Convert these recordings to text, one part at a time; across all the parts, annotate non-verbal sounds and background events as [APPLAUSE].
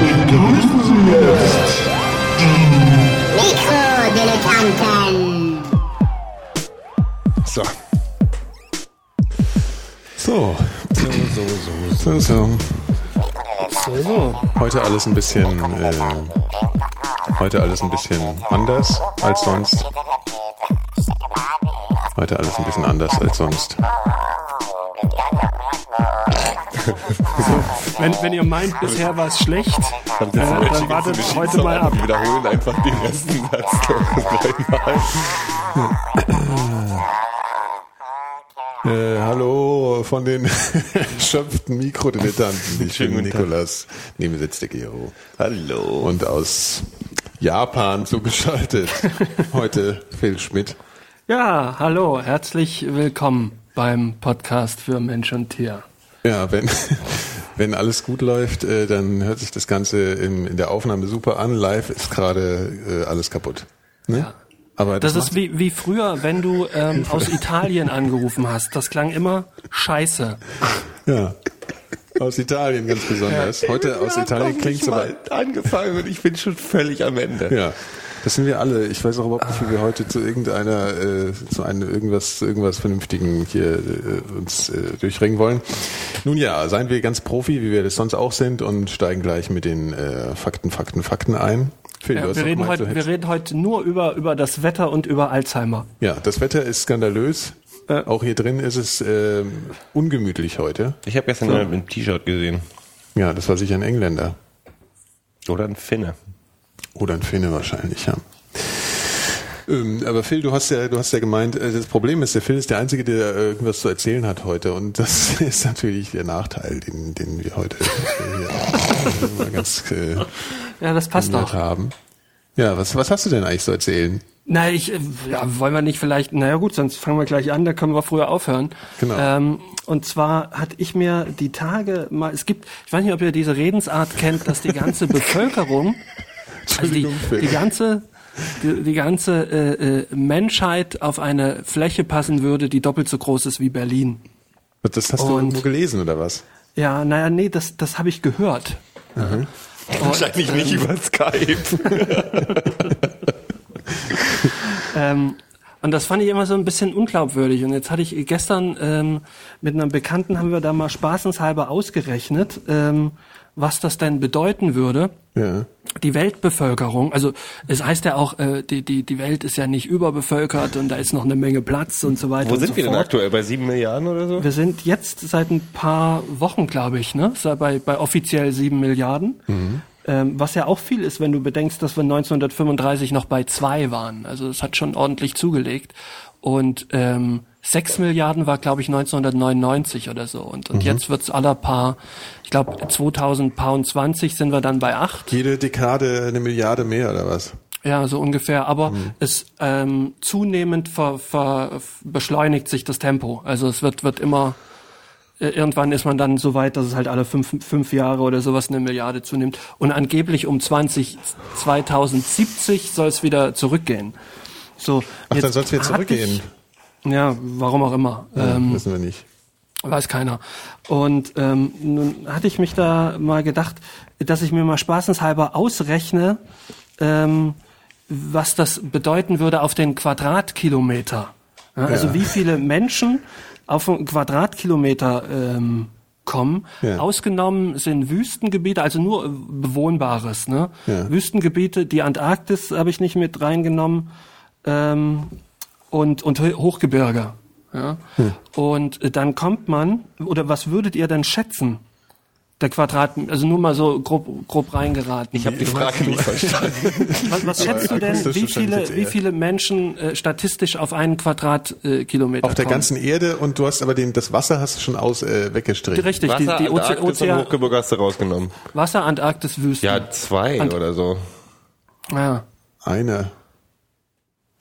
begrüßen Sie jetzt Mikrodilettanten. So. So. So, so, so, so, so. Heute alles ein bisschen, äh, heute alles ein bisschen anders als sonst. Heute alles ein bisschen anders als sonst. [LAUGHS] Wenn, wenn ihr meint, bisher war es schlecht, äh, dann wartet heute mal ab. Wir wiederholen einfach den ersten Satz dreimal. [LAUGHS] Äh, hallo von den [LAUGHS] erschöpften Mikrodilettanten. Ich bin Nikolas, neben mir sitzt der Gero. Hallo. Und aus Japan zugeschaltet. Heute Phil Schmidt. Ja, hallo, herzlich willkommen beim Podcast für Mensch und Tier. Ja, wenn, [LAUGHS] wenn alles gut läuft, äh, dann hört sich das Ganze in, in der Aufnahme super an. Live ist gerade äh, alles kaputt. Ne? Ja. Aber Das das, ist wie, wie früher, wenn du ähm, [LAUGHS] aus Italien angerufen hast. Das klang immer scheiße. ja. Aus Italien ganz besonders. Heute aus Italien klingt so mal angefangen und ich bin schon völlig am Ende. Ja, das sind wir alle. Ich weiß auch überhaupt nicht, wie wir heute zu irgendeiner, äh, zu einem irgendwas, zu irgendwas Vernünftigen hier äh, uns äh, durchringen wollen. Nun ja, seien wir ganz Profi, wie wir das sonst auch sind, und steigen gleich mit den äh, Fakten, Fakten, Fakten ein. Phil, Ja, hast wir, reden heute, wir reden heute nur über, über das Wetter und über Alzheimer. ja, das Wetter ist skandalös. Äh. Auch hier drin ist es ähm, ungemütlich heute. Ich habe gestern mit einem T-Shirt gesehen. Ja, das war sicher ein Engländer. Oder ein Finne. Oder ein Finne wahrscheinlich, ja. Ähm, aber Phil, du hast ja, du hast ja gemeint, äh, das Problem ist, der Phil ist der Einzige, der äh, irgendwas zu erzählen hat heute. Und das [LAUGHS] ist natürlich der Nachteil, den, den wir heute äh, hier [LAUGHS] mal ganz äh, Ja, das passt doch. haben. Ja, was, was hast du denn eigentlich zu erzählen? Na, ich, äh, ja, wollen wir nicht vielleicht, naja gut, sonst fangen wir gleich an, da können wir früher aufhören. Genau. Ähm, und zwar hatte ich mir die Tage mal, es gibt, ich weiß nicht, ob ihr diese Redensart kennt, dass die ganze [LAUGHS] Bevölkerung, also die, Entschuldigung, die ganze, die, die ganze äh, äh, Menschheit auf eine Fläche passen würde, die doppelt so groß ist wie Berlin. Das hast du Und- irgendwo gelesen oder was? Ja, naja, nee, das, das habe ich gehört. Wahrscheinlich nicht über Skype. [LAUGHS] Ähm, und das fand ich immer so ein bisschen unglaubwürdig. Und jetzt hatte ich gestern ähm, mit einem Bekannten haben wir da mal spaßenshalber ausgerechnet, ähm, was das denn bedeuten würde. Ja. Die Weltbevölkerung, also es heißt ja auch, äh, die, die, die Welt ist ja nicht überbevölkert und da ist noch eine Menge Platz und so weiter Wo sind so wir denn fort. aktuell? Bei sieben Milliarden oder so? Wir sind jetzt seit ein paar Wochen, glaube ich, ne? Bei, bei offiziell sieben Milliarden. Ähm, was ja auch viel ist, wenn du bedenkst, dass wir 1935 noch bei zwei waren. Also es hat schon ordentlich zugelegt. Und ähm, sechs Milliarden war, glaube ich, 1999 oder so. Und, und jetzt wird's aller paar, ich glaube 2020 sind wir dann bei acht. Jede Dekade eine Milliarde mehr oder was? Ja, so ungefähr. Aber es ähm, zunehmend ver, ver, beschleunigt sich das Tempo. Also es wird wird immer irgendwann ist man dann so weit, dass es halt alle fünf, fünf Jahre oder sowas eine Milliarde zunimmt. Und angeblich um 20 2070 soll es wieder zurückgehen. So. Ach, dann soll es wieder zurückgehen. Ich, ja, warum auch immer. Ja, ähm, wissen wir nicht. Weiß keiner. Und ähm, nun hatte ich mich da mal gedacht, dass ich mir mal spaßenshalber ausrechne, ähm, was das bedeuten würde auf den Quadratkilometer. Ja, also Ja. wie viele Menschen auf einen Quadratkilometer ähm, kommen. Ja. Ausgenommen sind Wüstengebiete, also nur äh, bewohnbares. Ne? Wüstengebiete, die Antarktis habe ich nicht mit reingenommen ähm, und, und Ho- Hochgebirge. Ja? Und äh, dann kommt man, oder was würdet ihr denn schätzen? Der Quadrat, also nur mal so grob, grob reingeraten. Ich habe die Frage nicht [LAUGHS] verstanden. Was, was schätzt du denn, wie viele, wie viele Menschen äh, statistisch auf einen Quadratkilometer äh, Kilometer Auf der kommen? ganzen Erde und du hast aber den, das Wasser hast du schon aus äh, weggestrichen. Richtig, die, Wasser, die Oze Antarktis und Ozean, Hochgebirge hast du rausgenommen. Wasser, Antarktis, Wüste. Ja, zwei Ant- oder so. ja. Eine.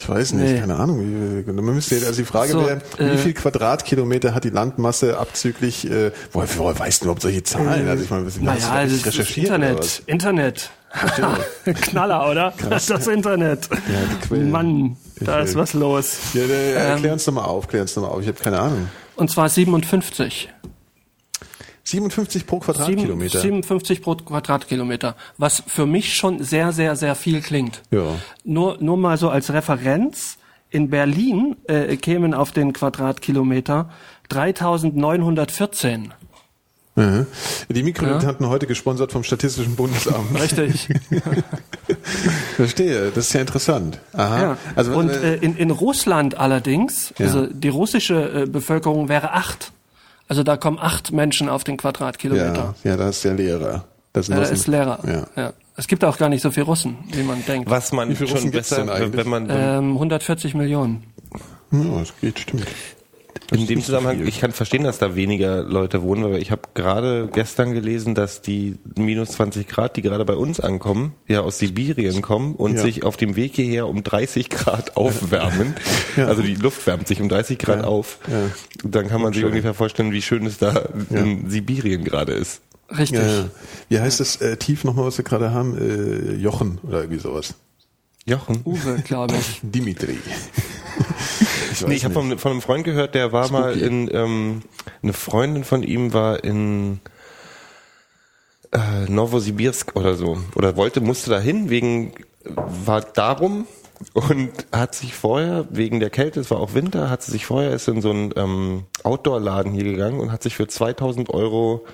Ich weiß nicht, Nee. keine Ahnung. Wie- man müsste, also die Frage So, wäre, wie äh, viel Quadratkilometer hat die Landmasse abzüglich, äh, woher, woher weißt du überhaupt solche Zahlen? Also ich meine, hast du Naja, das also recherchiert Internet. Internet. [LAUGHS] Knaller, oder? Das Internet. die Quellen. Mann, da Ich ist will- was los. Ja, ja, Ähm, erklär uns doch mal auf, klär uns doch mal auf. Ich habe keine Ahnung. Und zwar 57. 57 pro Quadratkilometer. 57 pro Quadratkilometer. Was für mich schon sehr, sehr, sehr viel klingt. Ja. Nur, nur mal so als Referenz. In Berlin äh, kämen auf den Quadratkilometer 3914. Mhm. Die Mikrodilettanten heute gesponsert vom Statistischen Bundesamt. Richtig. [LAUGHS] Verstehe, das ist ja interessant. Aha. Ja. Also, und äh, äh, in, in Russland allerdings, Ja. also die russische äh, Bevölkerung wäre acht. Also da kommen acht Menschen auf den Quadratkilometer. ja, ja, da ist der Lehrer. Das Äh, Russen. ist Lehrer. Ja. Ja. Es gibt auch gar nicht so viel Russen, wie man denkt. Was man Wie viele schon Russen gibt's besser, denn eigentlich? wenn man Ähm, 140 Millionen. Ja, das geht, stimmt. In dem Zusammenhang, ich kann verstehen, dass da weniger Leute wohnen, weil ich habe gerade gestern gelesen, dass die minus 20 Grad, die gerade bei uns ankommen, ja aus Sibirien kommen und Ja. sich auf dem Weg hierher um 30 Grad aufwärmen. [LAUGHS] Also die Luft wärmt sich um 30 Grad Ja. auf. Ja. Dann kann man sich Schön. ungefähr vorstellen, wie schön es da in Sibirien gerade ist. Richtig. Ja, ja. Wie heißt das äh, Tief nochmal, was wir gerade haben? Äh, Jochen oder irgendwie sowas. Jochen. Uwe, glaube ich. [LAUGHS] Dimitri. [LAUGHS] ich Nee, ich habe von, von einem Freund gehört, der war mal Spooky. in, ähm, eine Freundin von ihm war in äh, Novosibirsk oder so. Oder wollte, musste dahin, wegen, war darum und hat sich vorher, wegen der Kälte, es war auch Winter, hat sie sich vorher, ist in so einen ähm, Outdoor-Laden hier gegangen und hat sich für 2000 Euro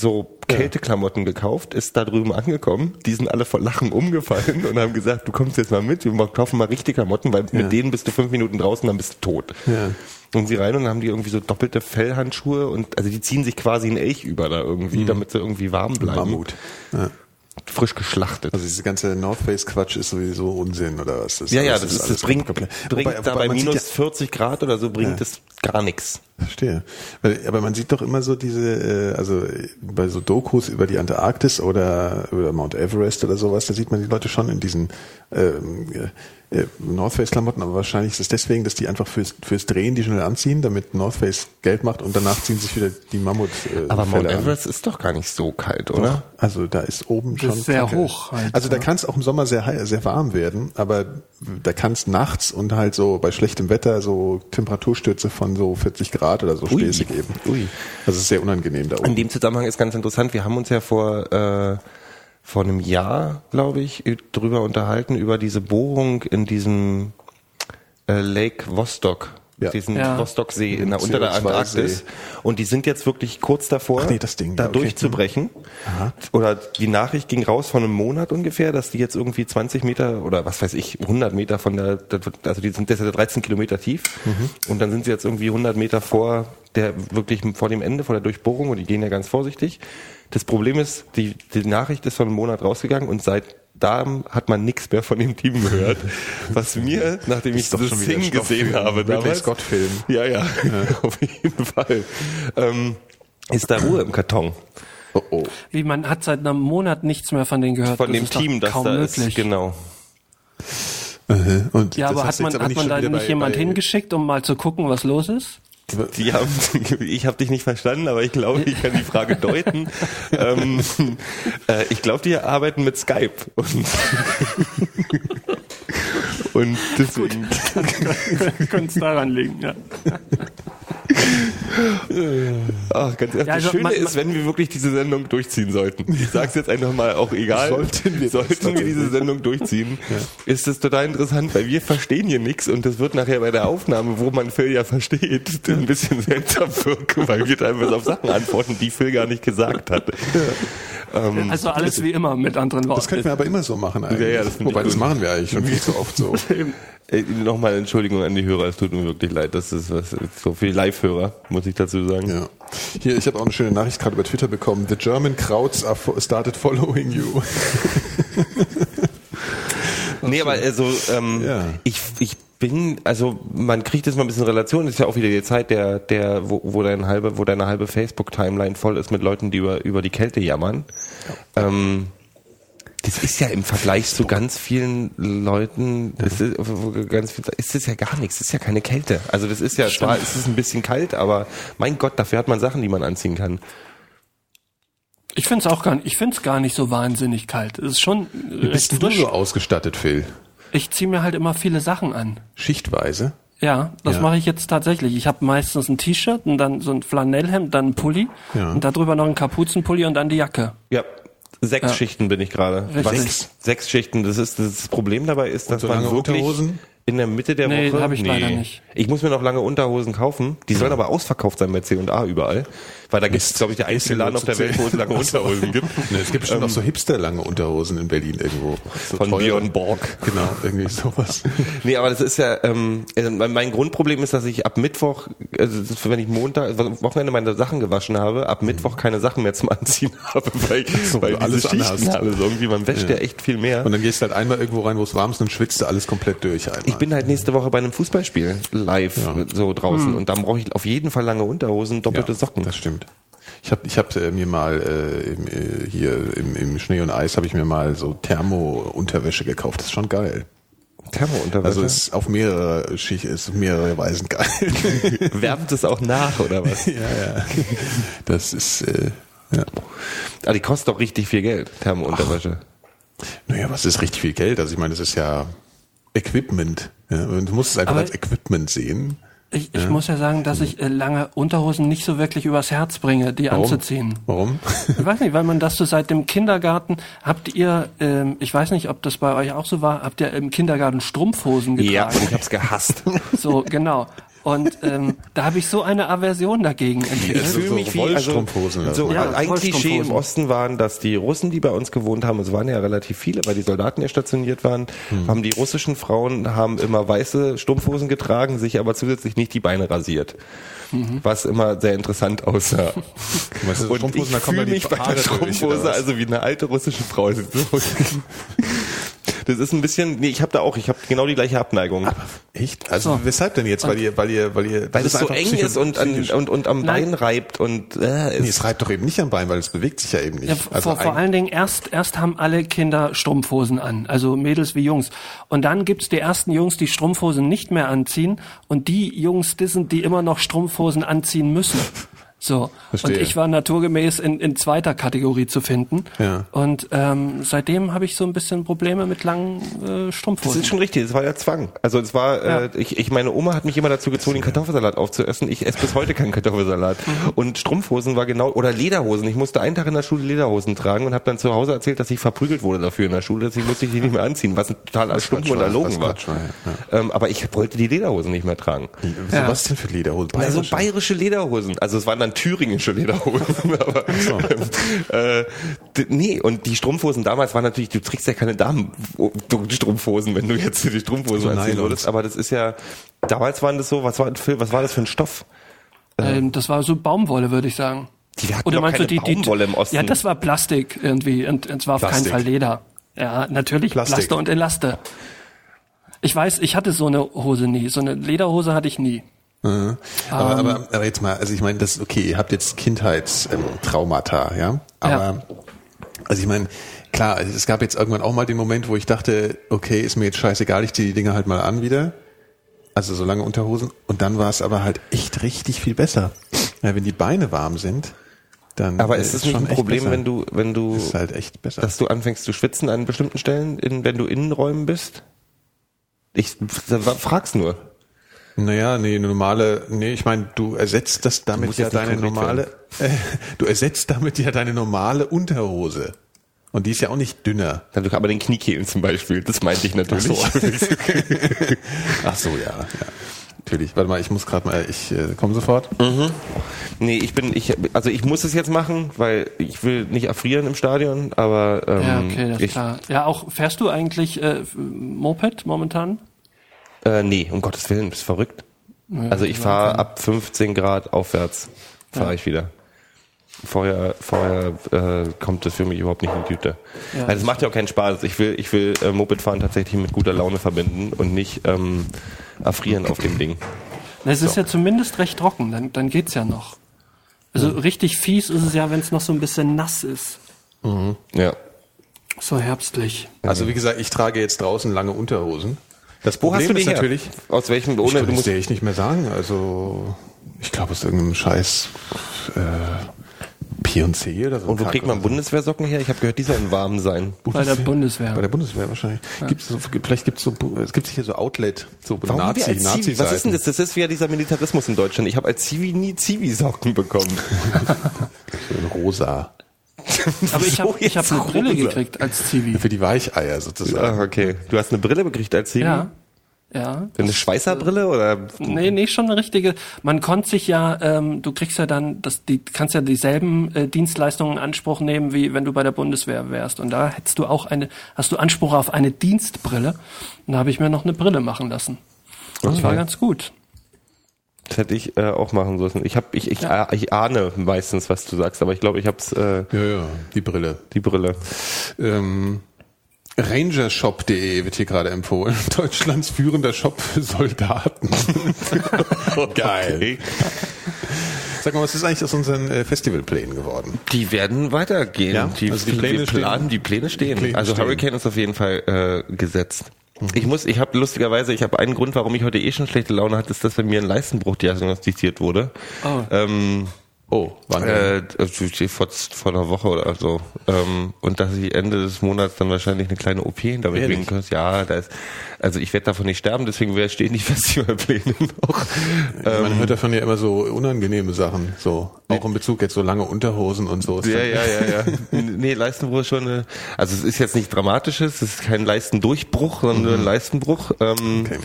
so Kälteklamotten gekauft, ist da drüben angekommen, die sind alle vor Lachen umgefallen [LAUGHS] und haben gesagt, du kommst jetzt mal mit, wir kaufen mal richtige Klamotten, weil Ja. mit denen bist du fünf Minuten draußen, dann bist du tot. Ja. Und sie rein und dann haben die irgendwie so doppelte Fellhandschuhe und also die ziehen sich quasi ein Elch über da irgendwie, damit sie irgendwie warm bleiben. Mammut. Ja. Frisch geschlachtet. Also diese ganze North Face Quatsch ist sowieso Unsinn oder was? Das ja, ja, das, ist, das bringt, komplett- bringt Wobei- da wobei bei minus ja- 40 Grad oder so bringt es gar nichts. Verstehe. Aber man sieht doch immer so diese, äh, also äh, bei so Dokus über die Antarktis oder über Mount Everest oder sowas, da sieht man die Leute schon in diesen ähm, äh, North Face Klamotten, aber wahrscheinlich ist es deswegen, dass die einfach fürs, fürs Drehen die schnell anziehen, damit North Face Geld macht und danach ziehen sich wieder die Mammut äh, Aber Mount Felle an. Everest ist doch gar nicht so kalt, oder? Also da ist oben Das schon ist sehr hoch halt, also da kann es auch im Sommer sehr sehr warm werden, aber da kann es nachts und halt so bei schlechtem Wetter so Temperaturstürze von so 40 Grad oder so Ui. Späße geben. Ui. Das ist sehr unangenehm da In oben. dem Zusammenhang ist ganz interessant, wir haben uns ja vor, äh, vor einem Jahr, glaube ich, drüber unterhalten, über diese Bohrung in diesem äh, Lake Vostok. Ja. Diesen Ja. Vostok-See in der, unter der CO2 Antarktis. See. Und die sind jetzt wirklich kurz davor, nee, das Ding, da ja, okay. durchzubrechen. Oder die Nachricht ging raus von einem Monat ungefähr, dass die jetzt irgendwie 20 Meter oder was weiß ich, 100 Meter von der, also die sind deshalb 13 Kilometer tief. Mhm. Und dann sind sie jetzt irgendwie 100 Meter vor der, wirklich vor dem Ende, vor der Durchbohrung und die gehen ja ganz vorsichtig. Das Problem ist, die, die Nachricht ist von einem Monat rausgegangen und seit da hat man nichts mehr von dem Team gehört. [LAUGHS] Was mir, nachdem ich das schon wieder ein Sing gesehen habe, damals, Scott-Film. Ja, ja, [LAUGHS] auf jeden Fall. Ähm, ist da Ruhe im Karton Oh, oh. Wie man hat seit einem Monat nichts mehr von denen gehört. von das dem Team, das kaum da möglich. ist. Genau. Aha. Und Ja, aber hat man, aber hat man da nicht bei- jemand bei- hingeschickt, um mal zu gucken, was los ist? Die haben, [LAUGHS] ich habe dich nicht verstanden, aber ich glaube, ich kann die Frage deuten. [LAUGHS] ähm, äh, ich glaube, die arbeiten mit Skype und, [LAUGHS] und deswegen. Könnte es daran liegen, ja. [LAUGHS] Ach, ganz ehrlich, Ja, also das Schöne man- ist, wenn wir wirklich diese Sendung durchziehen sollten. Ich sag's jetzt einfach mal auch egal. Sollten wir sollten wir diese Sendung durchziehen, ist das total interessant, weil wir verstehen hier nichts und das wird nachher bei der Aufnahme, wo man Phil ja versteht, [LAUGHS] ein bisschen seltsam wirken, weil wir teilweise auf Sachen antworten, die Phil gar nicht gesagt hat. Ähm, Also alles wie immer mit anderen Worten. Das könnten wir aber immer so machen eigentlich. Ja, ja, das Wobei, das machen wir eigentlich schon viel zu oft so. [LAUGHS] Äh, Nochmal Entschuldigung an die Hörer, es tut mir wirklich leid. Das ist was so die Live-Hörer, muss ich dazu sagen. Ja. Hier, ich habe auch eine schöne Nachricht gerade über Twitter bekommen. The German crowds are started following you. [LAUGHS] Nee, aber also ähm, Ja. ich, ich bin, also man kriegt jetzt mal ein bisschen Relation, das ist ja auch wieder die Zeit, der, der, wo, wo deine halbe, wo deine halbe Facebook-Timeline voll ist mit Leuten, die über, über die Kälte jammern. Ähm, das ist ja im Vergleich zu ganz vielen Leuten, das ist, ganz viel, ist das ja gar nichts, das ist ja keine Kälte. Also das ist ja, zwar ist es ein bisschen kalt, aber mein Gott, dafür hat man Sachen, die man anziehen kann. Ich finde es auch gar nicht, ich finde es gar nicht so wahnsinnig kalt. Es ist schon Wie recht bist du so ausgestattet, Phil? Ich ziehe mir halt immer viele Sachen an. Schichtweise? Ja, das Ja. mache ich jetzt tatsächlich. Ich habe meistens ein T-Shirt und dann so ein Flanellhemd, dann ein Pulli Ja. und darüber noch ein Kapuzenpulli und dann die Jacke. Ja. Sechs Ja. Schichten bin ich gerade. Was? Sechs Schichten. Das ist das Problem dabei ist, dass so man wirklich Unterhosen? in der Mitte der Nee, Woche. hab ich leider nicht. Ich muss mir noch lange Unterhosen kaufen. Die sollen aber ausverkauft sein bei C&A überall, weil da gibt es glaube ich der einzige Laden auf der Welt, wo es lange [LAUGHS] Unterhosen gibt. [LAUGHS] Ne, es gibt bestimmt auch so Hipster-lange Unterhosen in Berlin irgendwo. So Von teure. Björn Borg. Genau, irgendwie sowas. [LAUGHS] Nee, aber das ist ja, ähm, also mein Grundproblem ist, dass ich ab Mittwoch, also wenn ich Montag, also Wochenende meine Sachen gewaschen habe, ab Mittwoch keine Sachen mehr zum Anziehen habe, weil, So, weil du alles Schichten anhast. alles irgendwie, man wäscht ja. echt viel mehr. Und dann gehst du halt einmal irgendwo rein, wo es warm ist, und schwitzt du alles komplett durch einmal. Ich bin halt nächste Woche bei einem Fußballspiel live Ja. so draußen und dann brauche ich auf jeden Fall lange Unterhosen, doppelte ja, Socken. Das stimmt. Ich habe ich hab, äh, mir mal äh, im, äh, hier im, im Schnee und Eis habe ich mir mal so Thermo-Unterwäsche gekauft. Das ist schon geil. Thermounterwäsche. Also es ist auf mehrere Schicht, ist auf mehrere Weisen geil. [LAUGHS] wärmt es auch nach oder was? [LAUGHS] ja, ja. Das ist äh, ja. Ah, die kostet doch richtig viel Geld, Thermounterwäsche. Naja, was ist richtig viel Geld? Also ich meine, das ist ja Equipment. Ja? Und du musst es einfach Aber- als Equipment sehen. Ich, ich muss ja sagen, dass ich äh, lange Unterhosen nicht so wirklich übers Herz bringe, die Warum? anzuziehen. Warum? [LAUGHS] Ich weiß nicht, weil man das so seit dem Kindergarten, habt ihr, ähm, ich weiß nicht, ob das bei euch auch so war, habt ihr im Kindergarten Strumpfhosen getragen? Ja, und ich hab's gehasst. So, genau. Und ähm, da habe ich so eine Aversion dagegen entwickelt. Ich fühle so mich wie also, so so. Ja, ein Klischee im. Osten waren, dass die Russen, die bei uns gewohnt haben, es waren ja relativ viele, weil die Soldaten ja stationiert waren, Hm. haben die russischen Frauen haben immer weiße Strumpfhosen getragen, sich aber zusätzlich nicht die Beine rasiert. Mhm. Was immer sehr interessant aussah. [LAUGHS] Weißt du, Und Strumpfhosen, ich da kommen fühle mich bei der Strumpfhose also wie eine alte russische Frau. [LAUGHS] Das ist ein bisschen, nee, ich habe da auch, ich habe genau die gleiche Abneigung. Echt? Also So. weshalb denn jetzt? Weil ihr, weil ihr, weil ihr, weil das es so eng ist und, an, und, und am Nein. Bein reibt und äh, Nee, es, reibt doch eben nicht am Bein, weil es bewegt sich ja eben nicht. Ja, also vor, vor allen Dingen erst, erst haben alle Kinder Strumpfhosen an, also Mädels wie Jungs. Und dann gibt's die ersten Jungs, die Strumpfhosen nicht mehr anziehen und die Jungs, die sind, die immer noch Strumpfhosen anziehen müssen. So. Verstehe. Und ich war naturgemäß in, in zweiter Kategorie zu finden. Ja. Und ähm, seitdem habe ich so ein bisschen Probleme mit langen äh, Das Strumpfhosen. ist schon richtig, das war ja Zwang. Also es war, äh, ich, ich meine Oma hat mich immer dazu gezwungen, den Kartoffelsalat aufzuessen. Ich esse bis heute keinen Kartoffelsalat. Und Strumpfhosen war genau, oder Lederhosen. Ich musste einen Tag in der Schule Lederhosen tragen und habe dann zu Hause erzählt, dass ich verprügelt wurde dafür in der Schule, deswegen musste ich die nicht mehr anziehen, was total als stumpf und erlogen was war. War, ja. Ähm, aber ich wollte die Lederhosen nicht mehr tragen. So, Was denn für Lederhosen? Also Bayerische? bayerische Lederhosen. Also es waren dann thüringische Lederhosen. [LAUGHS] aber, äh, d- nee, und die Strumpfhosen damals waren natürlich, du trägst ja keine Damen-Strumpfhosen, wenn du jetzt die Strumpfhosen So anziehen würdest. Aber das ist ja, damals waren das so, was war, was war das für ein Stoff? ähm, das war so Baumwolle, würde ich sagen. Die hatten doch keine Baumwolle im Osten. Ja, das war Plastik irgendwie und und zwar auf keinen Plastik. Fall Leder. Ja, natürlich Plastik. Plaste und Elaste. Ich weiß, ich hatte so eine Hose nie. So eine Lederhose hatte ich nie. Aber, aber, aber jetzt mal, also ich meine, das okay, ihr habt jetzt Kindheitstraumata, ja? Aber Ja. also ich meine, klar, also es gab jetzt irgendwann auch mal den Moment, wo ich dachte, okay, ist mir jetzt scheißegal, ich ziehe die Dinger halt mal an wieder. Also so lange Unterhosen. Und dann war es aber halt echt richtig viel besser. Ja, wenn die Beine warm sind, dann Aber ist es nicht schon ein Problem, besser. wenn du, wenn du, ist halt echt besser. dass du anfängst zu schwitzen an bestimmten Stellen, in, wenn du Innenräumen bist? Ich frag's nur. Naja, nee, eine normale, nee, ich meine, du ersetzt das damit ja deine normale, [LAUGHS] äh, du ersetzt damit ja deine normale Unterhose. Und die ist ja auch nicht dünner. Dann aber den Kniekehlen zum Beispiel. Das meinte ich natürlich. Ach so, [LAUGHS] ja, ja. Natürlich. Warte mal, ich muss gerade mal, ich äh, komme sofort. Nee, ich bin, ich, also ich muss es jetzt machen, weil ich will nicht erfrieren im Stadion, aber ähm, Ja, okay, das ist ich, klar. Ja, auch fährst du eigentlich äh, Moped momentan? Äh, nee, um Gottes Willen, bist verrückt. also ich fahre ab 15 Grad aufwärts, fahre Ja. ich wieder. Vorher, vorher äh, kommt das für mich überhaupt nicht in die Tüte. Ja. also es macht ja auch keinen Spaß. Ich will, ich will äh, Mopedfahren tatsächlich mit guter Laune verbinden und nicht ähm, erfrieren auf dem Ding. Na, es ist ja zumindest recht trocken, dann, dann geht's ja noch. Also richtig fies ist es ja, wenn es noch so ein bisschen nass ist. Ja. So herbstlich. Also wie gesagt, ich trage jetzt draußen lange Unterhosen. Das Wo Problem hast du die ist her? natürlich, Aus welchem, ich ohne, kann du das musst, dir echt nicht mehr sagen. Also ich glaube aus irgendeinem Scheiß äh, P&C oder so. und wo kriegt man so. Bundeswehrsocken her? Ich habe gehört, die sollen warm sein. Bei der Bundeswehr. Bei der Bundeswehr wahrscheinlich. Gibt's so, vielleicht gibt's so, es gibt hier so Outlet, so Warum Nazi, wir als Nazi Zivi? Was ist denn das? Das ist wieder dieser Militarismus in Deutschland. Ich habe als Zivi nie Zivi-Socken bekommen. [LAUGHS] So in rosa. [LAUGHS] Aber ich habe ich hab eine Brille gekriegt als Zivi. Für die Weicheier sozusagen. Ah, okay. Du hast eine Brille gekriegt als Zivi? Ja. Ja. Eine Schweißerbrille oder? Nee, nee, schon eine richtige. Man konnte sich ja, ähm, du kriegst ja dann, das, die kannst ja dieselben äh, Dienstleistungen in Anspruch nehmen, wie wenn du bei der Bundeswehr wärst. Und da hättest du auch eine, hast du Anspruch auf eine Dienstbrille. Und da habe ich mir noch eine Brille machen lassen. Das Okay. war ganz gut. Das hätte ich äh, auch machen sollen. Ich hab, ich, ich, ah- ich ahne meistens, was du sagst, aber ich glaube, ich hab's äh, Ja, ja, die Brille. die Brille. Ähm, Rangershop.de wird hier gerade empfohlen. [LAUGHS] Deutschlands führender Shop für Soldaten. [LAUGHS] Geil. Okay. Sag mal, was ist eigentlich aus unseren äh, Festivalplänen geworden? Die werden weitergehen. Ja, die, also die Pläne wir planen, stehen. die Pläne stehen. Pläne also stehen. Hurricane ist auf jeden Fall äh, gesetzt. Ich muss, ich habe lustigerweise, ich habe einen Grund, warum ich heute eh schon schlechte Laune hatte, ist, dass bei mir ein Leistenbruch diagnostiziert wurde. Oh. Ähm, Oh, wann äh, vor, vor einer Woche oder so. Ähm, und dass ich Ende des Monats dann wahrscheinlich eine kleine OP hinter mir bringen könnte. Ja, da ist, also ich werde davon nicht sterben, deswegen stehen die [LAUGHS] Festivalpläne noch. Ähm, Man hört davon ja immer so unangenehme Sachen, so auch in Bezug jetzt so lange Unterhosen und so. Ja, ja, ja, ja. Nee, Leistenbruch ist schon eine, also es ist jetzt nicht dramatisches, es ist kein Leistendurchbruch, sondern nur ein Leistenbruch. Ähm, Okay.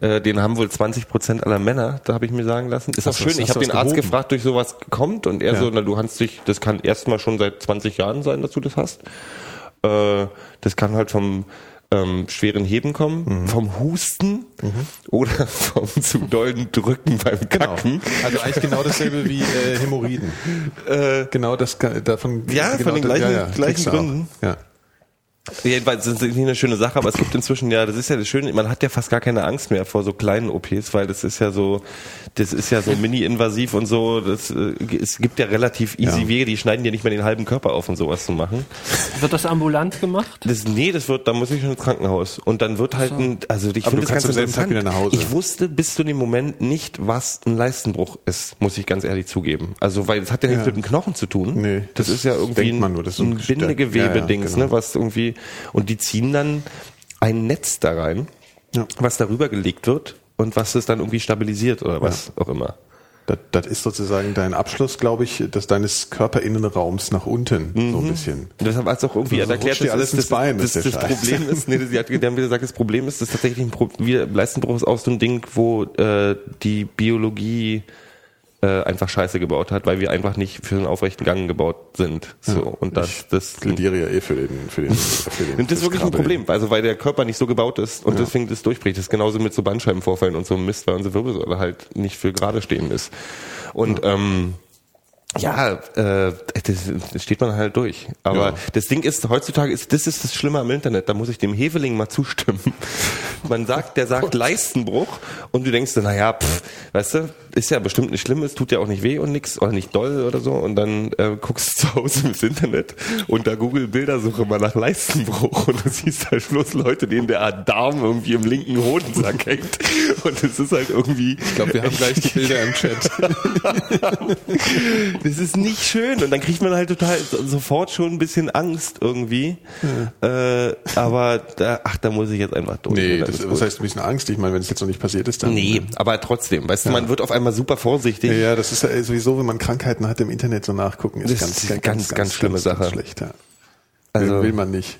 äh, den haben wohl 20 Prozent aller Männer, da habe ich mir sagen lassen. Ist auch Hast du schön, was- ich habe den Arzt gehoben? gefragt, durch sowas kommt und er Ja. so, na du hast dich, das kann erstmal schon seit 20 Jahren sein, dass du das hast. Äh, das kann halt vom ähm, schweren Heben kommen, Mhm. vom Husten oder [LAUGHS] vom zu dollen Drücken beim Genau. Kacken. Also eigentlich genau dasselbe wie äh, Hämorrhoiden. genau das kann- davon. Ja, genau von den gleichen- gleichen kriegst du auch. Gründen. Ja. Jedenfalls ist es nicht eine schöne Sache, aber es gibt inzwischen ja, das ist ja das Schöne, man hat ja fast gar keine Angst mehr vor so kleinen OPs, weil das ist ja so, das ist ja so mini-invasiv und so, das, äh, es gibt ja relativ easy Ja. Wege, die schneiden ja nicht mehr den halben Körper auf und sowas zu machen. Wird das ambulant gemacht? Das, nee, das wird, da muss ich schon ins Krankenhaus. Und dann wird halt ein, also ich finde du das kannst ganz interessant. wieder nach Hause. Ich wusste bis zu dem Moment nicht, was ein Leistenbruch ist, muss ich ganz ehrlich zugeben. Also, weil das hat ja nichts Ja. mit dem Knochen zu tun. Nee, das, das ist ja irgendwie denkt ein, man nur, das ist ein gestört. Bindegewebe-Dings, Ja, ja, genau. ne, was irgendwie, und die ziehen dann ein Netz da rein, Ja. was darüber gelegt wird und was es dann irgendwie stabilisiert oder was auch immer. Das, das ist sozusagen dein Abschluss, glaube ich, des deines Körperinnenraums nach unten, so ein bisschen. Und deshalb hat es auch irgendwie Also erklärt, dir alles das, ins Bein, das, ist das, das. Problem ist, nee, sie hat, wieder gesagt, das Problem ist, dass tatsächlich ein Pro, wir, Leistenbruch ist auch so ein Ding, wo äh, die Biologie äh, einfach Scheiße gebaut hat, weil wir einfach nicht für einen aufrechten Gang gebaut sind. So und das, das Plädiere ja eh für den, für den, [LAUGHS] für den. und das ist wirklich ein. Problem, also weil der Körper nicht so gebaut ist und deswegen das durchbricht. Das ist genauso mit so Bandscheibenvorfällen und so Mist, weil unsere Wirbelsäule halt nicht für gerade stehen ist. Und ähm, ja, äh, das, steht man halt durch. Aber Ja. das Ding ist, heutzutage ist, das ist das Schlimme am Internet, da muss ich dem Heveling mal zustimmen. [LAUGHS] Man sagt, der sagt Leistenbruch und du denkst, na ja, pff, weißt du, ist ja bestimmt nicht schlimm, es tut ja auch nicht weh und nix oder nicht doll oder so und dann äh, guckst du zu Hause ins Internet und da Google Bildersuche mal nach Leistenbruch und du siehst halt bloß Leute, denen der Darm irgendwie im linken Hodensack hängt und es ist halt irgendwie Ich glaube, wir haben gleich die Bilder im Chat. [LAUGHS] [LAUGHS] Das ist nicht schön und dann kriegt man halt total so- sofort schon ein bisschen Angst irgendwie. Äh, aber da, ach, da muss ich jetzt einfach durch. Nee, dann das, gut. heißt ein bisschen Angst? Ich meine, wenn es jetzt noch nicht passiert ist, dann. Nee, aber trotzdem, weißt du, man wird auf einmal super vorsichtig. Ja, ja, das ist ja sowieso, wenn man Krankheiten hat, im Internet so nachgucken, ist Das ganz, ist ganz, ganz schlimme Sache. schlecht, ja. Also- will, will man nicht.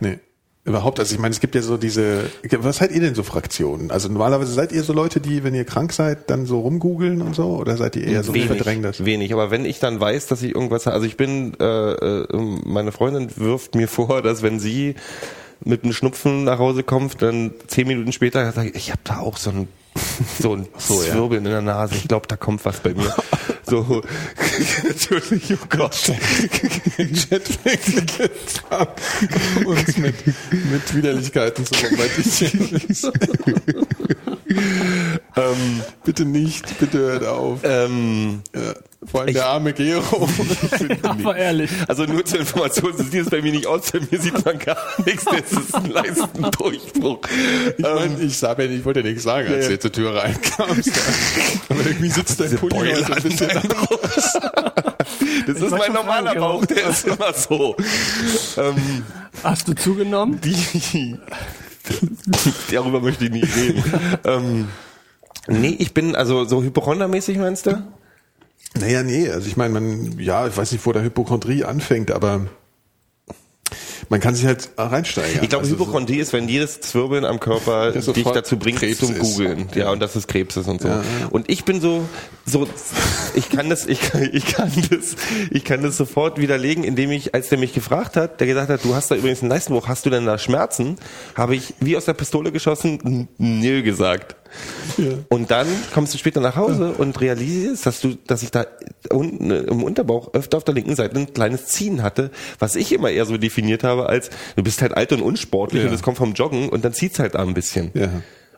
Nee. Überhaupt, also ich meine, es gibt ja so diese, was seid ihr denn so Fraktionen? Also normalerweise seid ihr so Leute, die, wenn ihr krank seid, dann so rumgoogeln und so? Oder seid ihr eher so, ich verdrängt das? Wenig, aber wenn ich dann weiß, dass ich irgendwas, also ich bin, äh, äh, meine Freundin wirft mir vor, dass wenn sie mit einem Schnupfen nach Hause kommt, dann zehn Minuten später sage ich, ich habe da auch so ein [LAUGHS] so ein So, ja. Zwirbeln in der Nase. Ich glaube, da kommt was bei mir. [LAUGHS] So, [LAUGHS] natürlich, oh Gott. [LAUGHS] uns mit, mit Widerlichkeiten zu bombardieren. [LAUGHS] ähm, bitte nicht, bitte hört auf. Ähm, Ja, vor allem der arme Gero. [LAUGHS] Aber ehrlich. also nur zur Information, so sieht es bei mir nicht aus. Bei mir sieht man gar nichts. Das ist ein Leistendurchbruch. Ich meine, ich, sag ja ich wollte ja nichts sagen, als Ja, du zur Tür reinkamst. [LAUGHS] Aber irgendwie sitzt dein Pulli heute ein bisschen Brust. Das ist wollte mein normaler fragen, Bauch, der ist immer so. Ähm, Hast du zugenommen? die, [LAUGHS] darüber möchte ich nicht reden. ähm, nee, ich bin also so Hypochondermäßig meinst du? Naja, nee, also ich meine, man, ja, ich weiß nicht, wo der Hypochondrie anfängt, aber man kann sich halt reinsteigern. Ich glaube, Also so- Hypochondrie ist, wenn jedes Zwirbeln am Körper dich dazu bringt Krebs zum. Googeln. Ja, und dass es Krebs ist und so. Ja, ja. Und ich bin so, so, ich kann das, ich kann, ich kann das, ich kann das sofort widerlegen, indem ich, als der mich gefragt hat, der gesagt hat, du hast da übrigens einen Leistenbruch, hast du denn da Schmerzen? Habe ich wie aus der Pistole geschossen, nö gesagt. Und dann kommst du später nach Hause und realisierst, dass du, dass ich da unten äh, im Unterbauch öfter auf der linken Seite ein kleines Ziehen hatte, was ich immer eher so definiert habe als, du bist halt alt und unsportlich Ja. und das kommt vom Joggen und dann zieht's halt da ein bisschen. Ja.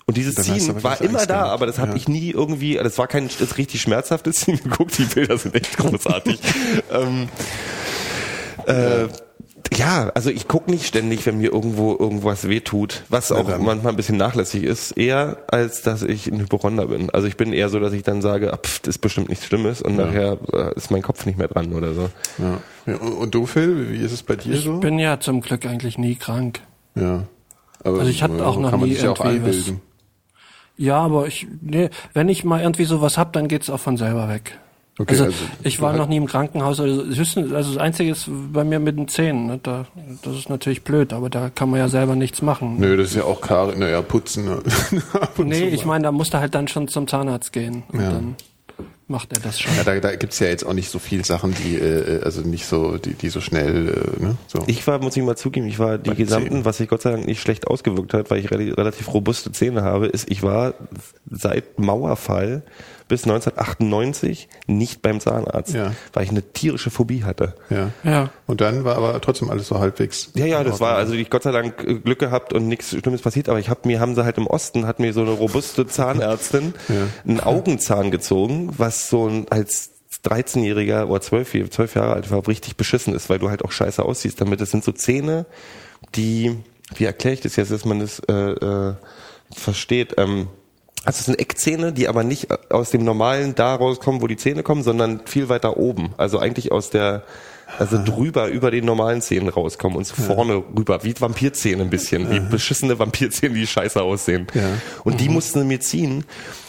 Und dieses Ziehen war immer Angst da, gehabt. aber das habe Ja. ich nie irgendwie, das war kein das richtig schmerzhaftes Ziehen. [LAUGHS] Guck, die Bilder sind echt großartig. [LAUGHS] ähm, äh, ja, also ich guck nicht ständig, wenn mir irgendwo irgendwas wehtut, was auch dann. manchmal ein bisschen nachlässig ist, eher als dass ich ein Hypochonder bin. Also ich bin eher so, dass ich dann sage, ah, pff, das ist bestimmt nichts Schlimmes und nachher äh, ist mein Kopf nicht mehr dran oder so. Ja. Ja, und du, Phil, wie ist es bei dir so? Ich bin ja zum Glück eigentlich nie krank. ja. Aber Also ich hatte auch noch kann man nie sich ja auch irgendwie was- einbilden. Ja, aber ich, nee, wenn ich mal irgendwie sowas hab, dann geht's auch von selber weg. Okay, also, also ich war noch nie im Krankenhaus. Also, höchstens, also das Einzige ist bei mir mit den Zähnen. Ne? Da, das ist natürlich blöd, aber da kann man ja selber nichts machen. Nö, das ist ja auch klar, naja, putzen. [LAUGHS] Ab und nee, ich meine, da musst du halt dann schon zum Zahnarzt gehen. Und Ja. dann macht er das schon. Ja, da, da gibt's ja jetzt auch nicht so viel Sachen, die, äh, also nicht so, die, die so schnell, äh, ne, so. Ich war, muss ich mal zugeben, ich war die Bei gesamten, Zähnen. was sich Gott sei Dank nicht schlecht ausgewirkt hat, weil ich rel- relativ robuste Zähne habe, ist, ich war seit Mauerfall bis 1998 nicht beim Zahnarzt, Ja. weil ich eine tierische Phobie hatte. ja. Ja. Und dann war aber trotzdem alles so halbwegs. Ja, ja, das war also ich Gott sei Dank äh, Glück gehabt und nichts Schlimmes passiert, aber ich habe mir haben sie halt im Osten hat mir so eine robuste [LAUGHS] Zahnärztin einen Augenzahn gezogen, was so ein als 13-jähriger oder 12, 12 Jahre alt war, richtig beschissen ist, weil du halt auch scheiße aussiehst. Damit das sind so Zähne, die, wie erkläre ich das jetzt, dass man das äh, äh, versteht? Ähm, also es sind Eckzähne, die aber nicht aus dem normalen da rauskommen, wo die Zähne kommen, sondern viel weiter oben. Also eigentlich aus der, also drüber über den normalen Zähnen rauskommen und so vorne rüber, wie Vampirzähne ein bisschen, wie beschissene Vampirzähne, die scheiße aussehen. Ja. Und die mussten sie mir ziehen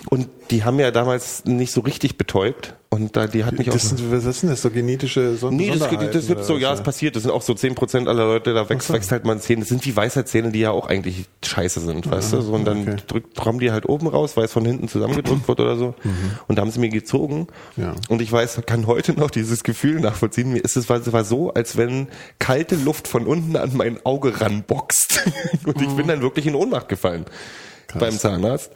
und die haben ja damals nicht so richtig betäubt und da, die hat mich auch Das sind, was ist denn das, so genetische Son Nee, das, das gibt so, ja, es passiert. Das sind auch so 10% aller Leute, da wächst, wächst halt mal Zähne. Das sind wie Weisheitszähne, die ja auch eigentlich scheiße sind, weißt du? So, und dann okay. drückt, kommen die halt oben raus, weil es von hinten zusammengedrückt wird oder so. Und da haben sie mir gezogen. Ja. Und ich weiß, kann heute noch dieses Gefühl nachvollziehen. Mir ist es war, es war so, als wenn kalte Luft von unten an mein Auge ranboxt. [LAUGHS] und ich bin dann wirklich in Ohnmacht gefallen beim Zahnarzt.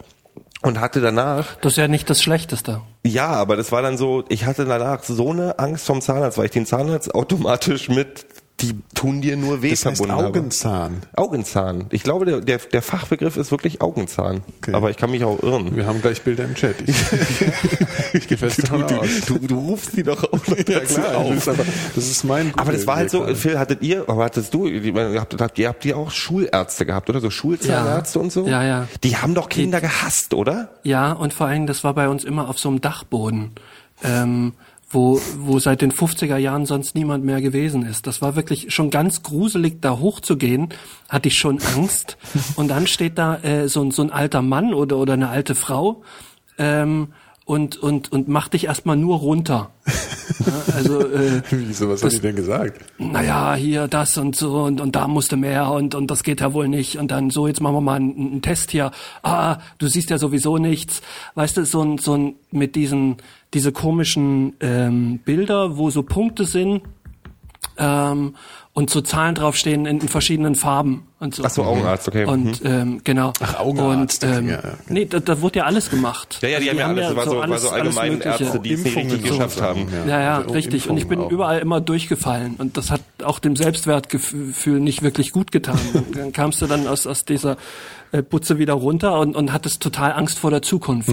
Und hatte danach Das ist ja nicht das Schlechteste. ja, aber das war dann so, ich hatte danach so eine Angst vom Zahnarzt, weil ich den Zahnarzt automatisch mit, die tun dir nur weh Das heißt Augenzahn. Augenzahn. Ich glaube, der, der, der Fachbegriff ist wirklich Augenzahn. Okay. Aber ich kann mich auch irren. Wir haben gleich Bilder im Chat. Ich, [LAUGHS] ich gehe fest davon Du, aus. du, du rufst die doch auch noch Ja dazu klar, auf. das ist, aber, das ist mein Aber das war halt so, Google- Phil, hattet ihr, aber hattest du, ihr habt, habt, ihr habt ihr auch Schulärzte gehabt, oder? So Schulzahnärzte Ja. und so? Ja, ja. Die haben doch Kinder gehasst, oder? Ja, und vor allem, das war bei uns immer auf so einem Dachboden. Ähm, wo, wo seit den 50er Jahren sonst niemand mehr gewesen ist. Das war wirklich schon ganz gruselig, da hochzugehen, hatte ich schon Angst. Und dann steht da äh, so, ein- so ein alter Mann oder, oder eine alte Frau ähm, und, und, und macht dich erstmal nur runter. Ja, also äh, [LAUGHS] Wieso, was haben die denn gesagt? naja, hier das und so und, und da musste mehr und, und das geht ja wohl nicht. Und dann so, jetzt machen wir mal einen, einen Test hier. Ah, du siehst ja sowieso nichts. Weißt du, so ein, so ein mit diesen, diese komischen ähm, Bilder, wo so Punkte sind ähm, und so Zahlen draufstehen in, in verschiedenen Farben und so. Ach so, Augenarzt, okay. Mhm. Und ähm, genau. Ach, Augenarzt, Und, ähm, ja, ja. Nee, da, da wurde ja alles gemacht. Ja, ja, die Also haben ja alles, das war so, war alles- so allgemein. Ärzte, die es richtig Impfungen geschafft so haben. Sachen, Ja, ja, Also richtig. Und ich bin Impfungen auch. überall immer durchgefallen. Und das hat auch dem Selbstwertgefühl nicht wirklich gut getan. Dann kamst du dann aus, aus dieser äh, Butze wieder runter und, und hattest total Angst vor der Zukunft.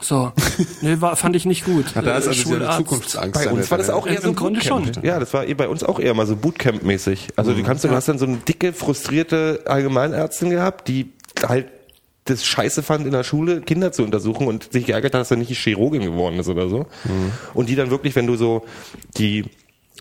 So. Nee, war, fand ich nicht gut. Da ist Äh, also Schularzt. Zukunftsangst. Bei uns war das auch ja. eher Im so Grunde Bootcamp. schon. Ja, das war bei uns auch eher mal so Bootcamp-mäßig. Also du kannst, du hast dann so eine dicke, frustrierte Allgemeinärztin gehabt, die halt das scheiße fand in der Schule, Kinder zu untersuchen und sich geärgert hat, dass er nicht Chirurgin geworden ist oder so. Und die dann wirklich, wenn du so die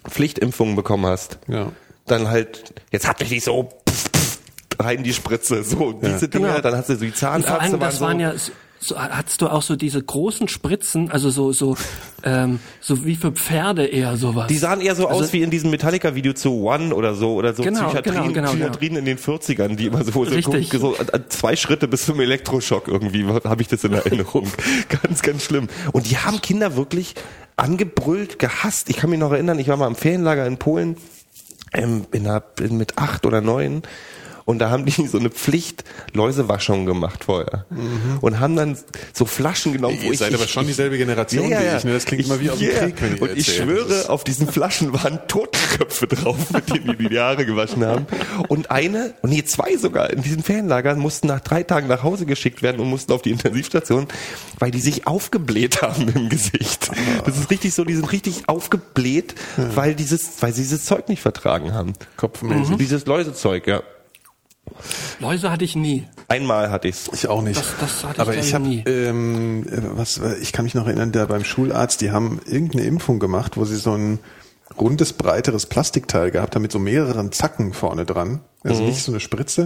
Pflichtimpfungen bekommen hast, Ja. dann halt, jetzt hat mich nicht so pff, pff, rein die Spritze, so diese Dinge, Genau. dann hast du so die Und Zahnärzte vor allem, waren das so, waren ja, so, hattest du auch so diese großen Spritzen, also so, so, ähm, so wie für Pferde eher sowas. Die sahen eher so Also- aus wie in diesem Metallica-Video zu One oder so, oder so Genau, Psychiatrien, genau, genau, Psychiatrien in den 40ern, die immer so, so, Richtig. so äh, zwei Schritte bis zum Elektroschock irgendwie, habe ich das in Erinnerung. [LAUGHS] ganz, ganz schlimm. Und die haben Kinder wirklich angebrüllt, gehasst. Ich kann mich noch erinnern, ich war mal im Ferienlager in Polen, ähm, in in, mit acht oder neun. Und da haben die so eine Pflicht Läusewaschung gemacht vorher. Und haben dann so Flaschen genommen, wo Ihr ich, seid aber ich, schon dieselbe Generation wie ich. Ne? Das klingt immer wie aus dem Yeah. Krieg, wenn ihr Und ich schwöre, auf diesen Flaschen waren Totenköpfe drauf, mit denen die die Haare gewaschen haben. Und eine, und nee, zwei sogar in diesen Ferienlagern mussten nach drei Tagen nach Hause geschickt werden und mussten auf die Intensivstation, weil die sich aufgebläht haben im Gesicht. Das ist richtig so, die sind richtig aufgebläht, weil dieses, weil sie dieses Zeug nicht vertragen haben. Kopfmäßig. Dieses Läusezeug, ja. Läuse hatte ich nie. Einmal hatte ich's. Ich auch nicht. Das- das hatte ich Aber ich ich habe, nie. ähm, äh, was, ich kann mich noch erinnern, da beim Schularzt, die haben irgendeine Impfung gemacht, wo sie so ein rundes, breiteres Plastikteil gehabt haben mit so mehreren Zacken vorne dran. Also nicht so eine Spritze.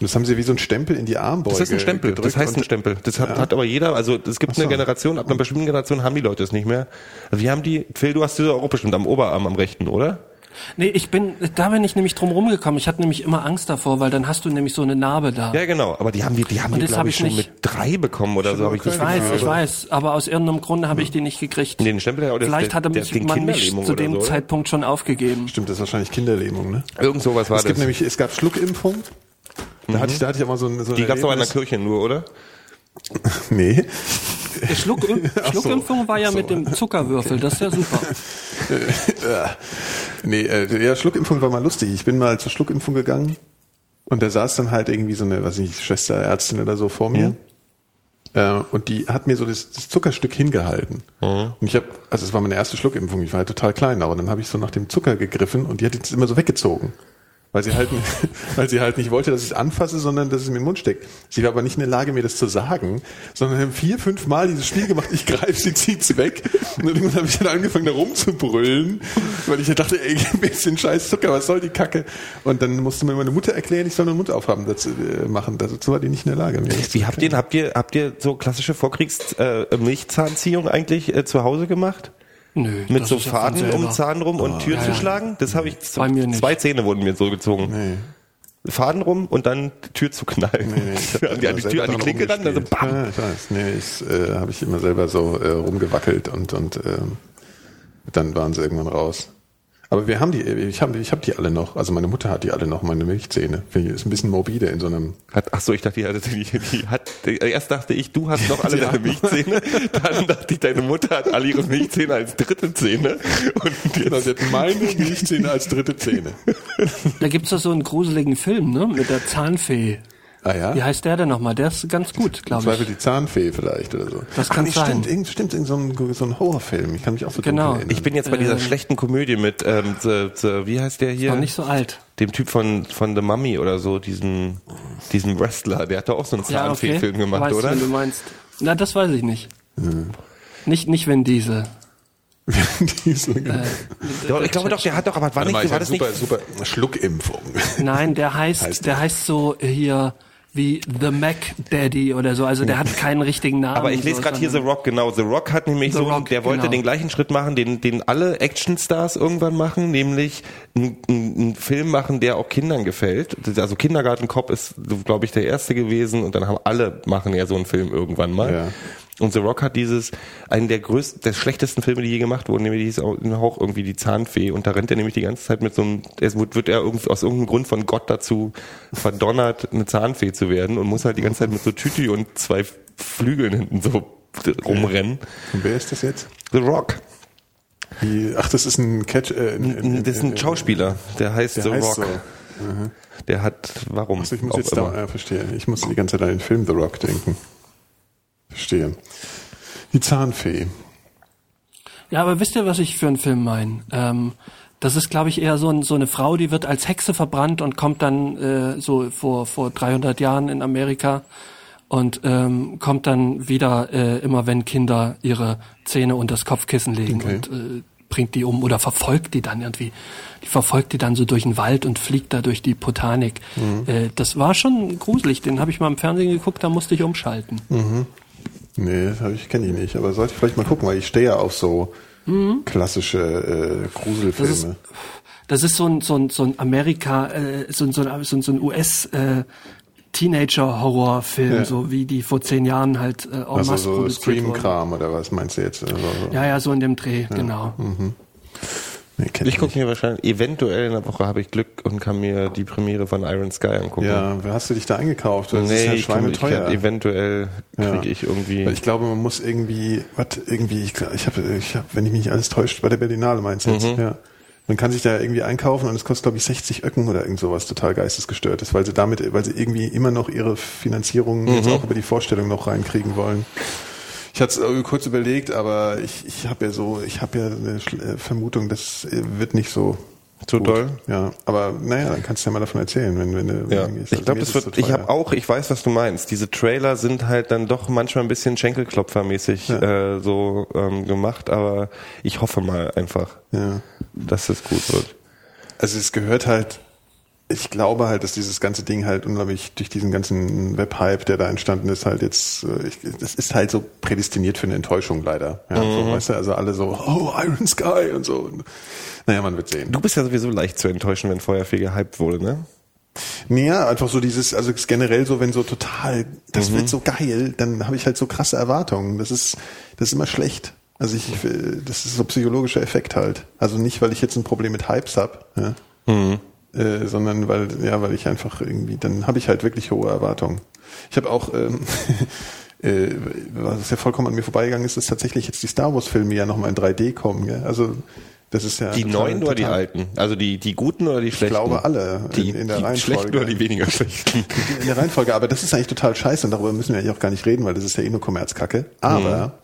Und das haben sie wie so ein Stempel in die Armbeuge Mhm. Das ist ein Stempel, das heißt ein Stempel. Das hat, Ja. hat aber jeder, also es gibt so. eine Generation, ab einer bestimmten Generation haben die Leute es nicht mehr. Also wir haben die, Phil, du hast diese auch bestimmt am Oberarm am rechten, oder? Nee, ich bin, da bin ich nämlich drum rumgekommen. Ich hatte nämlich immer Angst davor, weil dann hast du nämlich so eine Narbe da. Ja, genau. Aber die haben die, die haben Und die, glaube hab ich, schon nicht. mit drei bekommen oder so, habe ich das Ich weiß, Gefühl. ich weiß, aber aus irgendeinem Grunde habe ich die nicht gekriegt. Nee, den Stempel, ja, oder Vielleicht der- hatte der- mich, man mich zu dem so? Zeitpunkt schon aufgegeben. Stimmt, das ist wahrscheinlich Kinderlähmung, ne? Irgend sowas war Es gibt das. nämlich, es gab Schluckimpfung. Da hatte ich, da hatte ich auch mal so ein, so die gab's doch in der. Kirche nur, oder? [LAUGHS] Nee. Die Schluck, [LAUGHS] Schluckimpfung war ja mit dem [LAUGHS] Zuckerwürfel, das ist ja super. Nee, äh, ja, Schluckimpfung war mal lustig. Ich bin mal zur Schluckimpfung gegangen und da saß dann halt irgendwie so eine, weiß nicht, Schwesterärztin oder so vor mir. Äh, und die hat mir so das, das Zuckerstück hingehalten. Und ich habe, also es war meine erste Schluckimpfung, ich war halt total klein, aber dann habe ich so nach dem Zucker gegriffen und die hat jetzt immer so weggezogen. Weil sie halt, [LAUGHS] weil sie halt nicht wollte, dass ich es anfasse, sondern dass es mir in den Mund steckt. Sie war aber nicht in der Lage, mir das zu sagen, sondern haben vier, fünf Mal dieses Spiel gemacht, ich greife sie, zieht's weg. Und irgendwann habe ich dann angefangen, da rumzubrüllen, weil ich dachte, ey, ein bisschen scheiß Zucker, was soll die Kacke? Und dann musste mir meine Mutter erklären, ich soll meinen Mund aufhaben, dazu äh, machen. Dazu war die nicht in der Lage. Wie habt ihr, habt ihr, habt ihr so klassische Vorkriegs äh, eigentlich äh, zu Hause gemacht? Nö, Mit so ja Faden um. Zahn rum und Tür zu schlagen? Das habe ich, Bei mir nicht. zwei Zähne wurden mir so gezogen. Nee. Faden rum und dann die Tür zu knallen. Nee, nee, [LAUGHS] an die, an die Tür, an die Klinke dann, also bam. Ja, ich weiß. Nee, ich äh, habe ich immer selber so äh, rumgewackelt und und ähm, dann waren sie irgendwann raus. Aber wir haben die, ich habe ich hab die alle noch. Also meine Mutter hat die alle noch, meine Milchzähne. Finde ich, ist ein bisschen morbide in so einem. Hat, ach so, ich dachte, die, hatte, die, die hat, erst dachte ich, du hast noch alle [LAUGHS] deine Milchzähne, dann dachte ich, deine Mutter hat alle ihre Milchzähne als dritte Zähne und Genau, jetzt, sie hat meine Milchzähne als dritte Zähne. Da gibt's doch so einen gruseligen Film, ne? Mit der Zahnfee. Ah ja? Wie heißt der denn nochmal? Der ist ganz gut, Im glaube Zweifel ich. die Zahnfee vielleicht oder so. Das kann nee, sein. Stimmt, irgend, stimmt, irgend so ein, so ein Horrorfilm. Ich kann mich auch so Genau. erinnern. ich bin jetzt bei dieser schlechten Komödie mit, ähm, the, the, wie heißt der hier? Noch nicht so alt. Dem Typ von, von The Mummy oder so, diesem, diesem Wrestler, der hat doch auch so einen Ja, okay. Zahnfee-Film gemacht, weiß, oder? Wenn du meinst. Na, das weiß ich nicht. Nicht, nicht wenn diese. [LAUGHS] Diesel, genau. Doch, ich glaube doch, der hat doch, aber war Warte nicht, mal, ich war das super, nicht, super Schluckimpfung. Nein, der heißt, Heißt der heißt so hier wie The Mac Daddy oder so. Also der hat keinen richtigen Namen. aber ich lese so, gerade hier The Rock, genau. The Rock hat nämlich The so, Rock, der wollte genau. den gleichen Schritt machen, den, den alle Actionstars irgendwann machen, nämlich einen einen Film machen, der auch Kindern gefällt. Also Kindergartenkopf ist, glaube ich, der erste gewesen und dann haben alle machen ja so einen Film irgendwann mal. Ja. Und The Rock hat dieses, einen der größten, der schlechtesten Filme, die je gemacht wurden, nämlich dieses auch irgendwie die Zahnfee. Und da rennt er nämlich die ganze Zeit mit so einem, es wird, wird er irgendwie aus irgendeinem Grund von Gott dazu verdonnert, eine Zahnfee zu werden und muss halt die ganze Zeit mit so Tütü und zwei Flügeln hinten so rumrennen. Und wer ist das jetzt? The Rock. Die, ach, das ist ein Catch. Äh, ein- Das ist ein Schauspieler, der heißt Der The heißt Rock. so. Der hat, warum? Also ich muss jetzt immer. da, ja, verstehe. Ich muss die ganze Zeit an den Film The Rock denken. Verstehe. Die Zahnfee. Ja, aber wisst ihr, was ich für einen Film meine? Ähm, das ist, glaube ich, eher so, ein, so eine Frau, die wird als Hexe verbrannt und kommt dann äh, so vor, vor 300 Jahren in Amerika und ähm, kommt dann wieder äh, immer, wenn Kinder ihre Zähne unter das Kopfkissen legen Okay. und äh, bringt die um oder verfolgt die dann irgendwie. Die verfolgt die dann so durch den Wald und fliegt da durch die Botanik. Äh, das war schon gruselig. Den habe ich mal im Fernsehen geguckt, da musste ich umschalten. Nee, ich kenne ich nicht, aber sollte ich vielleicht mal gucken, weil ich stehe ja auf so klassische äh, Gruselfilme. Das ist- Das ist so ein, so ein, so ein Amerika, äh, so ein, so ein, so ein, US äh, Teenager-Horrorfilm, Ja. so wie die vor zehn Jahren halt äh, en also so. Stream-Kram oder was meinst du jetzt? Also, so. Ja, ja, so in dem Dreh, genau. Nee, Ich gucke mir wahrscheinlich, eventuell in der Woche habe ich Glück und kann mir die Premiere von Iron Sky angucken. Ja, wer hast du dich da eingekauft? Das ist nee, ja ich kann, ich kann, eventuell Ja. kriege ich irgendwie. Ich glaube, man muss irgendwie, was irgendwie, ich, ich habe, ich hab, wenn ich mich nicht alles täuscht, bei der Berlinale meinst du jetzt, Mhm. ja. Man kann sich da irgendwie einkaufen und es kostet, glaube ich, 60 Öcken oder irgend sowas total geistesgestörtes, weil sie damit, weil sie irgendwie immer noch ihre Finanzierung jetzt Mhm. auch über die Vorstellung noch reinkriegen wollen. Ich hatte es kurz überlegt, aber ich, ich habe ja so, ich habe ja eine äh, Vermutung, das äh, wird nicht so So gut. doll? Ja, aber naja, dann kannst du ja mal davon erzählen, wenn, wenn du Ja, wenn du gehst. ich Also glaube, mir das wird. so ich habe auch, ich weiß, was du meinst. Diese Trailer sind halt dann doch manchmal ein bisschen Schenkelklopfermäßig äh, so ähm, gemacht, aber ich hoffe mal einfach, Ja. dass es gut wird. Also es gehört halt, ich glaube halt, dass dieses ganze Ding halt unglaublich durch diesen ganzen Webhype, der da entstanden ist, halt jetzt, äh, ich, das ist halt so prädestiniert für eine Enttäuschung leider. Ja, so, weißt du, also alle so, oh, Iron Sky und so. Naja, man wird sehen. Du bist ja sowieso leicht zu enttäuschen, wenn vorher viel gehypt wurde, ne? Nee, ja, einfach so dieses, also generell so, wenn so total, das wird so geil, dann habe ich halt so krasse Erwartungen. Das ist, das ist immer schlecht. Also ich, äh, das ist so psychologischer Effekt halt. Also nicht, weil ich jetzt ein Problem mit Hypes hab, ja, äh, sondern weil, ja, weil ich einfach irgendwie, dann habe ich halt wirklich hohe Erwartungen. Ich habe auch, ähm, [LAUGHS] äh, was ja vollkommen an mir vorbeigegangen ist, ist tatsächlich jetzt die Star Wars Filme ja nochmal in 3D kommen. Gell? Also das ist ja Die total- neuen oder die alten? Also die, die guten oder die schlechten? glaube alle Die, in- in der die Reihenfolge. schlechten oder die weniger schlechten? in der Reihenfolge, aber das ist eigentlich total scheiße und darüber müssen wir eigentlich auch gar nicht reden, weil das ist ja eh nur Kommerzkacke. Aber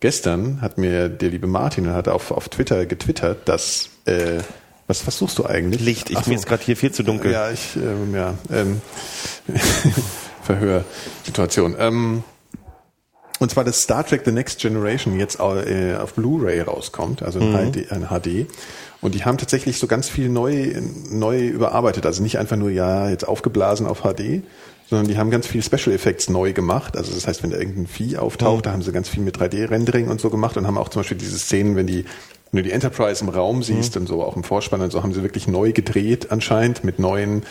gestern hat mir der liebe Martin hat auf, auf Twitter getwittert, dass äh, was, was suchst du eigentlich? Licht, ich, Ach so. mir ist gerade hier viel zu dunkel. Ja, ich, ähm, ja, ähm, [LAUGHS] Verhörsituation. Ähm, und zwar, dass Star Trek The Next Generation jetzt äh, auf Blu-ray rauskommt, also in HD, ein HD. Und die haben tatsächlich so ganz viel neu, neu überarbeitet. Also nicht einfach nur, ja, jetzt aufgeblasen auf HD, sondern die haben ganz viel Special Effects neu gemacht. Also das heißt, wenn da irgendein Vieh auftaucht, da haben sie ganz viel mit 3D-Rendering und so gemacht und haben auch zum Beispiel diese Szenen, wenn die wenn du die Enterprise im Raum siehst und so auch im Vorspann und so haben sie wirklich neu gedreht anscheinend mit neuen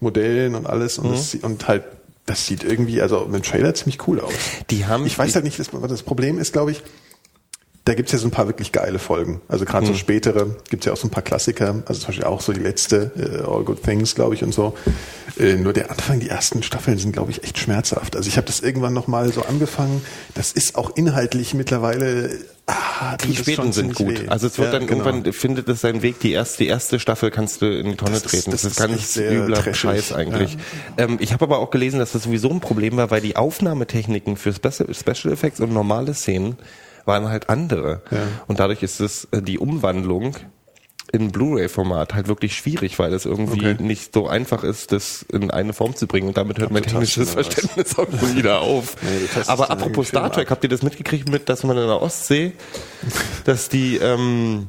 Modellen und alles und, das, und halt das sieht irgendwie also im Trailer ziemlich cool aus. Die haben- ich weiß halt nicht, was das Problem ist, glaube ich, da gibt's ja so ein paar wirklich geile Folgen. Also gerade so spätere gibt's ja auch so ein paar Klassiker. Also zum Beispiel auch so die letzte, äh, All Good Things, glaube ich, und so. Äh, nur der Anfang, die ersten Staffeln sind, glaube ich, echt schmerzhaft. Also ich habe das irgendwann nochmal so angefangen. Das ist auch inhaltlich mittlerweile. Ah, Die späten sind gut. weh. Also es wird Ja, dann genau. irgendwann findet es seinen Weg. Die erste, die erste Staffel kannst du in die Tonne Das ist- treten. das Das, ist ganz sehr übler trashig, Scheiß eigentlich. Ähm, ich habe aber auch gelesen, dass das sowieso ein Problem war, weil die Aufnahmetechniken für Special, Special Effects und normale Szenen waren halt andere. Und dadurch ist es äh, die Umwandlung in Blu-ray-Format halt wirklich schwierig, weil es irgendwie Okay. nicht so einfach ist, das in eine Form zu bringen. Und damit hört mein technisches? Verständnis auch wieder auf. [LAUGHS] Nee, Aber apropos Star Trek, ab. habt ihr das mitgekriegt mit, dass man in der Ostsee, [LAUGHS] dass die ähm,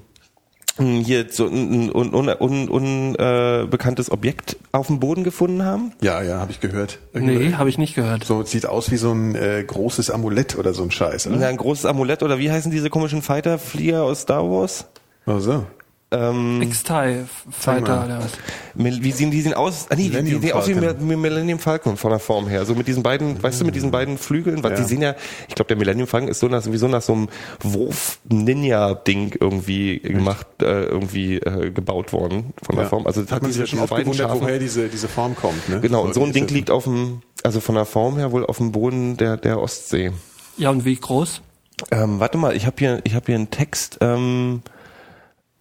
hier so ein un, un, un, un, äh, bekanntes Objekt auf dem Boden gefunden haben? Ja, ja, habe ich gehört. Nee, habe ich nicht gehört. So sieht aus wie so ein äh, großes Amulett oder so ein Scheiß, Ja, oder? ein großes Amulett oder wie heißen diese komischen Fighter-Flieger aus Star Wars? Ach so. Ähm, X-TIE Fighter oder was? Wie sehen die sehen aus? Ah, nee, die, sehen aus wie Millennium Falcon von der Form her. So mit diesen beiden, weißt du, mit diesen beiden Flügeln, weil Ja. die sehen ja, ich glaube, der Millennium Falcon ist so nach, sowieso nach so einem Wurf-Ninja-Ding irgendwie gemacht, äh, irgendwie äh, gebaut worden von der. Form. Also das hat man sich ja schon oft gewundert, woher diese, diese Form kommt. Ne? Genau, und so ein Ding liegt auf dem, also von der Form her wohl auf dem Boden der, der Ostsee. Ja, und wie groß? Ähm, warte mal, ich habe hier, ich habe hier einen Text. Ähm,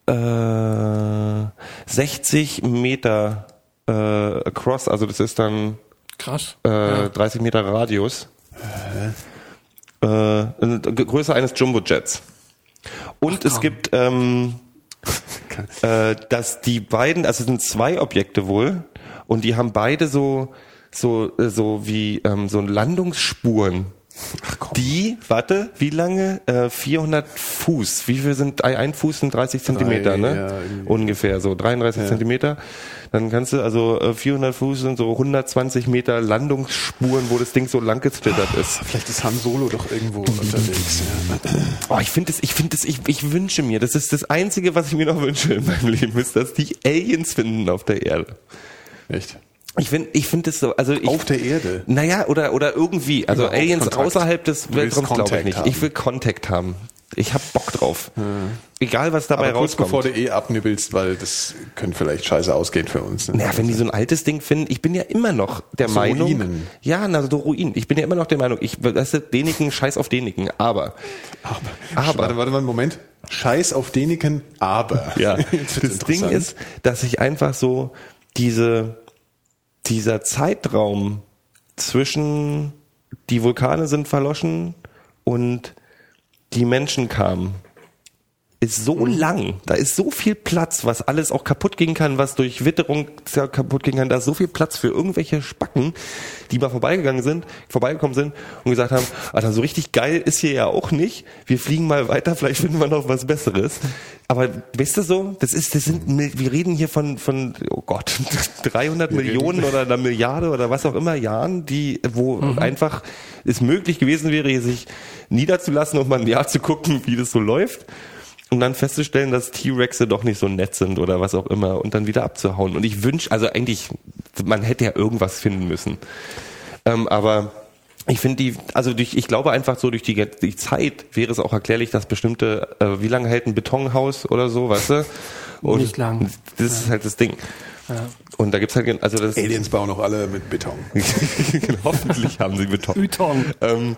äh, 60 Meter äh, across, also das ist dann Krass. äh, 30 Meter Radius. Äh, Größe eines Jumbo-Jets. Und es komm. gibt, ähm, [LAUGHS] äh, dass die beiden, also es sind zwei Objekte wohl, und die haben beide so, so, äh, so wie ähm, so Landungsspuren. Die, warte, wie lange? Äh, 400 Fuß. Wie viel sind, ein Fuß sind 30 Zentimeter, ne? ja. Ungefähr, so 33 Zentimeter. Dann kannst du, also äh, 400 Fuß sind so 120 Meter Landungsspuren, wo das Ding so lang gezittert ist. Vielleicht ist Han Solo doch irgendwo unterwegs. Ja. Oh, ich finde es, ich finde es, ich, ich wünsche mir, das ist das Einzige, was ich mir noch wünsche in meinem Leben, ist, dass die Aliens finden auf der Erde. Echt? Ich finde, ich finde es so, also ich, Auf der Erde? Naja, oder, oder irgendwie, also Überhaupt Aliens Kontakt. außerhalb des Weltraums glaube ich nicht. haben. Ich will Kontakt haben. Ich hab Bock drauf. Egal, was dabei Aber kurz rauskommt. bevor du eh abnibbelst, weil das könnte vielleicht scheiße ausgehen für uns. Ne? Naja, wenn die so ein altes Ding finden, ich bin ja immer noch der So Meinung. Ruinen. Ja, na, so Ruinen. Ich bin ja immer noch der Meinung, ich, das ist Deniken, scheiß auf Deniken, aber. aber, Aber- Warte, warte mal einen Moment. Scheiß auf Deniken, aber. Ja, [LAUGHS] das Ding ist, dass ich einfach so diese, dieser Zeitraum zwischen die Vulkane sind verloschen und die Menschen kamen, ist so lang. Da ist so viel Platz, was alles auch kaputt gehen kann, was durch Witterung kaputt gehen kann. Da ist so viel Platz für irgendwelche Spacken, die mal vorbeigegangen sind, vorbeigekommen sind und gesagt haben, Alter, so richtig geil ist hier ja auch nicht. Wir fliegen mal weiter, vielleicht finden wir noch was Besseres. Aber weißt du so, das ist, das sind, wir reden hier von, von, oh Gott, [LAUGHS] 300 Millionen oder einer Milliarde oder was auch immer Jahren, die, wo einfach es möglich gewesen wäre, sich niederzulassen und mal ein Jahr zu gucken, wie das so läuft. Und dann festzustellen, dass T-Rexe doch nicht so nett sind oder was auch immer und dann wieder abzuhauen. Und ich wünsche, also eigentlich, man hätte ja irgendwas finden müssen. Ähm, aber ich finde die, also durch, ich glaube einfach so durch die, die Zeit wäre es auch erklärlich, dass bestimmte, äh, wie lange hält ein Betonhaus oder so, weißt du? Und Nicht lang. Das ist halt das Ding. Und da gibt's halt, also das, Aliens bauen auch alle mit Beton. [LAUGHS] hoffentlich haben sie Beton. Ytong. Ähm,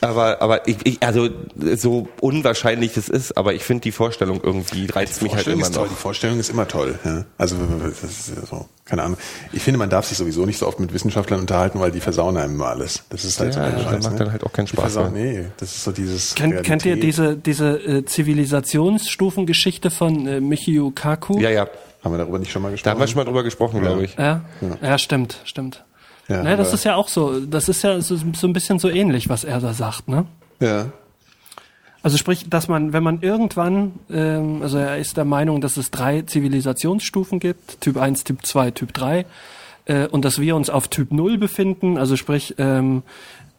aber aber ich, ich, also so unwahrscheinlich es ist, aber ich finde die Vorstellung irgendwie reizt mich halt immer ist toll. noch. Die Vorstellung ist immer toll. Ja. Also das ist ja so, keine Ahnung. Ich finde, man darf sich sowieso nicht so oft mit Wissenschaftlern unterhalten, weil die versauen einem immer alles. Das ist halt so Ja, ein das Scheiß. macht ne? dann halt auch keinen Spaß versauen, mehr. nee, das ist so dieses. Kennt, kennt ihr diese, diese äh, Zivilisationsstufengeschichte von äh, Michio Kaku? Ja, ja. Haben wir darüber nicht schon mal gesprochen? Da haben wir schon mal drüber gesprochen, glaube ich. Ja, ja. stimmt, stimmt. Ja, ne, das ist ja auch so, das ist ja so, so ein bisschen so ähnlich, was er da sagt, ne? Ja. Also sprich, dass man, wenn man irgendwann, ähm, also er ist der Meinung, dass es drei Zivilisationsstufen gibt, Typ 1, Typ 2, Typ 3, äh, und dass wir uns auf Typ 0 befinden, also sprich, ähm,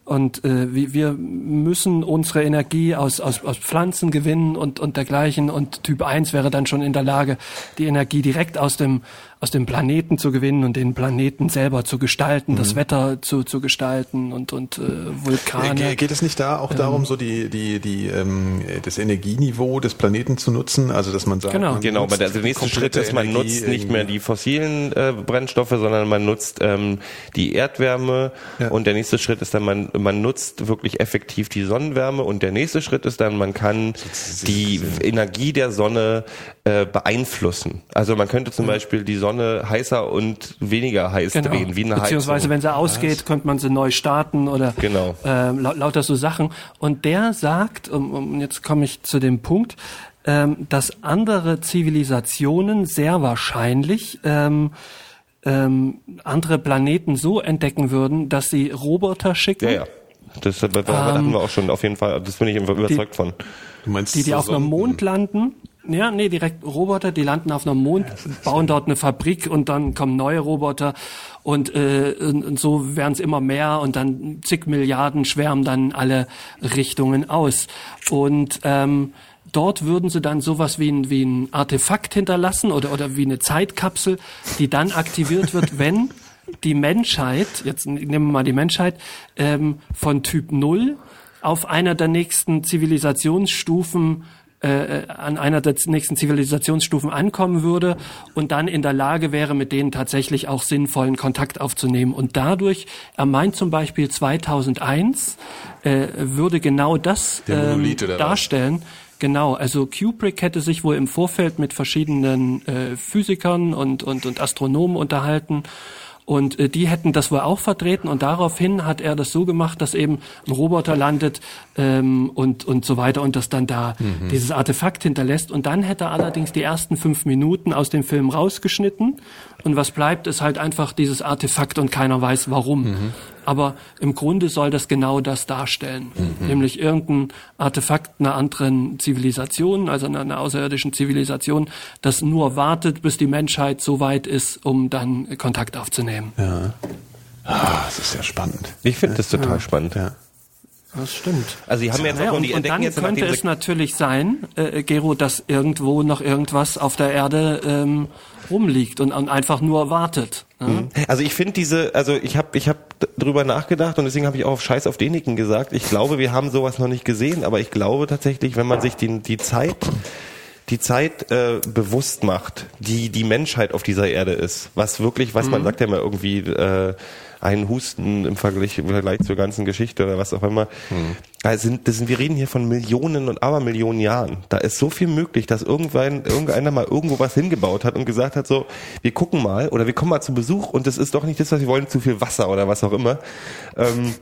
und äh, wir, wir müssen unsere Energie aus, aus, aus Pflanzen gewinnen und, und dergleichen. Und Typ 1 wäre dann schon in der Lage, die Energie direkt aus dem, aus dem Planeten zu gewinnen und den Planeten selber zu gestalten, das Wetter zu, zu gestalten und, und äh, Vulkane. Ge- Geht es nicht da auch darum, so die, die, die, ähm, das Energieniveau des Planeten zu nutzen? Also, dass man sagt, Genau. man Genau, aber der, der nächste Schritt ist, man Energie nutzt nicht mehr die fossilen äh, Brennstoffe, sondern man nutzt ähm, die Erdwärme Ja. und der nächste Schritt ist dann, man, man nutzt wirklich effektiv die Sonnenwärme und der nächste Schritt ist dann, man kann die Energie der Sonne äh, beeinflussen. Also man könnte zum Beispiel die Sonne heißer und weniger heiß Genau. drehen, wie eine Beziehungsweise, Heizung. wenn sie ausgeht, könnte man sie neu starten oder Genau. ähm, lau lauter so Sachen. Und der sagt, um, um, jetzt komme ich zu dem Punkt, ähm, dass andere Zivilisationen sehr wahrscheinlich ähm, ähm, andere Planeten so entdecken würden, dass sie Roboter schicken. Ja, ja. Das, da, da hatten wir auch schon auf jeden Fall, das bin ich überzeugt von. Du meinst die, die so auf einem? Mond landen. Ja, nee, direkt Roboter, die landen auf einem Mond, bauen dort eine Fabrik und dann kommen neue Roboter und, äh, und, und so werden es immer mehr und dann zig Milliarden schwärmen dann alle Richtungen aus. Und ähm, dort würden sie dann sowas wie ein, wie ein Artefakt hinterlassen oder, oder wie eine Zeitkapsel, die dann aktiviert wird, [LAUGHS] wenn die Menschheit, jetzt nehmen wir mal die Menschheit, ähm, von Typ 0 auf einer der nächsten Zivilisationsstufen äh, an einer der nächsten Zivilisationsstufen ankommen würde und dann in der Lage wäre, mit denen tatsächlich auch sinnvollen Kontakt aufzunehmen. Und dadurch, er meint zum Beispiel 2001, äh, würde genau das ähm, darstellen. Genau, also Kubrick hätte sich wohl im Vorfeld mit verschiedenen äh, Physikern und, und, und Astronomen unterhalten und äh, die hätten das wohl auch vertreten und daraufhin hat er das so gemacht, dass eben ein Roboter landet ähm, und, und so weiter und das dann da dieses Artefakt hinterlässt. Und dann hätte er allerdings die ersten fünf Minuten aus dem Film rausgeschnitten und was bleibt, ist halt einfach dieses Artefakt und keiner weiß warum. Aber im Grunde soll das genau das darstellen, nämlich irgendein Artefakt einer anderen Zivilisation, also einer, einer außerirdischen Zivilisation, das nur wartet, bis die Menschheit so weit ist, um dann Kontakt aufzunehmen. Ja. Ah, das ist ja spannend. Ich finde das total spannand. Ja. Das stimmt. Also die haben jetzt Naja, auch, und die und dann jetzt könnte es sie- natürlich sein, äh, Gero, dass irgendwo noch irgendwas auf der Erde ähm, rumliegt und, und einfach nur wartet. Ne? Also ich finde diese, also ich habe ich hab drüber nachgedacht und deswegen habe ich auch auf Scheiß auf Deniken gesagt. Ich glaube, wir haben sowas noch nicht gesehen, aber ich glaube tatsächlich, wenn man sich die, die Zeit die Zeit äh, bewusst macht, die die Menschheit auf dieser Erde ist, was wirklich, was man sagt ja immer irgendwie äh, ein Husten im Vergleich, im Vergleich zur ganzen Geschichte oder was auch immer. Also sind, das sind, wir reden hier von Millionen und Abermillionen Jahren. Da ist so viel möglich, dass irgendwann irgendeiner mal irgendwo was hingebaut hat und gesagt hat, so, wir gucken mal oder wir kommen mal zu Besuch und das ist doch nicht das, was wir wollen, zu viel Wasser oder was auch immer. Ähm,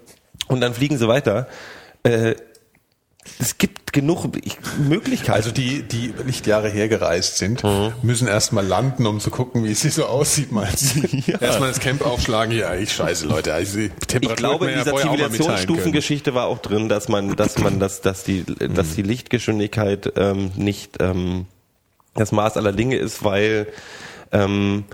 und dann fliegen sie weiter. Äh, es gibt genug ich- Möglichkeiten. Also die, die Lichtjahre hergereist sind, müssen erstmal landen, um zu gucken, wie es hier so aussieht. Mal [LAUGHS] erstmal das Camp aufschlagen. Ja, ich scheiße, Leute. Also ich glaube, in dieser ja. Zivilisationsstufengeschichte war auch drin, dass man, dass man, [CLEARS THROAT] dass, dass die, dass die Lichtgeschwindigkeit ähm, nicht ähm, das Maß aller Dinge ist, weil ähm,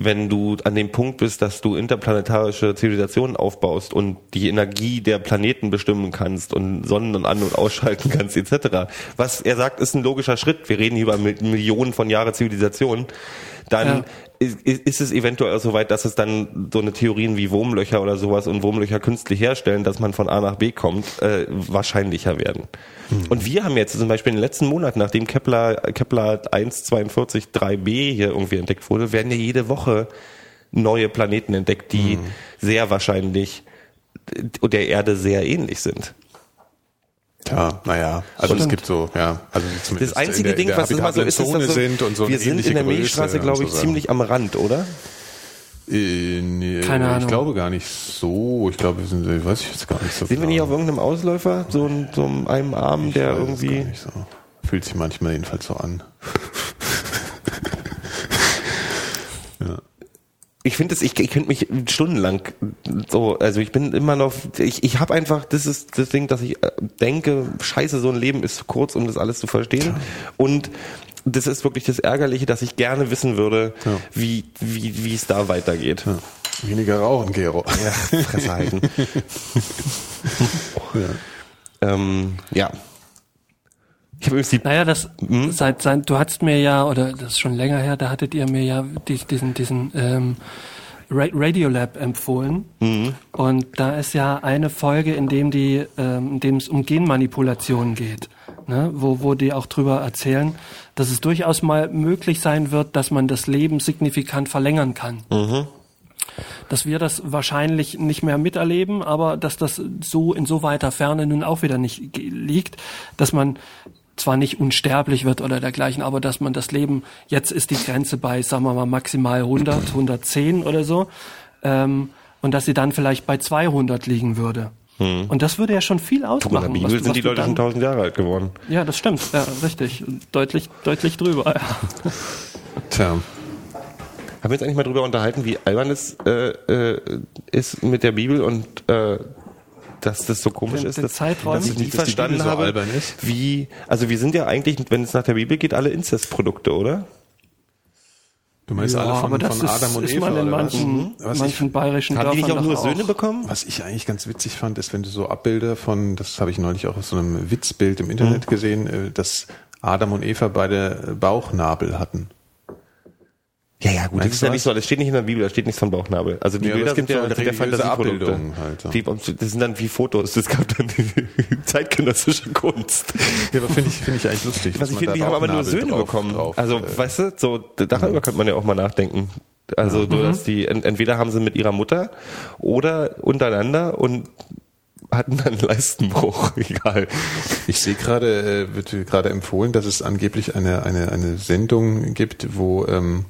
wenn du an dem Punkt bist, dass du interplanetarische Zivilisationen aufbaust und die Energie der Planeten bestimmen kannst und Sonnen an- und ausschalten kannst, etc. Was er sagt, ist ein logischer Schritt. Wir reden hier über Mil- Millionen von Jahre Zivilisation. Dann Ja. ist, ist es eventuell so weit, dass es dann so eine Theorien wie Wurmlöcher oder sowas und Wurmlöcher künstlich herstellen, dass man von A nach B kommt, äh, wahrscheinlicher werden. Und wir haben jetzt zum Beispiel in den letzten Monaten, nachdem Kepler, Kepler 142 3b hier irgendwie entdeckt wurde, werden ja jede Woche neue Planeten entdeckt, die sehr wahrscheinlich der Erde sehr ähnlich sind. Ja, naja, also es Stimmt. gibt so, ja, also zumindest Das einzige in der, Ding, in was immer so ist, ist, Zone dass so, sind und so eine wir sind in der Milchstraße, und glaube ich, ziemlich am Rand, oder? Äh, nee, Keine Ich Ahnung. glaube gar nicht so. Ich glaube, wir sind, weiß ich jetzt gar nicht so. Sind wir genau. nicht auf irgendeinem Ausläufer? So, ein, so einem Arm, Ich der weiß es irgendwie... gar nicht so. Fühlt sich manchmal jedenfalls so an. [LAUGHS] ich finde es, ich, ich könnte mich stundenlang so, also ich bin immer noch, ich, ich habe einfach, das ist das Ding, dass ich äh, denke, scheiße, so ein Leben ist zu kurz, um das alles zu verstehen. Und das ist wirklich das Ärgerliche, dass ich gerne wissen würde, Ja. wie, wie, wie es da weitergeht. Ja. Weniger rauchen, Gero. Ja, Fresse halten. [LAUGHS] ähm, ja. Ich habe übrigens die Naja, das Mhm. seit, seit du hattest mir ja, oder das ist schon länger her, da hattet ihr mir ja die, diesen, diesen ähm, Ra Radiolab empfohlen. Mhm. Und da ist ja eine Folge, in dem die, ähm, in dem es um Genmanipulation geht, ne? wo, wo die auch drüber erzählen, dass es durchaus mal möglich sein wird, dass man das Leben signifikant verlängern kann. Dass wir das wahrscheinlich nicht mehr miterleben, aber dass das so in so weiter Ferne nun auch wieder nicht liegt, dass man zwar nicht unsterblich wird oder dergleichen, aber dass man das Leben, jetzt ist die Grenze bei, sagen wir mal, maximal 100, 110 [CLEARS THROAT] oder so, ähm, und dass sie dann vielleicht bei 200 liegen würde. Und das würde ja schon viel Guck mal, in ausmachen. der Bibel was sind die du Leute schon dann- tausend Jahre alt geworden. Ja, das stimmt. Ja, richtig. Deutlich, deutlich drüber. Ja. [LAUGHS] Tja. Haben wir uns eigentlich mal drüber unterhalten, wie albern es äh, äh, ist mit der Bibel und äh, dass das so komisch Den- ist, den dass, dass ich nie Dass verstanden so habe, albern ist? wie, also wir sind ja eigentlich, wenn es nach der Bibel geht, alle Inzestprodukte, oder? Du meinst Ja, alle von, aber das von ist, Adam und ist Eva man in oder was? manchen, Mhm. Was ich- manchen bayerischen Haben die nicht auch nur Söhne bekommen? Was ich eigentlich ganz witzig fand, ist, wenn du so Abbilder von, das habe ich neulich auch auf so einem Witzbild im Internet Mhm. gesehen, äh, dass Adam und Eva beide Bauchnabel hatten. Ja, ja, gut, das ist ja nicht so, das steht nicht in der Bibel, da steht nichts von Bauchnabel. Also die Ja, Bilder es gibt sind ja, so religiöse Fantasieprodukte. Halt, ja. Die, das sind dann wie Fotos, das gab dann die [LAUGHS] zeitgenössische Kunst. Ja, aber finde ich, finde ich eigentlich lustig. Was ich finde, die haben aber nur Söhne drauf- bekommen. drauf, also, äh, weißt du, so, darüber könnte man ja auch mal nachdenken. Also, nur, dass die, ent- entweder haben sie mit ihrer Mutter oder untereinander und hatten dann Leistenbruch, [LAUGHS] egal. Ich sehe gerade, äh, wird gerade empfohlen, dass es angeblich eine, eine, eine Sendung gibt, wo, ähm,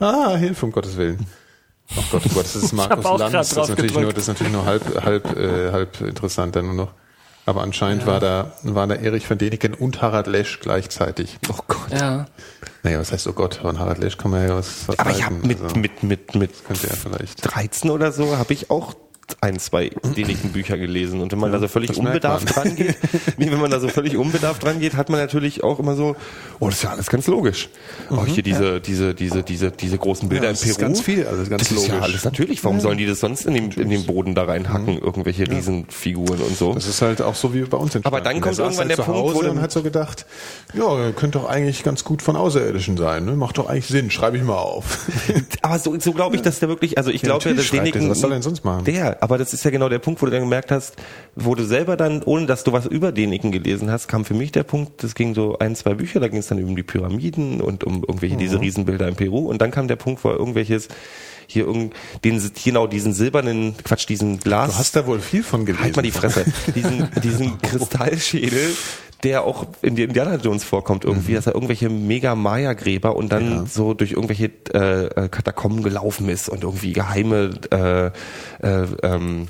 ah, Hilfe, um Gottes Willen. Oh Gott, oh Gott, das ist [LAUGHS] Markus Lanz, das ist natürlich nur, das ist natürlich nur halb, halb, äh, halb interessant dann nur noch. Aber anscheinend war da, waren da Erich van Däniken und Harald Lesch gleichzeitig. Oh Gott. Ja. Naja, was heißt, oh Gott, von Harald Lesch kann man ja was, was Aber ich halten, habe mit, also, mit, mit, mit er vielleicht. 13 oder so habe ich auch ein, zwei dänigen Bücher gelesen. Und wenn man da so völlig unbedarft man. rangeht, [LAUGHS] nee, wenn man da so völlig unbedarft rangeht, hat man natürlich auch immer so, oh, das ist ja alles ganz logisch. oh, hier diese, diese, diese, diese, diese großen Bilder Ja, in das ist Peru. ganz viel, alles ganz das ist ja logisch. alles natürlich. Warum sollen die das sonst in den, in den Boden da reinhacken, irgendwelche Riesenfiguren und so? Das ist halt auch so wie bei uns Aber dann kommt der irgendwann halt der Punkt, wo und hat so gedacht, ja, könnte doch eigentlich ganz gut von Außerirdischen sein, ne? Macht doch eigentlich Sinn, schreibe ich mal auf. [LAUGHS] Aber so, so glaube ich, dass der wirklich, also ich Ja, glaube, ja, er. Däniken, Was soll er denn sonst machen? Der, aber das ist ja genau der Punkt, wo du dann gemerkt hast, wo du selber dann, ohne dass du was über Däniken gelesen hast, kam für mich der Punkt, das ging so ein, zwei Bücher, da ging es dann um die Pyramiden und um irgendwelche Mhm. diese Riesenbilder in Peru und dann kam der Punkt, wo er irgendwelches hier irgend, den, genau diesen silbernen, Quatsch, diesen Glas. Du hast da wohl viel von gelesen. Halt mal die Fresse. diesen, [LAUGHS] diesen Kristallschädel, der auch in die Indiana Jones vorkommt irgendwie, dass er irgendwelche mega Maya-Gräber und dann Mhm. Ja. so durch irgendwelche äh, äh, Katakomben gelaufen ist und irgendwie geheime äh, äh, ähm,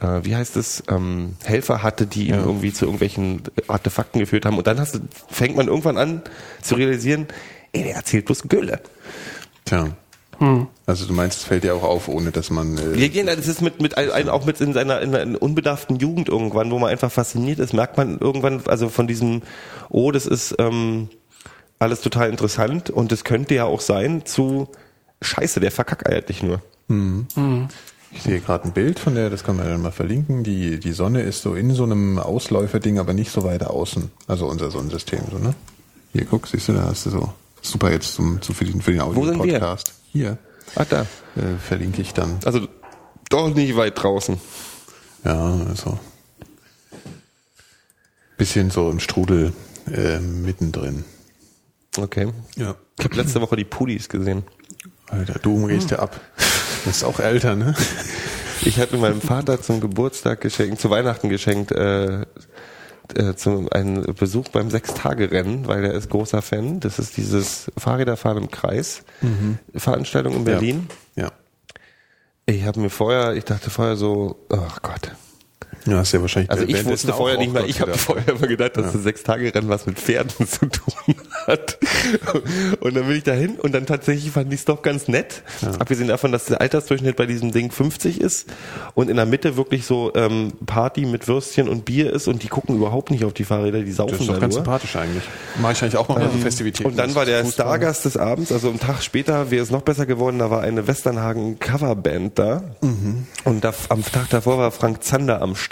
äh, wie heißt es, ähm, Helfer hatte, die ihn irgendwie zu irgendwelchen Artefakten geführt haben. Und dann hast du, fängt man irgendwann an zu realisieren, ey, der erzählt bloß Gülle. Tja. Also du meinst, es fällt dir auch auf, ohne dass man... Äh, Wir gehen, das ist mit, mit ein- auch mit in seiner in einer unbedarften Jugend irgendwann, wo man einfach fasziniert ist, merkt man irgendwann, also von diesem, oh, das ist ähm, alles total interessant und das könnte ja auch sein, zu Scheiße, der verkackeiert dich nur. Ich sehe gerade ein Bild von der, das kann man dann mal verlinken. Die, die Sonne ist so in so einem Ausläuferding, aber nicht so weit außen. Also unser Sonnensystem, so, ne? Hier, guck, siehst du, da hast du so. Super jetzt zum, zu, für den, für den? Audio-Podcast. Hier, Ach da. äh, verlinke ich dann. Also doch nicht weit draußen. Ja, also. Bisschen so im Strudel äh, mittendrin. Okay. Ja. Ich habe letzte Woche die Pudis gesehen. Alter, du gehst ja ab. Das ist auch älter, ne? Ich hatte meinem Vater zum Geburtstag geschenkt, zu Weihnachten geschenkt, äh, äh, zum einen Besuch beim Sechstagerennen, weil er ist großer Fan. Das ist dieses Fahrräderfahren im Kreis Veranstaltung in Berlin. Ja. Ich habe mir vorher, ich dachte vorher so, oh Gott. Ja, hast ja wahrscheinlich. Also ich wusste vorher nicht mal, ich habe vorher immer gedacht, dass das Sechstagerennen was mit Pferden [LAUGHS] zu tun hat. Und dann bin ich dahin und dann tatsächlich fand ich es doch ganz nett. Abgesehen davon, dass der Altersdurchschnitt bei diesem Ding 50 ist und in der Mitte wirklich so ähm, Party mit Würstchen und Bier ist und die gucken überhaupt nicht auf die Fahrräder, die saufen Das ist doch ganz nur. sympathisch eigentlich. Mache ich eigentlich auch mal ähm, Festivitäten. Und dann war der. Stargast des Abends, also einen Tag später wäre es noch besser geworden, da war eine Westernhagen Coverband da. Und da, am Tag davor war Frank Zander am Start.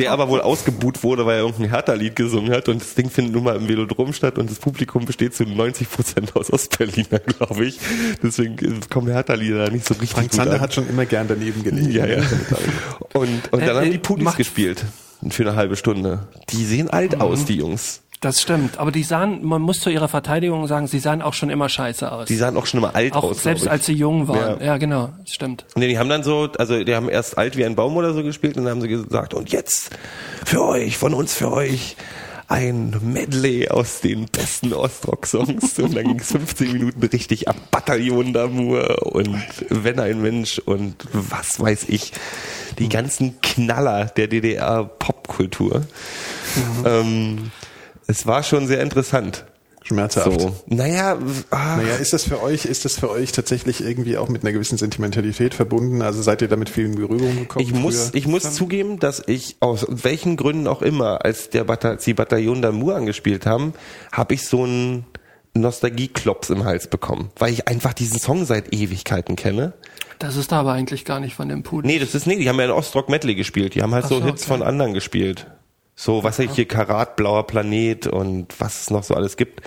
Der aber wohl ausgebuht wurde, weil er irgendein Hertha-Lied gesungen hat und das Ding findet nun mal im Velodrom statt und das Publikum besteht zu 90 Prozent aus Ostberliner, [LAUGHS] glaube ich. Deswegen kommen Hertha-Lieder nicht so richtig Frank gut Zander an. hat schon immer gern daneben gelegen. Ja, ja. [LAUGHS] Und, und dann Äh, haben äh, die Pudis macht- gespielt. Für eine halbe Stunde. Die sehen alt aus, die Jungs. Das stimmt. Aber die sahen, man muss zu ihrer Verteidigung sagen, sie sahen auch schon immer scheiße aus. Die sahen auch schon immer alt auch aus. selbst als sie jung waren. Ja. Ja, genau. Das stimmt. Nee, die haben dann so, also die haben erst alt wie ein Baum oder so gespielt und dann haben sie gesagt, und jetzt für euch, von uns für euch, ein Medley aus den besten Ostrock-Songs und dann ging es 15 Minuten richtig ab. Bataillon d'Amour und Wenn ein Mensch und was weiß ich. Die ganzen Knaller der DDR-Popkultur. Ähm, es war schon sehr interessant. Schmerzhaft. So. Naja, ah, Naja, ist das für euch, ist das für euch tatsächlich irgendwie auch mit einer gewissen Sentimentalität verbunden? Also seid ihr damit viel in Berührung gekommen? Ich muss, ich muss zugeben, dass ich aus welchen Gründen auch immer, als der Bata die Bataillon d'Amour angespielt haben, habe ich so einen Nostalgie-Klops im Hals bekommen, weil ich einfach diesen Song seit Ewigkeiten kenne. Das ist aber eigentlich gar nicht von dem Pudel. Nee, das ist nee, die haben ja in Ostrock Medley gespielt. Die haben halt Ach so so, Hits okay. von anderen gespielt. So, was ich hier Karat, blauer Planet und was es noch so alles gibt.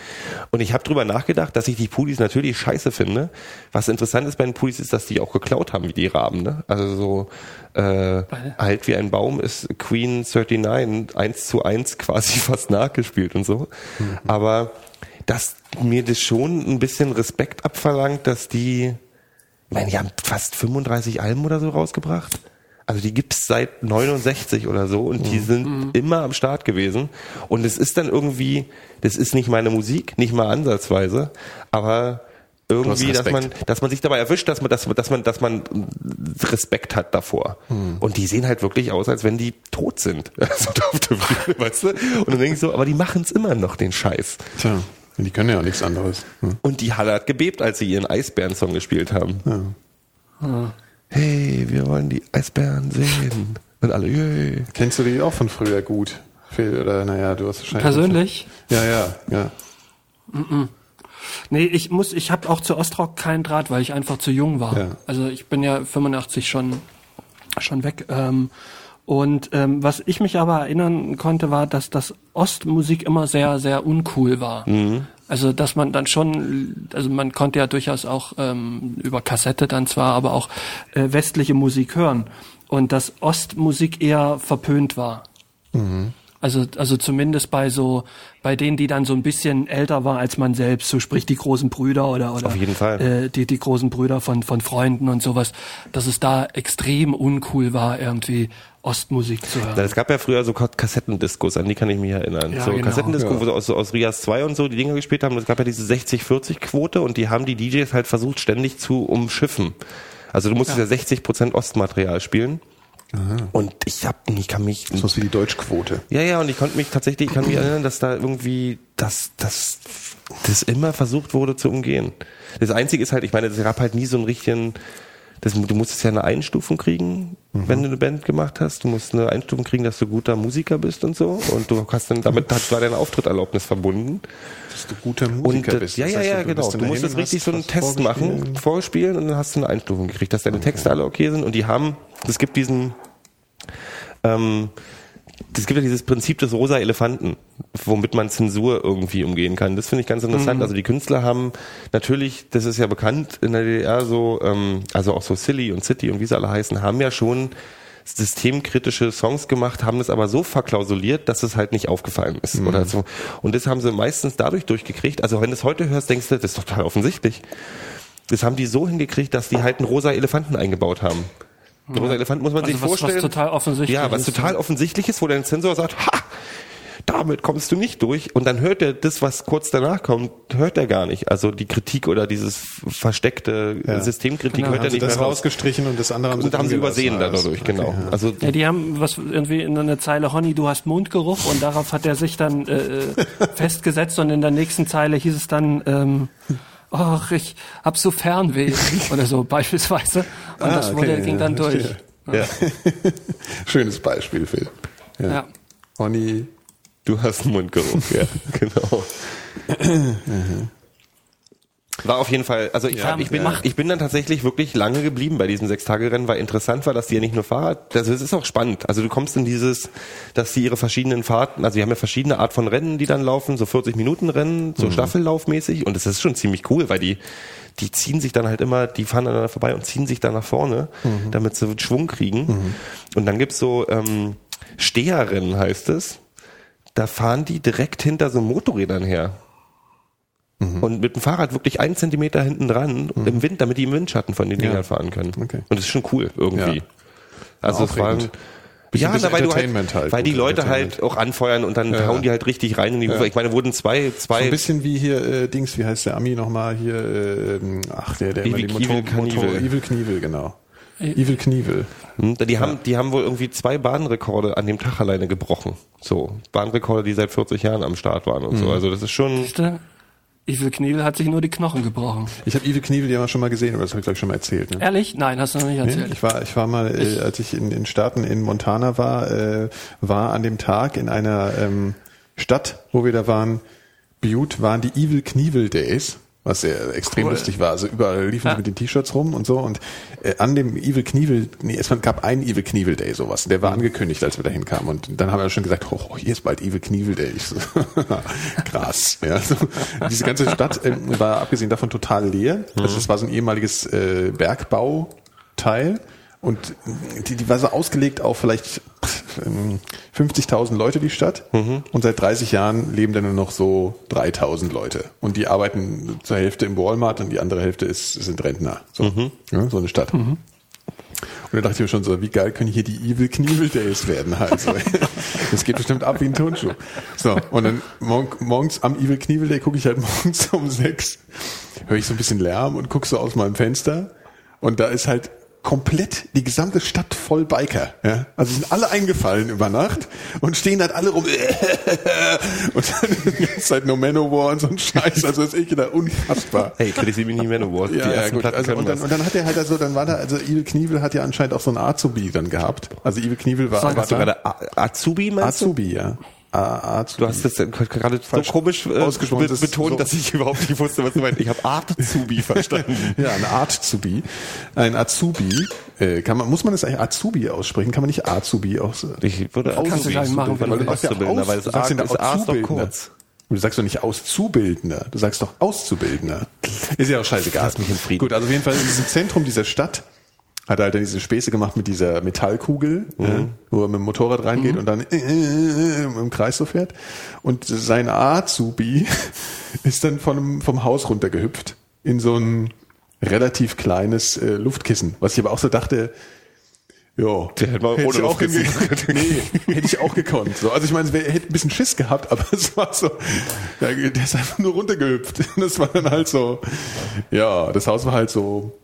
Und ich habe drüber nachgedacht, dass ich die Pudis natürlich scheiße finde. Was interessant ist bei den Pudis ist, dass die auch geklaut haben wie die Raben. Ne? Also so äh, alt wie ein Baum ist Queen 39 eins zu eins quasi [LAUGHS] fast nachgespielt und so. Aber dass mir das schon ein bisschen Respekt abverlangt, dass die ich meine, die haben fast 35 Alben oder so rausgebracht. Also die gibt's seit 69 oder so und die sind immer am Start gewesen. Und es ist dann irgendwie, das ist nicht meine Musik, nicht mal ansatzweise, aber irgendwie, dass man, dass man sich dabei erwischt, dass man, dass man, dass man, dass man Respekt hat davor. Und die sehen halt wirklich aus, als wenn die tot sind. [LAUGHS] Also weißt du? Und dann denke ich so, aber die machen's immer noch, den Scheiß. Tja, die können ja auch nichts anderes. Hm. Und die Halle hat gebebt, als sie ihren Eisbären-Song gespielt haben. Hey, wir wollen die Eisbären sehen. Und alle, yay. Kennst du die auch von früher gut? Phil, oder naja, du hast wahrscheinlich. Persönlich? Ja, ja, ja. Nee, ich muss, ich habe auch zu Ostrock keinen Draht, weil ich einfach zu jung war. Ja. Also ich bin ja 85 schon schon weg. Ähm, und ähm, was ich mich aber erinnern konnte, war, dass das Ostmusik immer sehr, sehr uncool war. Also dass man dann schon, also man konnte ja durchaus auch ähm, über Kassette dann zwar, aber auch äh, westliche Musik hören. Und dass Ostmusik eher verpönt war. Also, also zumindest bei so, bei denen, die dann so ein bisschen älter war als man selbst, so sprich die großen Brüder oder, oder Auf jeden Fall. Äh, die, die großen Brüder von, von Freunden und sowas, dass es da extrem uncool war, irgendwie Ostmusik zu hören. Es gab ja früher so Kassettendiscos, an die kann ich mich erinnern. Ja, so genau. Kassettendisco, Ja. wo sie aus, aus Rias 2 und so die Dinger gespielt haben. Es gab ja diese 60-40-Quote und die haben die DJs halt versucht ständig zu umschiffen. Also du musstest ja, 60% Ostmaterial spielen. Und ich hab, ich kann mich, So was wie die Deutschquote. Ja, ja, und ich konnte mich tatsächlich, ich kann mich erinnern, dass da irgendwie, dass, dass das immer versucht wurde zu umgehen. Das Einzige ist halt, ich meine, es gab halt nie so einen richtigen, das, du musstest ja eine Einstufung kriegen, wenn du eine Band gemacht hast. Du musst eine Einstufung kriegen, dass du guter Musiker bist und so. Und du hast dann, damit hat, war deine Auftrittserlaubnis verbunden. Dass du guter Und Musiker äh, bist. ja, Das ja, heißt, ja, genau. Du musst jetzt und richtig so einen Test machen, vorgespielt. vorspielen und dann hast du eine Einstufung gekriegt, dass deine Texte alle okay sind. Und die haben, es gibt diesen, ähm, es gibt ja dieses Prinzip des rosa Elefanten, womit man Zensur irgendwie umgehen kann. Das finde ich ganz interessant. Also die Künstler haben natürlich, das ist ja bekannt in der DDR so, ähm, also auch so Silly und City und wie sie alle heißen, haben ja schon systemkritische Songs gemacht, haben das aber so verklausuliert, dass es halt nicht aufgefallen ist oder so. Und das haben sie meistens dadurch durchgekriegt. Also wenn du es heute hörst, denkst du, das ist total offensichtlich. Das haben die so hingekriegt, dass die halt einen rosa Elefanten eingebaut haben. Ein rosa Elefant muss man Also sich was- was vorstellen. total offensichtlich Ja, was ist, total ja. offensichtlich ist, wo der Sensor sagt, ha, damit kommst du nicht durch. Und dann hört er das, was kurz danach kommt, hört er gar nicht. Also die Kritik oder dieses versteckte Ja. Systemkritik Genau. hört er Also nicht das mehr raus. rausgestrichen und das andere haben Und haben sie übersehen alles. dadurch, genau. Okay, ja. Also Ja, die haben was irgendwie in einer Zeile Honey, du hast Mundgeruch und darauf hat er sich dann äh, äh, [LAUGHS] festgesetzt und in der nächsten Zeile hieß es dann, ähm, ach, ich hab so Fernweh [LAUGHS] oder so beispielsweise und Ah, das wurde, okay, ging ja, dann durch. verstehe. ja, [LAUGHS] Schönes Beispiel, Phil. Ja. Ja. Honey, du hast einen Mundgeruch, ja, [LAUGHS] genau. War auf jeden Fall, also ich, Ja, ich, bin, ja. ich bin dann tatsächlich wirklich lange geblieben bei diesem Sechstagerennen, weil interessant war, dass die ja nicht nur Fahrrad, also es ist auch spannend. Also du kommst in dieses, dass die ihre verschiedenen Fahrten, also die haben ja verschiedene Art von Rennen, die dann laufen, so 40 Minuten Rennen, so Staffellaufmäßig und das ist schon ziemlich cool, weil die die ziehen sich dann halt immer, die fahren aneinander vorbei und ziehen sich dann nach vorne, damit sie Schwung kriegen. Und dann gibt's so ähm, Steherrennen, heißt es. Da fahren die direkt hinter so Motorrädern her. Und mit dem Fahrrad wirklich einen Zentimeter hinten dran im Wind, damit die im Windschatten von den Dingern fahren können. Okay. Und das ist schon cool irgendwie. Ja. Also es war. Ja, bisschen na, weil, du halt, Entertainment halt, weil die gutes Leute halt auch anfeuern und dann Ja. hauen die halt richtig rein in die Hufe. Ich meine, wurden zwei, So zwei, ein bisschen wie hier äh, Dings, wie heißt der Ami nochmal hier? ähm, ach, der, der immer Evil die Motor, Knievel Motor. Evil Knievel, genau. Evil Knievel. Hm, Die haben, die haben wohl irgendwie zwei Bahnrekorde an dem Tag alleine gebrochen. So. Bahnrekorde, die seit 40 Jahren am Start waren und so. Mhm. Also das ist schon? Evil Knievel hat sich nur die Knochen gebrochen. Ich habe Evil Knievel ja schon mal gesehen, aber das habe ich glaube ich schon mal erzählt. Ne? Ehrlich? Nein, hast du noch nicht Nee, erzählt. ich war, ich war mal, äh, als ich in den Staaten in Montana war, äh, war an dem Tag in einer ähm, Stadt, wo wir da waren, Butte, waren die Evil Knievel Days, was sehr extrem Cool. lustig war. Also überall liefen Ja. sie mit den T-Shirts rum und so. Und äh, an dem Evil Knievel, nee, es gab einen Evil Knievel Day, sowas. Der war angekündigt, als wir da hinkamen. Und dann haben wir schon gesagt, oh, oh, hier ist bald Evil Knievel Day. Ich so, [LAUGHS] Krass. Ja, so, diese ganze Stadt ähm, war abgesehen davon total leer. Also es war so ein ehemaliges äh, Bergbauteil. Und die, die war so ausgelegt auf vielleicht ähm, 50.000 Leute, die Stadt. Und seit 30 Jahren leben da nur noch so 3.000 Leute. Und die arbeiten zur Hälfte im Walmart und die andere Hälfte ist, sind Rentner. So, ja, so eine Stadt. Und da dachte ich mir schon so, wie geil können hier die Evil Knievel Days werden halt. So. [LAUGHS] Das geht bestimmt ab wie ein Turnschuh. So, und dann morg morgens am Evil Knievel Day gucke ich halt [LAUGHS] morgens um sechs, höre ich so ein bisschen Lärm und gucke so aus meinem Fenster. Und da ist halt komplett die gesamte Stadt voll Biker. Ja? Also sind alle eingefallen über Nacht und stehen halt alle rum. [LAUGHS] und dann die ganze Zeit No Manowar und so ein Scheiß. Also das ist echt wieder unfassbar. hey, Crazy Mini Manowar. Die Ja, ja, gut. Also, und, dann, und dann hat er halt also, dann war da, also Evil Knievel hat ja anscheinend auch so einen Azubi dann gehabt. Also Evil Knievel war, Sag, war Hast du da. gerade Azubi, meinst? Azubi, ja. Azubi. Du hast das gerade so Falsch komisch äh, ausgesprochen, be- ist betont, so- dass ich [LAUGHS] überhaupt nicht wusste, was du meinst. Ich habe Azubi [LAUGHS] verstanden. ja, ein Azubi. Ein Azubi. Äh, kann man, muss man das eigentlich Azubi aussprechen? Kann man nicht Azubi aus? Ich würde Kannst du Azubi gleich machen, weil du Auszubildender, aus- weil das A, das A ist doch kurz. Du sagst doch nicht Auszubildender, du sagst doch Auszubildender. Ist ja auch scheißegal. Lass mich in Frieden. Gut, also auf jeden Fall in diesem Zentrum dieser Stadt hat er halt dann diese Späße gemacht mit dieser Metallkugel, ja, wo er mit dem Motorrad reingeht und dann äh, äh, im Kreis so fährt. Und sein Azubi [LAUGHS] ist dann von vom Haus runtergehüpft in so ein relativ kleines äh, Luftkissen. Was ich aber auch so dachte, ja, Der hätte hätte ich auch [LAUGHS] Nee, hätte ich auch gekonnt. So, also ich meine, er hätte ein bisschen Schiss gehabt, aber [LAUGHS] es war so, der ist einfach nur runtergehüpft. Das war dann halt so, ja, das Haus war halt so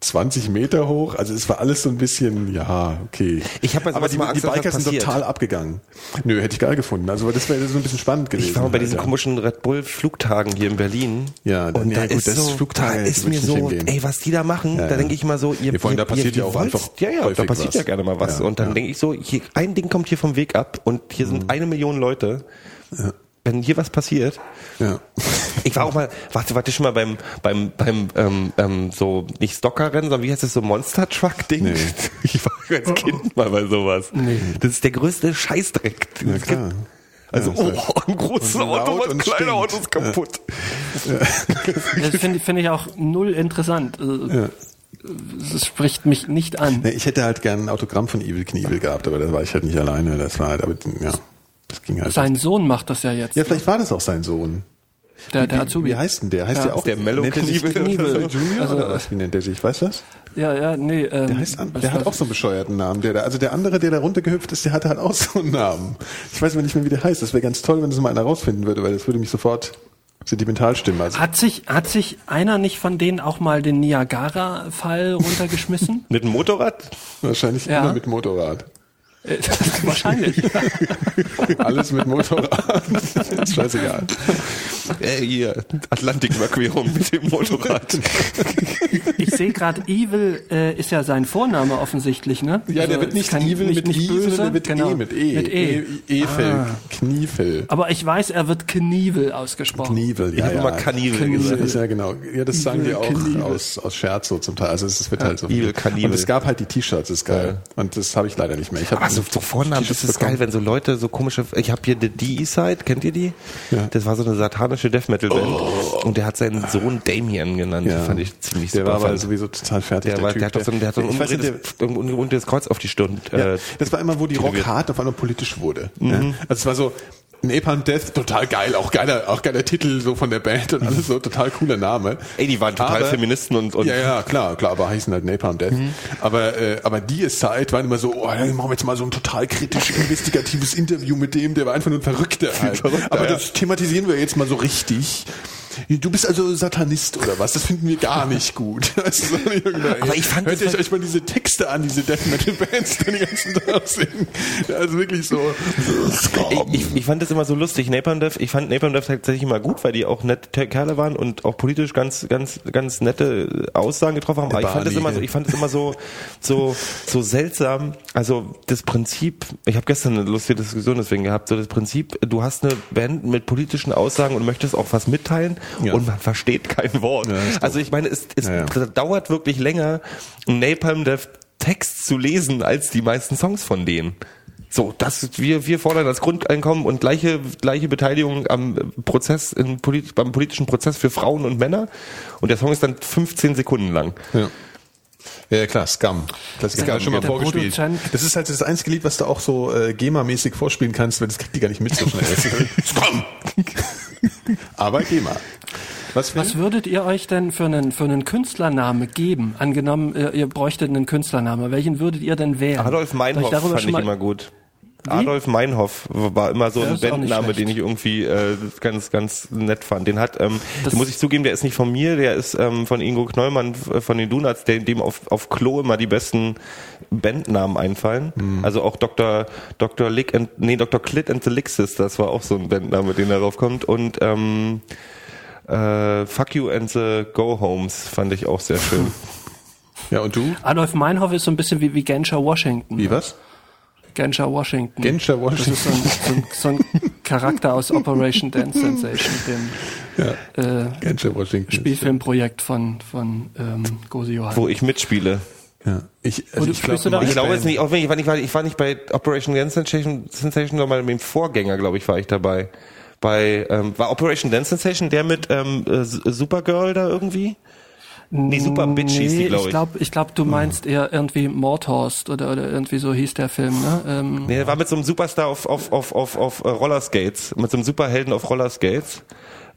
20 Meter hoch. Also es war alles so ein bisschen, ja, okay. Ich hab bei aber die, mal die Angst, dass Biker sind total abgegangen. Nö, hätte ich geil gefunden. Also das wäre so ein bisschen spannend gewesen. Ich war mal bei diesen halt, ja. komischen Red Bull Flugtagen hier in Berlin. Ja, und ja, da gut, ist das so, Flugtage da ist mir so, hingehen. ey, was die da machen, Ja, da ja. denke ich mal so, ihr, Ja, vor allem, da passiert ihr, ja auch wollt- einfach ja, ja, da passiert was. ja gerne mal was. Ja, und dann ja. Mhm. denke ich so, hier, ein Ding kommt hier vom Weg ab und hier sind eine Million Leute. Wenn hier was passiert, Ja. [LAUGHS] ich war auch mal, warte, warte schon mal beim, beim, beim, ähm, ähm, so, nicht Stockerrennen, sondern wie heißt das, so Monster Truck Ding? Nee. [LAUGHS] Ich war als Kind mal bei sowas. Nee. Das ist der größte Scheißdreck. den Ja, es klar. gibt. Also, Ja, oh, ein großes Auto, laut was und kleine stinkt. Autos kaputt. Das finde finde ich auch null interessant. Also, Das spricht mich nicht an. Nee, ich hätte halt gern ein Autogramm von Evil Knievel gehabt, aber da war ich halt nicht alleine. Das war halt, aber ja, das ging halt. Sein Sohn macht das ja jetzt. ja, vielleicht war das auch sein Sohn. der, der Wie, Azubi. wie heißt denn der? Heißt Ja. der auch Der Mellow er oder so? Junior Also, oder was? Wie nennt er sich? Weißt du das? Ja, ja, nee. Ähm, Der, heißt, der hat auch so einen bescheuerten Namen. Der, da- also der andere, der da runtergehüpft ist, der hatte halt auch [LAUGHS] so einen Namen. Ich weiß aber nicht mehr, wie der heißt. Das wäre ganz toll, wenn das mal einer rausfinden würde, weil das würde mich sofort sentimental stimmen. Also, Hat sich, hat sich einer nicht von denen auch mal den Niagara-Fall runtergeschmissen? [LAUGHS] Mit dem Motorrad? wahrscheinlich Ja. immer mit Motorrad. Äh, [LAUGHS] Wahrscheinlich. [LAUGHS] Alles mit Motorrad. ist scheißegal. Äh, hier, Atlantiküberquerung mit dem Motorrad. Ich sehe gerade, Evil äh, ist ja sein Vorname offensichtlich, ne? Ja, der Also, wird nicht Evil nicht, mit nicht I, böse, sondern der wird genau. E mit E. Mit E. E Efel, Kniefel. Aber ich weiß, er wird Knievel ausgesprochen. Knievel, Ich ja, hab ja. immer Knievel gesagt. Ja, genau. Ja, das sagen die Evil auch Knievel. aus, aus Scherz so zum Teil. Also es wird halt so. Evil Knievel. Und es gab halt die T-Shirts, ist geil. Und das habe ich leider nicht mehr. Ich hab Aber so, Vornamen, das ist geil, wenn so Leute so komische, ich habe hier die D-Side, kennt ihr die? Ja. Das war so eine satanische Death Metal Band. Und der hat seinen Sohn Damien genannt. Ja. Fand ich ziemlich Der super. war aber sowieso total fertig. der, war, Typ, der hat doch so ein, der hat so ein der, ungerundetes, Kreuz auf die Stirn. ja, Äh, das war immer, wo die Rock hart auf einmal politisch wurde. Ja? Also es war so, Napalm Death, total geil, auch geiler, auch geiler Titel so von der Band und alles so, total cooler Name. Ey, die waren total Aber- Feministen und, und Ja, ja, klar, klar, aber heißen halt Napalm Death. Aber, äh, aber die Zeit waren immer so, oh, dann machen wir jetzt mal so ein total kritisch investigatives Interview mit dem, der war einfach nur ein Verrückter halt. Verrückter, aber ja. das thematisieren wir jetzt mal so richtig. Du bist also Satanist oder was? Das finden wir gar nicht gut. [LAUGHS] Also, Aber ich fand Hört das euch, euch mal diese Texte an, diese Death Metal Bands, die den ganzen Tag singen. Also wirklich so. Ich, ich, ich fand das immer so lustig. Napalm Death, ich fand Napalm Death tatsächlich immer gut, weil die auch nette Kerle waren und auch politisch ganz, ganz, ganz nette Aussagen getroffen haben. Aber ich fand das immer so, ich fand das immer so, so, so seltsam. Also das Prinzip, ich habe gestern eine lustige Diskussion deswegen gehabt, so das Prinzip, du hast eine Band mit politischen Aussagen und möchtest auch was mitteilen Ja. und man versteht kein Wort. Ja, also ich meine, es, es Ja, ja. dauert wirklich länger, einen Napalm Death Text zu lesen, als die meisten Songs von denen. So, das wir wir fordern das Grundeinkommen und gleiche gleiche Beteiligung am Prozess in polit, beim politischen Prozess für Frauen und Männer und der Song ist dann 15 Sekunden lang. Ja. Ja, klar, Scum. Das ist ja schon mal vorgespielt. Das ist halt das einzige Lied, was du auch so äh, GEMA-mäßig vorspielen kannst, weil das kriegt die gar nicht mit so schnell. [LAUGHS] [LAUGHS] Scum! Aber. Was, Was würdet ihr euch denn für einen, für einen Künstlername geben? Angenommen, ihr, ihr bräuchtet einen Künstlername. Welchen würdet ihr denn wählen? Adolf Soll Meinhof ich darüber fand ich immer gut. Adolf Meinhoff war immer so ein Bandname, den ich irgendwie äh, ganz ganz nett fand. Den hat, ähm, Das- den muss ich zugeben, der ist nicht von mir, der ist ähm, von Ingo Knollmann f- von den Donuts, der dem auf, auf Klo immer die besten Bandnamen einfallen. Mhm. Also auch Dr. Dr. Lick and, nee, Dr. Clit and the Lick Sisters war auch so ein Bandname, den darauf kommt. Und ähm, äh, Fuck You and the Go Homes fand ich auch sehr schön. [LAUGHS] Ja, und du? Adolf Meinhof ist so ein bisschen wie, wie Genscher Washington. Wie was? Genscher Washington. Genscher Das ist so Washington. ein, so ein, so ein Charakter aus Operation Dance [LAUGHS] Sensation, dem äh, Genscher Washington. Spielfilmprojekt von, von ähm, Gosi Johann. Wo ich mitspiele. Ja. Ich, Wo du- ich spielst du glaub, da Ich meine glaube jetzt Band- nicht, auch wenn ich, war nicht, war- ich war nicht bei Operation Dance Sensation, Sensation sondern mit dem Vorgänger, glaube ich, war ich dabei. Bei, ähm, war Operation Dance Sensation der mit ähm, äh, Supergirl da irgendwie? Nee, Super Bitch hieß die, glaube ich ich. glaube, ich glaub, du meinst eher irgendwie Mordhorst oder, oder irgendwie so hieß der Film, ne? Ähm, Nee, der war mit so einem Superstar auf, auf, auf, auf, auf äh, Rollerskates, mit so einem Superhelden auf Rollerskates.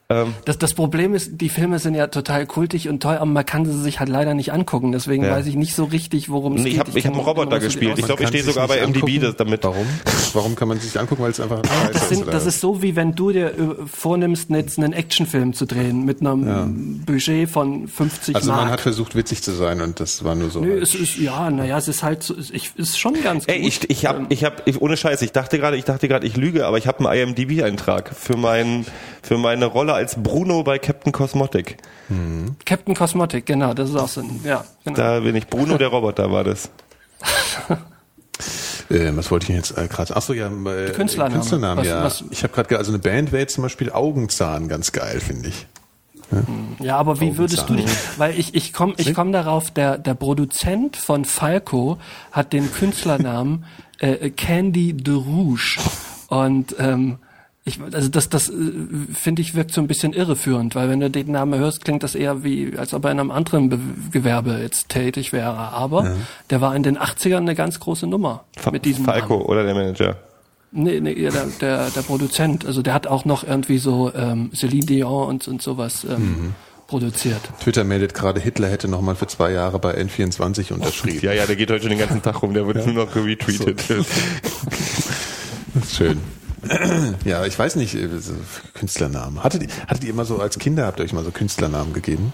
Ähm, Das, das Problem ist, die Filme sind ja total kultig und toll, aber man kann sie sich halt leider nicht angucken. Deswegen Ja. weiß ich nicht so richtig, worum es nee, geht. ich habe ich hab einen kenn Roboter gespielt. Ich glaube, ich stehe sogar bei nicht MDB das, damit. Warum? [LAUGHS] Warum kann man sich angucken? Weil es einfach das, sind, das ist so, wie wenn du dir äh, vornimmst, jetzt einen Actionfilm zu drehen mit einem Budget von 50 Also Mark. man hat versucht, witzig zu sein und das war nur so. Nö, halt. es ist, ja, naja, es ist halt so, ich, ist schon ganz Ey, gut. ich, ich hab, ich hab, ich, ohne Scheiß, ich dachte gerade, ich dachte gerade, ich lüge, aber ich habe einen IMDb-Eintrag für mein, für meine Rolle als Bruno bei Captain Cosmotic. Captain Cosmotic, genau, das ist auch so ein, ja, genau. Da bin ich Bruno, der Roboter war das. [LAUGHS] Äh, was wollte ich denn jetzt äh, gerade? Achso, ja, äh, Künstlername. Künstlername, Was- ja. was- ich habe gerade, also eine Band wäre jetzt zum Beispiel Augenzahn ganz geil, finde ich. Ja, aber wie würdest du dich, weil ich, ich komme ich komm darauf, der, der Produzent von Falco hat den Künstlernamen äh, Candy de Rouge und ähm, ich, also das, das äh, finde ich wirkt so ein bisschen irreführend, weil wenn du den Namen hörst, klingt das eher wie, als ob er in einem anderen Be Gewerbe jetzt tätig wäre. Aber der war in den 80ern eine ganz große Nummer mit diesem Falco Namen. oder der Manager. Nee, nee, ja, der, der, der Produzent, also der hat auch noch irgendwie so ähm, Celine Dion und, und sowas ähm, produziert. Twitter meldet gerade, Hitler hätte nochmal für zwei Jahre bei N24 unterschrieben. Ja, ja, der geht heute schon den ganzen Tag rum, der wird nur noch retweetet. [LAUGHS] [LAUGHS] Schön. Ja, ich weiß nicht, äh, Künstlernamen. Hattet ihr, hattet ihr immer so als Kinder, habt ihr euch mal so Künstlernamen gegeben?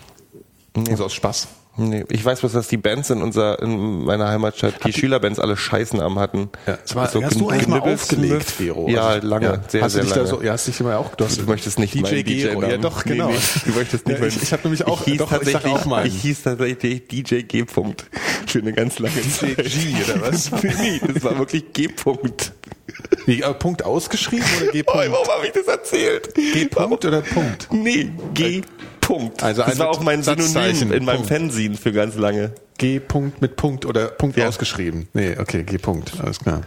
So aus Spaß? Nee, ich weiß bloß, dass die Bands in unser, in meiner Heimatstadt, die Schülerbands alle Scheißnamen hatten. Ja, das war, So hast du eigentlich mal aufgelegt, Vero? Ja, Also, lange, sehr, hast sehr lange. Da so, ja, hast dich immer auch, du, hast, Du möchtest nicht DJ Gero, ja doch, Nee, genau. nee, du möchtest nicht ja, ich, ich habe nämlich auch, ich hieß doch, ich tatsächlich, auch mal. ich hieß tatsächlich DJ G. Punkt. Für eine ganz lange Zeit. G, oder was? [LAUGHS] nee, das war wirklich G. Punkt. Wie, äh, Punkt ausgeschrieben oder G. [LAUGHS] Oh, warum habe ich das erzählt? G. Punkt oder Punkt? Nee, G. Punkt. Also das war auch mein Synonym in meinem. Fernsehen für ganz lange. G. Punkt mit Punkt oder Punkt Ja. ausgeschrieben? Nee, okay, G. Punkt, alles klar.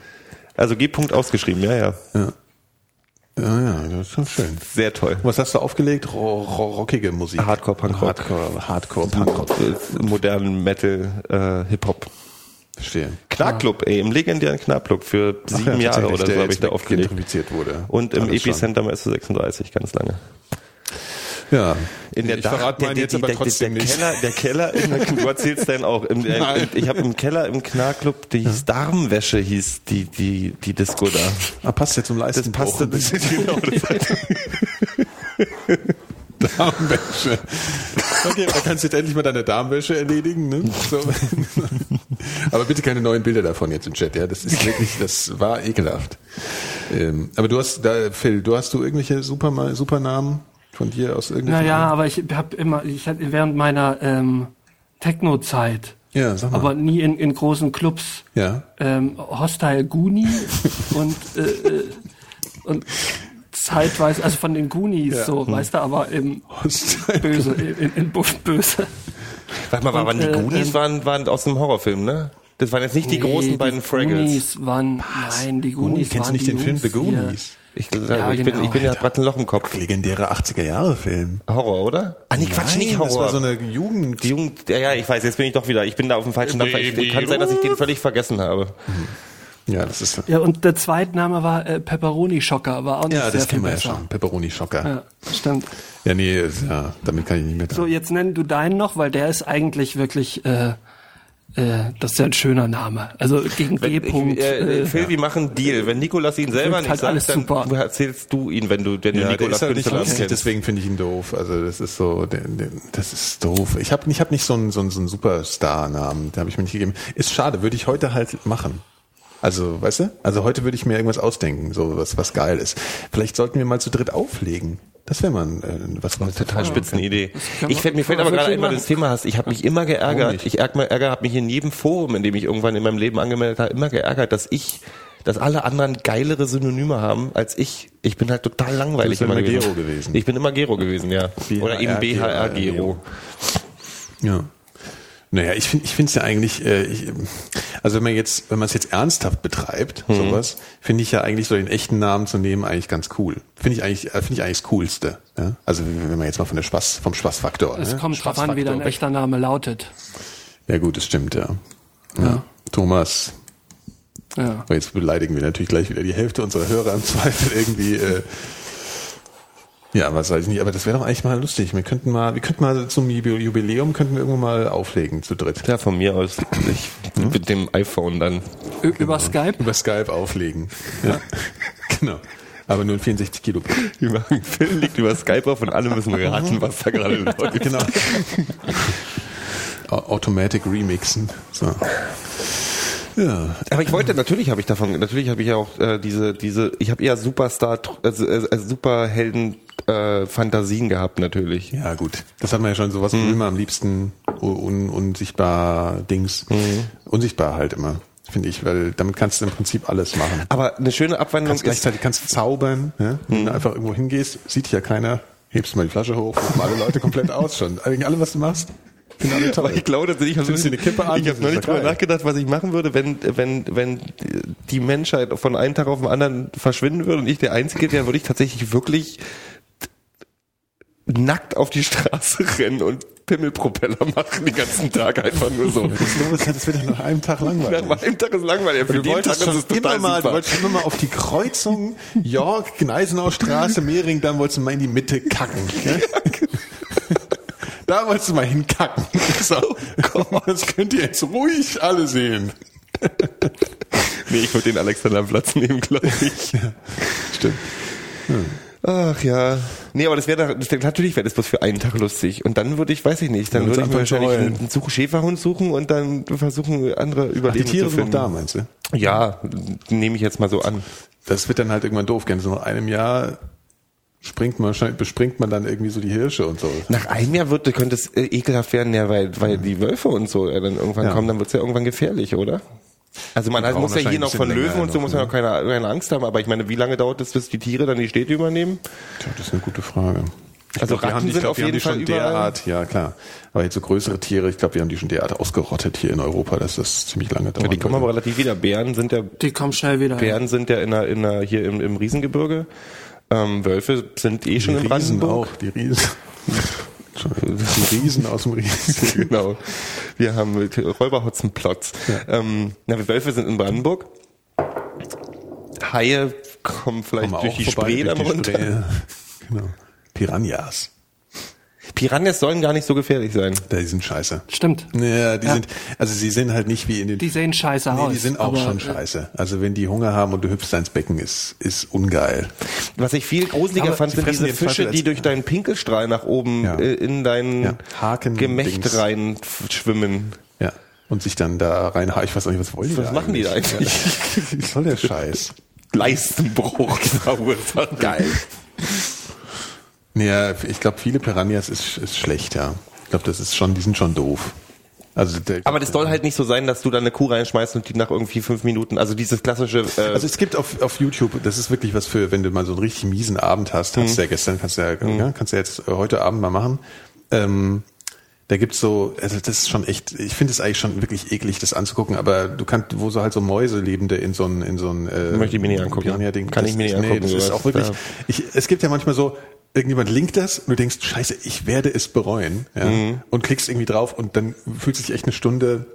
Also G. Punkt ausgeschrieben, ja, ja. Ja, ja, das ist doch schön. Sehr toll. Was hast du aufgelegt? Ro ro rockige Musik. Hardcore, Punkrock. Hardcore, Hardcore, Punkrock. Modernen Metal, äh, Hip-Hop. Verstehe. Knarrclub, ey, im legendären Knarrclub für Ach sieben ja, Jahre oder der so habe ich da aufgelegt. wurde. Und im. Epicenter mal SO36, ganz lange. Ja. In der ich Dach, verrate der, meinen der, jetzt aber der, trotzdem der, nicht. Keller, der Keller, in der, du erzählst dann auch. Im, äh, Nein. ich habe im Keller im Knarrclub, die hieß Darmwäsche, hieß die, die, die Disco da. Ah, passt ja zum Das Leistenbruch. passte, das, genau, das [LAUGHS] Darmwäsche. Okay, da kannst du jetzt endlich mal deine Darmwäsche erledigen. Ne? So. [LAUGHS] aber bitte keine neuen Bilder davon jetzt im Chat. Ja, das ist wirklich, das war ekelhaft. Ähm, aber du hast, da, Phil, du hast du irgendwelche Super, Supernamen von dir aus irgendwelchen? Naja, aber ich habe immer, ich hatte während meiner ähm, Techno-Zeit, Ja, sag mal. aber nie in, in großen Clubs, ja. ähm, Hostile Goonie [LAUGHS] und, äh, äh, und zeitweise, also von den Goonies Ja. so, weißt du, aber im Hostile Böse, in, in Buff böse. Warte mal, waren Und, die äh, Goonies ähm, waren, waren aus einem Horrorfilm, ne? Das waren jetzt nicht die Nee, großen beiden die Fraggles. Goonies waren, nein, die Goonies kennst du waren nicht die den Film Jungs The hier. Ich, Ja, ich, bin, genau. ich bin ja grad ein Loch im Kopf. Legendäre 80er-Jahre-Film. Horror, oder? Ah, nee, Quatsch, nicht Horror. Das war so eine Jugend. die Jugend, ja, ja, ich weiß, jetzt bin ich doch wieder. Ich bin da auf dem falschen Dampfer. Ich, kann sein, dass ich den völlig vergessen habe. Ja, das ist. Ja, und der Zweitname war äh, Pepperoni Schocker, war auch nicht Ja, sehr das viel kennen wir ja schon. Pepperoni Schocker. Ja, Ja, stimmt. nee, ist- ja, damit kann ich nicht mehr. So, jetzt nenn du deinen noch, weil der ist eigentlich wirklich, äh, äh, das ist ja ein schöner Name. Also gegen G. Wenn, ich, -Punkt, äh, äh, Phil, wir machen einen Deal. Wenn Nikolas ihn selber nicht halt sagt, alles dann super. erzählst du ihn, wenn du, wenn du Ja, der Nikolas halt nicht kennst. deswegen finde ich ihn doof. Also das ist so, das ist doof. Ich habe ich hab nicht so einen, so einen, so einen Superstar-Namen, den habe ich mir nicht gegeben. Ist schade, würde ich heute halt machen. Also, weißt du? Also heute würde ich mir irgendwas ausdenken, so was, was geil ist. Vielleicht sollten wir mal zu dritt auflegen. Das wäre mal ein, äh, was man Total spitzen Idee. kann Ich fällt, mir fällt aber man gerade ein, weil du das Thema hast. Ich habe mich immer geärgert. Ich ärgere, habe mich in jedem Forum, in dem ich irgendwann in meinem Leben angemeldet habe, immer geärgert, dass ich, dass alle anderen geilere Synonyme haben als ich. Ich bin halt total langweilig Du bist immer immer gewesen. Gero gewesen. Ich bin immer Gero gewesen, ja. Oder eben BHR Gero. Ja. Naja, ich finde ich finde es ja eigentlich, äh, ich, also wenn man jetzt, wenn man es jetzt ernsthaft betreibt, Mhm. sowas, finde ich ja eigentlich so den echten Namen zu nehmen eigentlich ganz cool. Finde ich eigentlich, äh, finde ich eigentlich das Coolste. Ja? Also wenn man jetzt mal von der Spaß, vom Spaßfaktor. es ne? kommt drauf an, wie dein echter Name lautet. Ja gut, das stimmt, ja. ja. Thomas, Ja. jetzt beleidigen wir natürlich gleich wieder die Hälfte unserer Hörer im Zweifel irgendwie. Äh, ja, was weiß ich nicht, aber das wäre doch eigentlich mal lustig. Wir könnten mal, wir könnten mal zum Jubi- Jubiläum könnten wir irgendwann mal auflegen zu dritt. Ja, von mir aus. Ich, Mit dem iPhone dann. Ü- Über Skype? Über Skype auflegen. Ja. [LAUGHS] genau. Aber nur in 64 Kilo. Wir machen Phil liegt über Skype auf und alle müssen raten, was da gerade [LAUGHS] läuft. Genau. Au- Automatic Remixen. So. Ja. Aber ich wollte, natürlich habe ich davon, natürlich habe ich ja auch äh, diese, diese, ich habe eher Superstar, also, äh, äh, Superhelden äh, Fantasien gehabt natürlich. Ja, gut. Das hat man ja schon, sowas will man am liebsten un, unsichtbar Dings. Unsichtbar halt immer, finde ich, weil damit kannst du im Prinzip alles machen. Aber eine schöne Abwandlung Kannst ist, gleichzeitig kannst du zaubern, ja? wenn du einfach irgendwo hingehst, sieht dich ja keiner, hebst mal die Flasche hoch, rufen alle Leute komplett aus schon. Eigentlich alle, was du machst, aber ich glaube tatsächlich, ich habe eine Kippe an, ich habe noch nicht drüber nachgedacht, was ich machen würde, wenn, wenn, wenn die Menschheit von einem Tag auf den anderen verschwinden würde und ich der Einzige wäre, würde ich tatsächlich wirklich nackt auf die Straße [LAUGHS] rennen und Pimmelpropeller machen den ganzen Tag einfach nur so. [LAUGHS] Das wird ja nach einem Tag langweilig. Nach einem Tag ist langweilig. Für Du Tag ist es immer mal, du super. wolltest immer mal auf die Kreuzung [LAUGHS] York, Gneisenau Straße, Mehring, dann wolltest du mal in die Mitte kacken. Ne? Da wolltest du mal hinkacken. So. Das könnt ihr jetzt ruhig alle sehen. Nee, ich würde den Alexanderplatz nehmen, glaube ich. Stimmt. Ach ja. Nee, aber das wäre natürlich wäre das bloß für einen Tag lustig. Und dann würde ich, weiß ich nicht, dann würde ich mir wahrscheinlich zu einen Such Schäferhund suchen und dann versuchen, andere Die Überleben Tiere zu sind noch finden. da, meinst du? Ja, nehme ich jetzt mal so an. Das wird dann halt irgendwann doof, gell? So nach einem Jahr springt man, bespringt man dann irgendwie so die Hirsche und so. Nach einem Jahr wird, könnte es äh, ekelhaft werden, ja, weil, weil die Wölfe und so äh, dann irgendwann Ja. kommen, dann wird es ja irgendwann gefährlich, oder? Also man halt, muss ja hier noch von Löwen länger und so muss man ne? noch keine, keine Angst haben, aber ich meine, wie lange dauert es, bis die Tiere dann die Städte übernehmen? Tja, das ist eine gute Frage. Ich Also glaub, wir Ratten haben, ich sind glaub, auf jeden die schon Fall überall. derart, ja klar. Aber jetzt so größere Tiere, ich glaube, wir haben die schon derart ausgerottet hier in Europa, dass das ziemlich lange dauert. Ja, die kommen aber relativ wieder. Bären sind ja Die kommen schnell wieder. Bären sind ja in der, in der, hier im, im Riesengebirge. Ähm, Wölfe sind eh schon die in Riesen Brandenburg. auch, die Riesen. [LAUGHS] Die Riesen aus dem Riesen. [LAUGHS] genau. Wir haben Räuberhotzenplotz. Ähm, na, Wölfe sind in Brandenburg. Haie kommen vielleicht Kommen durch die vorbei, durch die runter. Spree. Genau. Piranhas. Piranhas sollen gar nicht so gefährlich sein. Die sind scheiße. Stimmt. Ja, die Ja. sind, also sie sind halt nicht wie in den Die sehen scheiße Nee, aus. die sind auch aber, schon äh, scheiße. Also wenn die Hunger haben und du hüpfst ins Becken, ist, ist ungeil. Was ich viel gruseliger Aber fand, sind diese Fische, die durch deinen Pinkelstrahl nach oben Ja. äh, in dein Ja. Haken- Gemächt Dings. rein schwimmen. Ja. Und sich dann da rein, ich weiß auch nicht, was wollen die Was da machen die da eigentlich? Ja, [LAUGHS] Was soll der Scheiß? Leistenbruch [LAUGHS] verursacht. Geil. Ja, ich glaube, viele Piranhas ist, ist schlecht, ja. Ich glaube, das ist schon, die sind schon doof. Also, der, Aber das soll halt nicht so sein, dass du da eine Kuh reinschmeißt und die nach irgendwie fünf Minuten, also dieses klassische, äh, Also es gibt auf, auf YouTube, das ist wirklich was für, wenn du mal so einen richtig miesen Abend hast, hast du ja gestern, kannst du ja, ja, kannst du ja jetzt äh, heute Abend mal machen. Ähm, da gibt's so, also das ist schon echt, ich finde es eigentlich schon wirklich eklig, das anzugucken, aber du kannst, wo so halt so Mäuse lebende in so ein, in so ein, äh, Möchte ich mir nicht angucken. Piranha-Ding. Kann Das ich mir nicht ist- angucken, Nee, das ist auch wirklich, ich, es gibt ja manchmal so, irgendjemand linkt das und du denkst, scheiße, ich werde es bereuen, ja, Mhm. und klickst irgendwie drauf und dann fühlt sich echt eine Stunde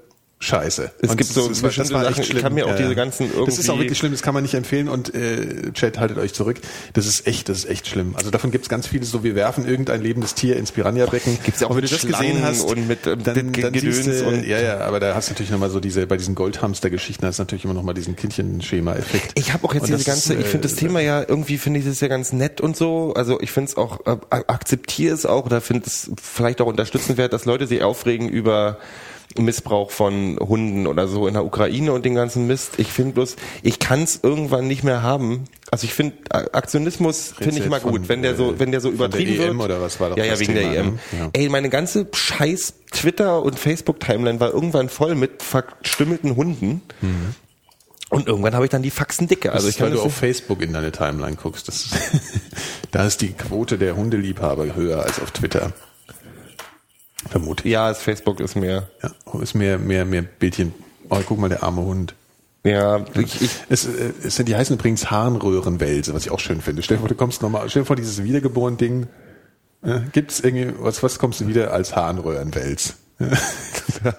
scheiße. Es und gibt so das bestimmte war Sachen, ich schlimm. kann mir auch Ja, diese ganzen Das ist auch irgendwie- wirklich schlimm, das kann man nicht empfehlen und äh, Chat, haltet euch zurück. Das ist echt, das ist echt schlimm. Also davon gibt's ganz viele, so wir werfen irgendein lebendes Tier ins Piranha-Becken. Gibt's ja auch wenn du das gesehen hast und mit, ähm, dann, dann Gedöns du, und- ja, ja, aber da hast du natürlich nochmal so diese, bei diesen Goldhamster-Geschichten hast du natürlich immer nochmal diesen Kindchenschema-Effekt. Ich habe auch jetzt Und diese ganze, ich finde äh, das Thema ja irgendwie finde ich das ja ganz nett und so. Also ich finde es auch äh, akzeptiere es auch oder finde es vielleicht auch unterstützenswert, dass Leute sich aufregen über Missbrauch von Hunden oder so in der Ukraine und den ganzen Mist. Ich finde bloß, ich kann es irgendwann nicht mehr haben. Also ich finde Aktionismus finde ich immer gut, wenn der so äh, wenn der so von der übertrieben EM wird. oder was war doch ja, ja, das wegen Thema, der EM. ne? Ja. Ey, meine ganze scheiß Twitter und Facebook Timeline war irgendwann voll mit verstümmelten Hunden. Und irgendwann habe ich dann die Faxen dicke. Also ich kann weil du auf Facebook in deine Timeline guckst. Das [LAUGHS] da ist die Quote der Hundeliebhaber höher als auf Twitter. Vermute ich. Ja, das Facebook ist mehr. Ja, ist mehr, mehr, mehr Bildchen. Oh, guck mal, der arme Hund. Ja, ich, ich, Es, äh, es sind, die heißen übrigens Harnröhrenwälse, was ich auch schön finde. Stell dir vor, du kommst nochmal, stell dir vor, dieses Wiedergeboren-Ding. Äh, Gibt es irgendwie, was, was kommst du wieder als Harnröhrenwels? [LAUGHS] da,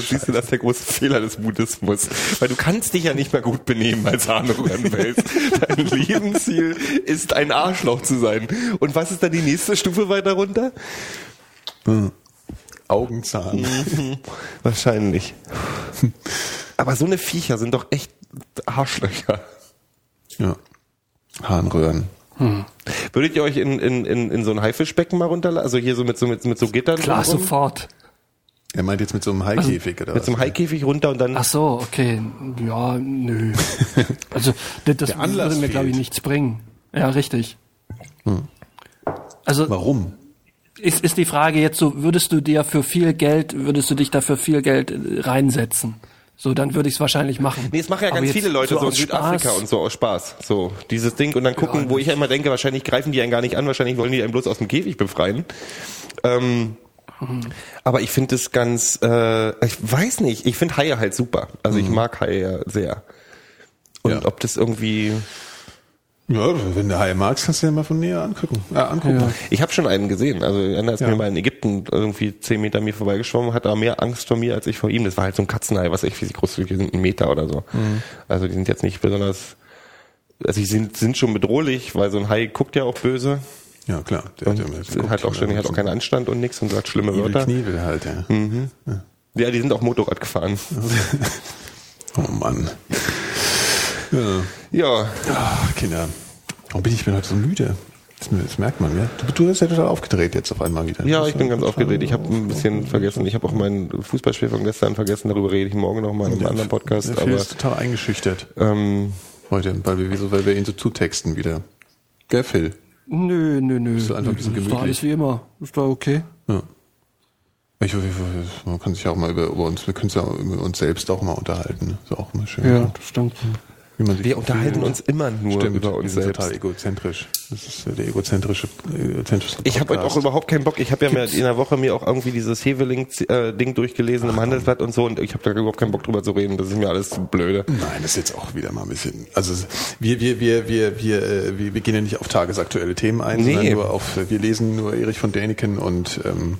siehst du, das ist der große Fehler des Buddhismus. Weil du kannst dich ja nicht mehr gut benehmen als Hahnröhrenwels. [LAUGHS] Dein Lebensziel ist ein Arschloch zu sein. Und was ist dann die nächste Stufe weiter runter? Augenzahn. [LAUGHS] Wahrscheinlich. [LAUGHS] Aber so eine Viecher sind doch echt Arschlöcher. Ja. Harnröhren. Würdet ihr euch in, in, in, in so ein Haifischbecken mal runterlassen? Also hier so mit so, mit, mit so Gittern? Klar, drumrum? sofort. Er meint jetzt mit so einem Haikäfig oder Mit was? so einem Haikäfig runter und dann. Ach so, okay. Ja, nö. [LAUGHS] Also das, das würde mir, glaube ich, nichts bringen. Ja, richtig. Also Warum? Ist, ist die Frage jetzt so, würdest du dir für viel Geld, würdest du dich dafür viel Geld äh, reinsetzen? So, dann würde ich es wahrscheinlich machen. Nee, es machen ja Aber ganz viele Leute so, in aus Südafrika Spaß, und so aus Spaß. So, dieses Ding und dann gucken, Ja, wo ich ja immer denke, wahrscheinlich greifen die einen gar nicht an, wahrscheinlich wollen die einen bloß aus dem Käfig befreien. Ähm, aber ich finde es ganz, äh, ich weiß nicht, ich finde Haie halt super. Also ich mag Haie ja sehr. Und Ja. ob das irgendwie, Ja, wenn du Hai magst, kannst du dir mal von näher angucken. Äh, angucken. ich habe schon einen gesehen. Also einer ist Ja. mir mal in Ägypten irgendwie zehn Meter mir vorbeigeschwommen, hat aber mehr Angst vor mir als ich vor ihm. Das war halt so ein Katzenhai, was echt wie groß ist, sind ein Meter oder so. Also die sind jetzt nicht besonders, also die sind, sind schon bedrohlich, weil so ein Hai guckt ja auch böse. Ja, klar. Der Und hat, ja- hat auch ständig, hat auch keinen Anstand und nix und sagt schlimme Evil Wörter. Knievel halt, ja. Ja, die sind auch Motorrad gefahren. [LAUGHS] Oh Mann. Ja. Ja, Ach, Kinder. Warum bin ich bin heute so müde? Das, das merkt man, ja. Du, du bist ja total aufgedreht jetzt auf einmal wieder. ja, ich ist bin ganz aufgedreht. Ich habe ein bisschen vergessen. Ich habe auch meinen Fußballspiel von gestern vergessen. Darüber rede ich morgen noch mal in einem Ja, anderen Podcast. Der Aber ist total eingeschüchtert ähm, heute, weil wir, so, weil wir ihn so zutexten wieder. Gell, Phil? Nö, nö, nö. Ist einfach ein bisschen ist gemütlich. alles wie immer. Ist doch okay. Ja. Ich, man kann sich auch mal über, über uns, wir können uns ja über uns selbst auch mal unterhalten. Ist auch mal schön. Ja, das stimmt. Wir unterhalten uns immer nur Stimmt, über uns selbst. total egozentrisch. Das ist der egozentrische, egozentrische Ich habe heute auch überhaupt keinen Bock. Ich habe ja mir in der Woche mir auch irgendwie dieses Heveling-Ding durchgelesen im Handelsblatt und so und ich habe da überhaupt keinen Bock drüber zu reden. Das ist mir alles blöde. Nein, das ist jetzt auch wieder mal ein bisschen. Also wir, wir, wir, wir, wir, äh, wir, wir gehen ja nicht auf tagesaktuelle Themen ein, Nee. sondern nur auf. Wir lesen nur Erich von Däniken und ähm,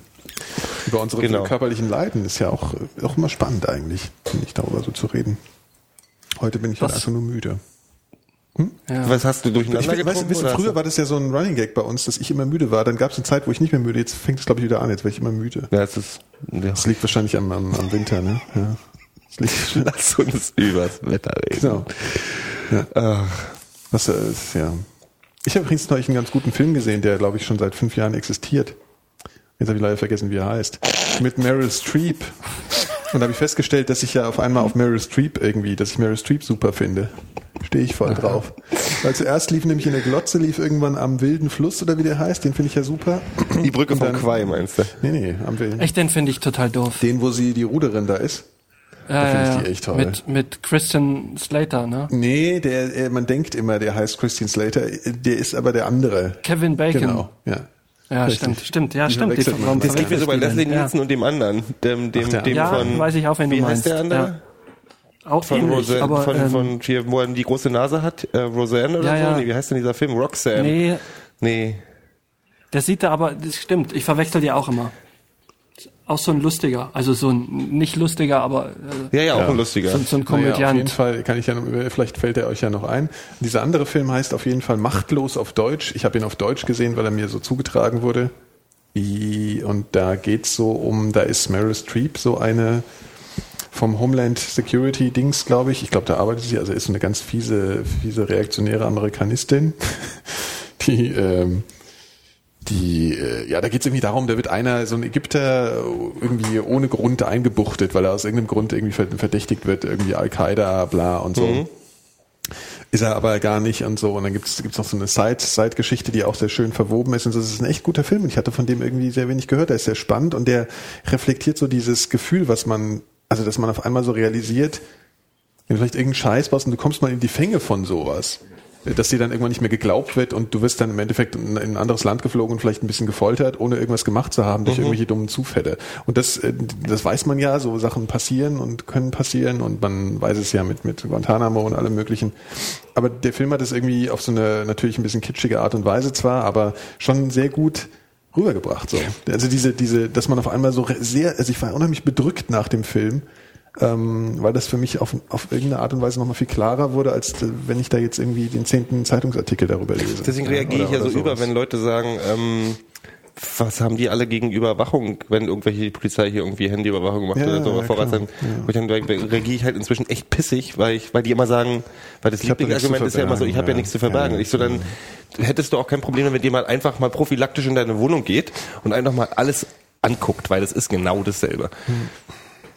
über unsere Genau. körperlichen Leiden ist ja auch, auch immer spannend eigentlich, ich, darüber so zu reden. Heute bin ich halt Was? einfach nur müde. Ja. Was hast du Ich durcheinander bin, weißt, oder früher war das ja so ein Running Gag bei uns, dass ich immer müde war. Dann gab es eine Zeit, wo ich nicht mehr müde. Jetzt fängt es glaube ich wieder an. Jetzt werde ich immer müde. Ja, es ist, ja. Das liegt wahrscheinlich am, am, am Winter, ne? Ja. Das liegt [LAUGHS] Lass uns übers Wetter reden. Genau. Ja. Was, äh, ist, ja. Ich habe übrigens neulich einen ganz guten Film gesehen, der, glaube ich, schon seit fünf Jahren existiert. Jetzt habe ich leider vergessen, wie er heißt. Mit Meryl Streep. Und da habe ich festgestellt, dass ich ja auf einmal auf Meryl Streep irgendwie, dass ich Meryl Streep super finde. Stehe ich voll drauf. [LAUGHS] Weil zuerst lief nämlich in der Glotze, lief irgendwann am wilden Fluss oder wie der heißt, den finde ich ja super. Die Brücke Und vom dann- Quai, meinst du? Nee, nee, am wilden. Echt, den finde ich total doof. Den, wo sie die Ruderin da ist. Ja, finde ich ja, die echt toll. Mit, mit Christian Slater, ne? Nee, der, man denkt immer, der heißt Christian Slater, der ist aber der andere. Kevin Bacon. Genau, ja. Ja, Richtig. stimmt, stimmt. Ja, Die stimmt. man. warum Das geht mir so bei Leslie? Nielsen und dem anderen. Dem, dem, Ach, der dem Ja, von, weiß ich auch, wen du wie meinst. heißt der andere? Ja. Auch Von ähnlich, Roseanne, aber, von, ähm, von hier, wo er die große Nase hat, äh, Roseanne oder Ja, so? ja. Nee, wie heißt denn dieser Film? Roxanne. Nee, Nee. der sieht da aber, das stimmt, ich verwechsel die auch immer. Auch so ein lustiger, also so ein, nicht lustiger, aber äh, Ja, ja, auch ein lustiger. so, so ein Naja, auf jeden Komödiant. Fall kann ich ja, noch- vielleicht fällt er euch ja noch ein. Dieser andere Film heißt auf jeden Fall Machtlos auf Deutsch. Ich habe ihn auf Deutsch gesehen, weil er mir so zugetragen wurde. Und da geht's so um, da ist Meryl Streep so eine vom Homeland Security Dings, glaube ich. Ich glaube, da arbeitet sie, also ist so eine ganz fiese, fiese reaktionäre Amerikanistin, [LAUGHS] die ähm, die, äh, ja, da geht es irgendwie darum, da wird einer, so ein Ägypter, äh, irgendwie ohne Grund eingebuchtet, weil er aus irgendeinem Grund irgendwie ver- verdächtigt wird, irgendwie Al-Qaida, bla und so. Ist er aber gar nicht und so. Und dann gibt's gibt's noch so eine Side- Side-Geschichte, die auch sehr schön verwoben ist. Und so. das ist ein echt guter Film. Und ich hatte von dem irgendwie sehr wenig gehört. Der ist sehr spannend und der reflektiert so dieses Gefühl, was man, also dass man auf einmal so realisiert, wenn du vielleicht irgendeinen Scheiß baust und du kommst mal in die Fänge von sowas, dass dir dann irgendwann nicht mehr geglaubt wird und du wirst dann im Endeffekt in in ein anderes Land geflogen und vielleicht ein bisschen gefoltert, ohne irgendwas gemacht zu haben durch irgendwelche dummen Zufälle. Und das, äh, das weiß man ja, so Sachen passieren und können passieren und man weiß es ja mit, mit Guantanamo und allem möglichen. Aber der Film hat es irgendwie auf so eine natürlich ein bisschen kitschige Art und Weise zwar, aber schon sehr gut rübergebracht. So. Also diese, diese, dass man auf einmal so sehr, also ich war unheimlich bedrückt nach dem Film, ähm, weil das für mich auf, auf irgendeine Art und Weise nochmal viel klarer wurde, als äh, wenn ich da jetzt irgendwie den zehnten Zeitungsartikel darüber lese. Deswegen reagiere ich ja so über, wenn Leute sagen, ähm, was haben die alle gegen Überwachung, wenn irgendwelche die Polizei hier irgendwie Handyüberwachung macht Ja, oder so ja, klar. dann, ich dann reagiere ich halt inzwischen echt pissig, weil ich, weil die immer sagen, weil das Lieblingsargument ist ja immer so, ich habe ja verbergen, nichts zu ja. verbergen. Ja, ich so dann hättest du auch kein Problem, wenn jemand einfach mal prophylaktisch in deine Wohnung geht und einfach mal alles anguckt, weil das ist genau dasselbe.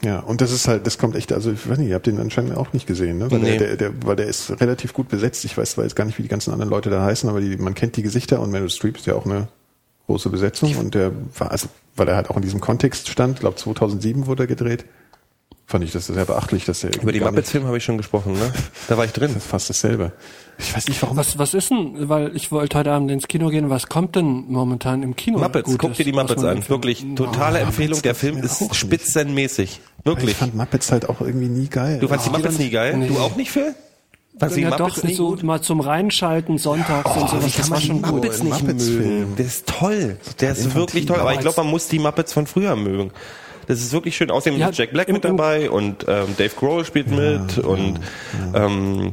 Ja, und das ist halt, das kommt echt, also ich weiß nicht, ihr habt den anscheinend auch nicht gesehen, ne? Weil Nee. der, der, der, weil der ist relativ gut besetzt. Ich weiß zwar jetzt gar nicht, wie die ganzen anderen Leute da heißen, aber die, man kennt die Gesichter und Meryl Streep ist ja auch eine große Besetzung und der war, also, weil er halt auch in diesem Kontext stand, ich glaube 2007 wurde er gedreht. Fand ich das sehr beachtlich, dass er Über die gar nicht- Muppets-Filme habe ich schon gesprochen, ne? Da war ich drin. Das ist fast dasselbe. Ich weiß nicht, warum. Was, was ist denn, weil ich wollte heute Abend ins Kino gehen, was kommt denn momentan im Kino? Muppets, Gutes, guck dir die Muppets an. Wirklich, totale Oh, Empfehlung. Muppets Der Film ist nicht. spitzenmäßig. Ich Wirklich. fand Muppets halt auch irgendwie nie geil. Du fandst die Oh, Muppets nie geil? Nee. Du auch nicht, Phil? Fandst du die ja Muppets doch, nie so gut? mal zum Reinschalten sonntags und sowas, das war schon gut. Muppets nicht Muppets-Film. mögen. Der ist toll. Der ist wirklich toll. Aber ich glaube, man muss die Muppets von früher mögen. Das ist wirklich schön. Außerdem Ja, ist Jack Black im- mit dabei und ähm, Dave Grohl spielt mit und Ähm,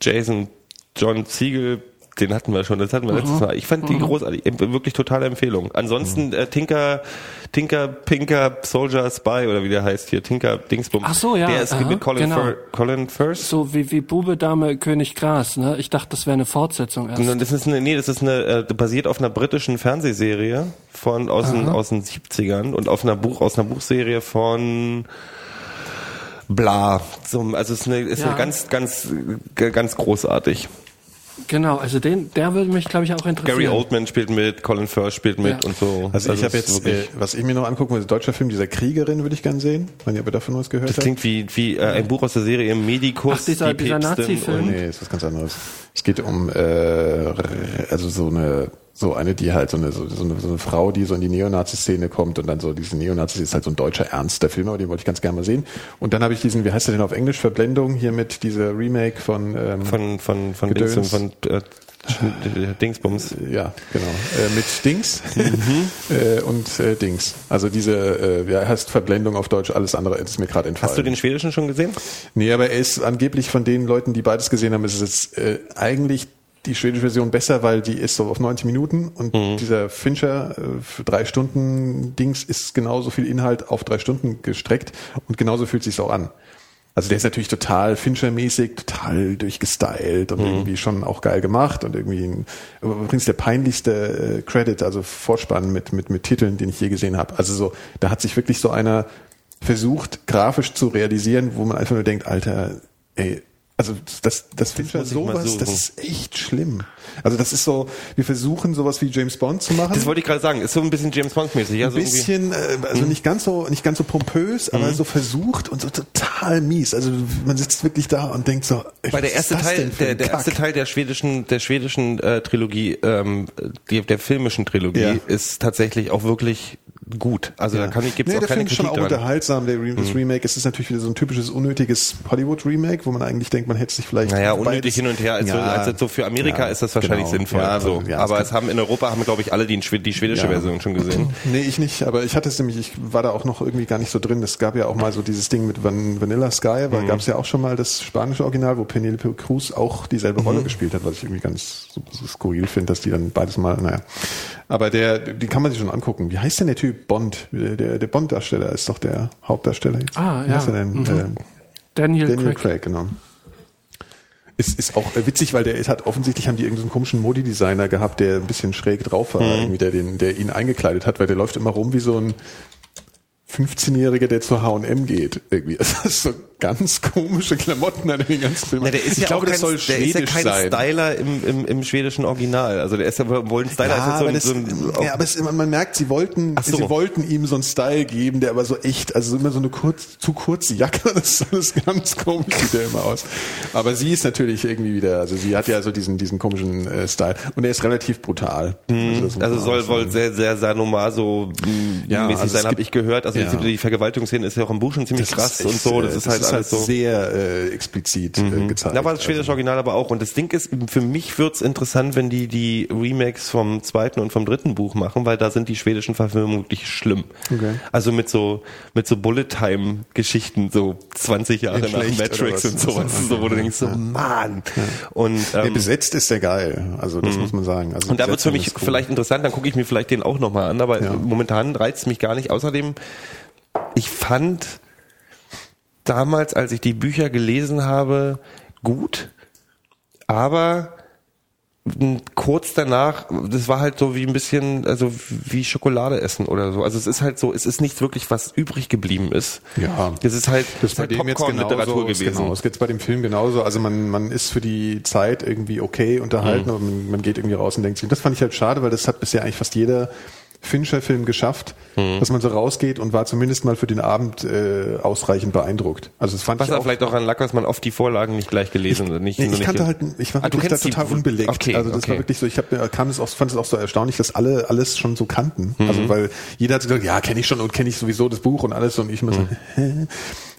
Jason John Siegel, den hatten wir schon, das hatten wir letztes Mal. Ich fand die großartig, wirklich totale Empfehlung. Ansonsten äh, Tinker, Tinker, Pinker, Soldier, Spy oder wie der heißt hier, Tinker Dingsbum. Ach so, ja, Der ist aha, mit Colin, genau. Fir Colin Firth. So wie, wie Bube, Dame, König, Gras, ne? Ich dachte, das wäre eine Fortsetzung erst. Das ist eine, nee, das ist eine, äh, basiert auf einer britischen Fernsehserie von aus den, aus den 70ern und auf einer Buch, aus einer Buchserie von bla. So, also es ist eine, ist Ja. eine ganz, ganz, ganz großartig. Genau, also den, der würde mich, glaube ich, auch interessieren. Gary Oldman spielt mit, Colin Firth spielt mit Ja. und so. Also ich Das habe jetzt, wirklich- äh, was ich mir noch angucken will, deutscher Film, dieser Kriegerin würde ich gern sehen. Wenn ihr aber davon was gehört das habt. klingt wie, wie äh, ein Buch aus der Serie Medikus. Ach, dieser- die dieser Nazi-Film? Nee, ist was ganz anderes. Es geht um äh, also so eine so eine, die halt so eine, so, eine so eine Frau, die so in die Neonazi-Szene kommt und dann so diese Neonazi ist halt so ein deutscher Ernst der Film, aber den wollte ich ganz gerne mal sehen. Und dann habe ich diesen, wie heißt der denn auf Englisch, Verblendung hier mit dieser Remake von, ähm, Von, von, von Gedöns. Dings, von äh, Sch- Dingsbums. ja, genau. Äh, mit Dings [LAUGHS] äh, und äh, Dings. Also diese, äh, wie heißt Verblendung auf Deutsch, alles andere ist mir gerade entfallen. Hast du den schwedischen schon gesehen? Nee, aber er ist angeblich von den Leuten, die beides gesehen haben, ist es jetzt äh, eigentlich die schwedische Version besser, weil die ist so auf 90 Minuten und dieser Fincher äh, für drei Stunden Dings ist genauso viel Inhalt auf drei Stunden gestreckt und genauso fühlt sich's auch an. Also der ist natürlich total Fincher-mäßig, total durchgestylt und irgendwie schon auch geil gemacht und irgendwie ein, übrigens der peinlichste äh, Credit, also Vorspann mit, mit, mit Titeln, den ich je gesehen habe. Also so, da hat sich wirklich so einer versucht, grafisch zu realisieren, wo man einfach nur denkt, Alter, ey, also das, das ich mal sowas, suchen. das ist echt schlimm. Also das ist so, wir versuchen sowas wie James Bond zu machen. Das wollte ich gerade sagen. Ist so ein bisschen James Bond-mäßig. Ja, ein so irgendwie- bisschen, äh, also Mhm. nicht ganz so, nicht ganz so pompös, aber so versucht und so total mies. Also man sitzt wirklich da und denkt so, Weil der erste ist das Teil, der, der erste Teil der schwedischen, der schwedischen äh, Trilogie, ähm, die, der filmischen Trilogie, Ja. ist tatsächlich auch wirklich gut. Also da kann ich, gibt's nee, auch keine ist schon Kritik auch dran. unterhaltsam, der Re das Mhm. Remake. Es ist natürlich wieder so ein typisches unnötiges Hollywood-Remake, wo man eigentlich denkt, man hätte sich vielleicht... Naja, unnötig hin und her. Also, Ja, also so für Amerika ja, ist das wahrscheinlich genau. sinnvoll. Ja, so. ja, aber es haben in Europa haben glaube ich alle die, die schwedische Ja. Version schon gesehen. [CLEARS THROAT] Nee, ich nicht, aber ich hatte es nämlich, ich war da auch noch irgendwie gar nicht so drin. Es gab ja auch mal so dieses Ding mit Van Vanilla Sky, Mhm. weil gab es ja auch schon mal das spanische Original, wo Penelope Cruz auch dieselbe Mhm. Rolle gespielt hat, was ich irgendwie ganz so, so skurril finde, dass die dann beides mal, naja. Aber der, die kann man sich schon angucken. Wie heißt denn der Typ Bond? Der, der, der Bond-Darsteller ist doch der Hauptdarsteller jetzt. Ah, Wie ja. heißt er denn? Mhm. Ähm, Daniel, Daniel Craig. Craig, genau. Ist, ist auch äh, witzig, weil der ist- hat offensichtlich haben die irgendeinen komischen Modi-Designer gehabt, der ein bisschen schräg drauf war, irgendwie, der den, der ihn eingekleidet hat, weil der läuft immer rum wie so ein 15-Jähriger, der zur H&M geht. Irgendwie. Das [LAUGHS] ist so ganz komische Klamotten an den ganzen Film. Na, der ist ich ja glaube, das soll der ist ja schwedisch kein sein. Styler im, im, im schwedischen Original. Also der ist ja wohl ein Styler Ja, aber, ist das, so ein, so ein ja, aber es, man merkt, sie wollten, so. sie wollten ihm so einen Style geben, der aber so echt, also immer so eine kurz, zu kurze Jacke, [LAUGHS] das ist alles ganz komisch, sieht der immer aus. Aber sie ist natürlich irgendwie wieder, also sie hat ja so diesen, diesen komischen äh, Style und er ist relativ brutal. das muss also man soll wohl sehr, sehr Sanomasa Ja, mäßig also sein, habe ich gehört. Also ja. die Vergewaltigungsszene ist ja auch im Buch schon ziemlich krass echt, und so. Das äh, ist halt so. sehr äh, explizit äh, gezeigt. Da war das schwedische Also- Original aber auch. Und das Ding ist, für mich wird's interessant, wenn die die Remakes vom zweiten und vom dritten Buch machen, weil da sind die schwedischen Verfilmungen wirklich schlimm. Okay. Also mit so mit so Bullet Time Geschichten, so 20 Jahre In nach Matrix und sowas, so, wo du denkst, so, Mann. Und, Nee, ähm, besetzt ist der geil, also das muss man sagen. Also und da wird's für Besetzung mich cool. vielleicht interessant, dann gucke ich mir vielleicht den auch nochmal an, aber Ja. momentan reizt mich gar nicht. Außerdem, ich fand damals, als ich die Bücher gelesen habe, gut, aber kurz danach, das war halt so wie ein bisschen, also wie Schokolade essen oder so. Also es ist halt so, es ist nicht wirklich was übrig geblieben ist. Ja. Das ist halt, Das ist bei halt dem jetzt genauso, ist gewesen. Genau, es geht bei dem Film genauso. Also man, man ist für die Zeit irgendwie okay unterhalten, Mhm. aber man, man geht irgendwie raus und denkt sich, das fand ich halt schade, weil das hat bisher eigentlich fast jeder Fincher-Film geschafft, Mhm. dass man so rausgeht und war zumindest mal für den Abend äh, ausreichend beeindruckt. Also das fand Was ich auch vielleicht auch an lag, dass man oft die Vorlagen nicht gleich gelesen und nicht, Nee, ich kannte halt, ich war Ah, wirklich da total unbelegt. Okay, also das okay. war wirklich so, ich hab, kam es auch, fand es auch so erstaunlich, dass alle alles schon so kannten. Mhm. Also weil jeder hat gesagt, ja, kenne ich schon und kenne ich sowieso das Buch und alles und ich immer so, Mhm. [LAUGHS] hä?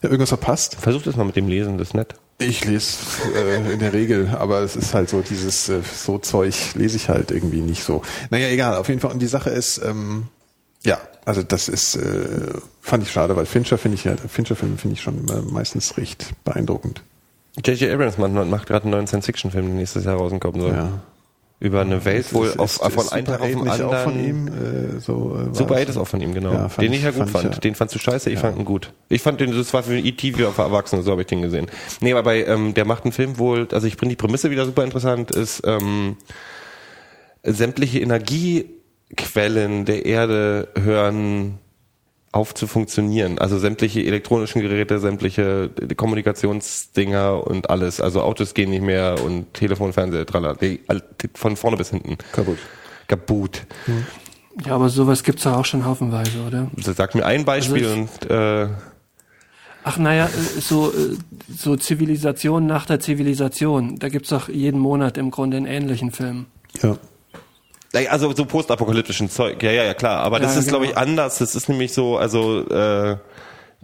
Ja, irgendwas verpasst. Versuch das mal mit dem Lesen, das ist nett. Ich lese äh, in der Regel, aber es ist halt so dieses äh, so Zeug lese ich halt irgendwie nicht so. Naja, egal. Auf jeden Fall. Und die Sache ist, ähm, ja, also das ist äh, fand ich schade, weil Fincher finde ich ja, Fincher-Filme finde ich schon immer meistens recht beeindruckend. J.J. Abrams macht, macht gerade einen neuen Science-Fiction-Film, der nächstes Jahr rauskommen soll. Ja. Über eine Welt wohl Ist- auf, ist- von einem Tag auf den 8 nicht anderen. auch von ihm, äh, so, äh, Super das? 8 ist auch von ihm, genau. Ja, den ich ja gut fand fand. ja. Den fandst du scheiße, ich fand ihn gut. Ich fand den, das war für E.T. wie für Erwachsene, so habe ich den gesehen. Nee, aber bei, ähm, der macht einen Film wohl, also ich finde die Prämisse wieder super interessant, ist ähm, sämtliche Energiequellen der Erde hören auf zu funktionieren. Also sämtliche elektronischen Geräte, sämtliche Kommunikationsdinger und alles. Also Autos gehen nicht mehr und Telefon, Fernseher, all- von vorne bis hinten. Kaputt. Kaputt. Ja, aber sowas gibt's ja auch schon haufenweise, oder? Sag mir ein Beispiel Also und äh, Ach naja, äh, so, äh, so Zivilisation nach der Zivilisation. Da gibt's doch jeden Monat im Grunde einen ähnlichen Film. Ja. Also so postapokalyptischen Zeug, ja, ja, ja, klar. Aber das Ja, ist, glaube genau. ich, anders. Das ist nämlich so, also äh,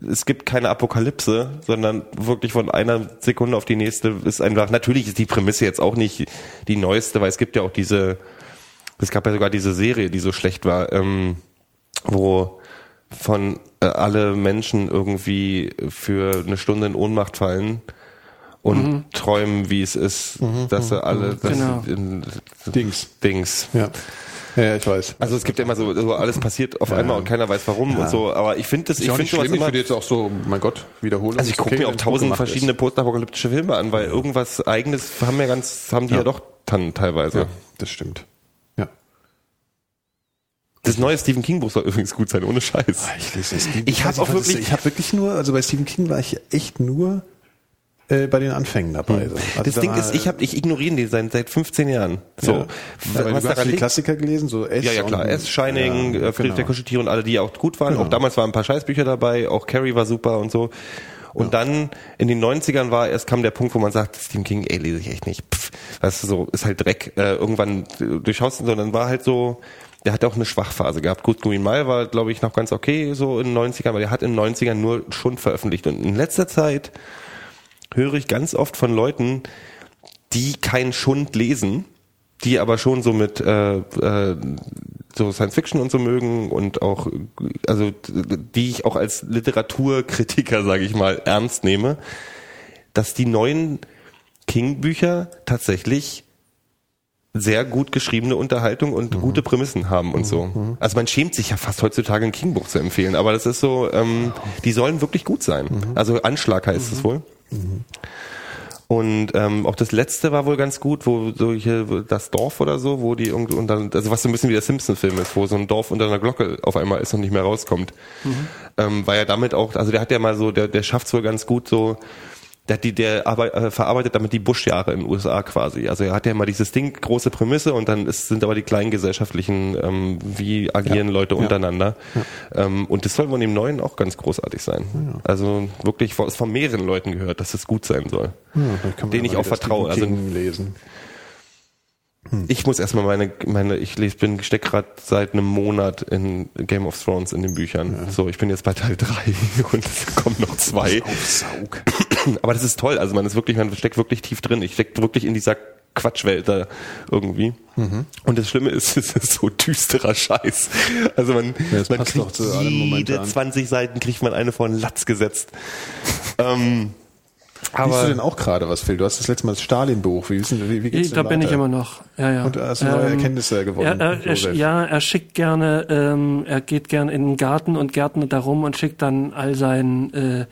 es gibt keine Apokalypse, sondern wirklich von einer Sekunde auf die nächste ist einfach, natürlich ist die Prämisse jetzt auch nicht die neueste, weil es gibt ja auch diese, es gab ja sogar diese Serie, die so schlecht war, ähm, wo von äh, alle Menschen irgendwie für eine Stunde in Ohnmacht fallen und träumen, wie es ist, dass sie alle, dass Genau. sie in, Dings. Dings. Ja. Ja, ja, ich weiß. Also es gibt ja immer so, so alles passiert auf einmal und keiner weiß warum und so. Aber ich finde das, ich Ist finde sowas schlimm. Ich immer. würde jetzt auch so, mein Gott, wiederholen. Also ich gucke mir auch tausend verschiedene postapokalyptische Filme an, weil irgendwas Eigenes haben ja ganz, haben die ja, Ja. doch dann teilweise. Ja, das stimmt. Ja. Das neue Stephen King Buch soll übrigens gut sein, ohne Scheiß. Ich lese es. Ich hab auch wirklich- ich habe wirklich nur, also bei Stephen King war ich echt nur äh, bei den Anfängen dabei. So. Also das da Ding ist, ich habe, ich ignoriere den seit, seit 15 Jahren. So, Ja. Ja, weil was du hast die? Klassiker gelesen, so S. Ja, ja klar. S, Shining, ja, äh, Friedrich der genau. Kuscheltier und alle, die auch gut waren. Genau. Auch damals waren ein paar Scheißbücher dabei, auch Carrie war super und so. Und dann in den 90ern war erst kam der Punkt, wo man sagt, Stephen King, ey, lese ich echt nicht. Pff, weißt du, so, ist halt Dreck. Äh, irgendwann äh, durchschaust du, sondern war halt so, der hat auch eine Schwachphase gehabt. Gut, Green Mile war, glaube ich, noch ganz okay so in den 90ern, aber der hat in den 90ern nur Schund veröffentlicht. Und in letzter Zeit höre ich ganz oft von Leuten, die keinen Schund lesen, die aber schon so mit äh, äh, so Science Fiction und so mögen und auch also die ich auch als Literaturkritiker sage ich mal ernst nehme, dass die neuen King Bücher tatsächlich sehr gut geschriebene Unterhaltung und gute Prämissen haben und so. Also man schämt sich ja fast heutzutage ein King-Buch zu empfehlen, aber das ist so, ähm, die sollen wirklich gut sein. Also Anschlag heißt es wohl. Und ähm, auch das letzte war wohl ganz gut, wo solche das Dorf oder so, wo die irgendwie und dann, also was so ein bisschen wie der Simpson-Film ist, wo so ein Dorf unter einer Glocke auf einmal ist und nicht mehr rauskommt. Ähm, weil er damit auch, also der hat ja mal so, der, der schafft wohl ganz gut so, der die, der arbeit, äh, verarbeitet damit die Bush-Jahre in den USA quasi. Also er hat ja immer dieses Ding, große Prämisse und dann ist, sind aber die kleinen gesellschaftlichen, ähm, wie agieren Leute untereinander. Ähm, und das soll von dem Neuen auch ganz großartig sein. Also wirklich ist von mehreren Leuten gehört, dass es gut sein soll. Ja, ja ich auch vertraue. Also lesen. ich muss erstmal meine, meine, ich lese, bin, steck gerade seit einem Monat in Game of Thrones in den Büchern. So, ich bin jetzt bei Teil drei [LAUGHS] und es kommen noch zwei. Saug. [LAUGHS] Aber das ist toll. Also man ist wirklich, man steckt wirklich tief drin. Ich stecke wirklich in dieser Quatschwelt da irgendwie. Mhm. Und das Schlimme ist, [LAUGHS] es ist so düsterer Scheiß. Also man, Ja, man kriegt doch zu allem jede momentan. 20 Seiten kriegt man eine vor den Latz gesetzt. [LAUGHS] ähm, Liest du aber denn auch gerade was, Phil? Du hast das letzte Mal das Stalin-Buch. Wie, wie, wie geht's Da denn bin ich immer noch. Ja, ja. Und hast du neue Erkenntnisse gewonnen, Er, er, er, ja, er schickt gerne, ähm, er geht gerne in den Garten und gärtnet da rum und schickt dann all seinen äh,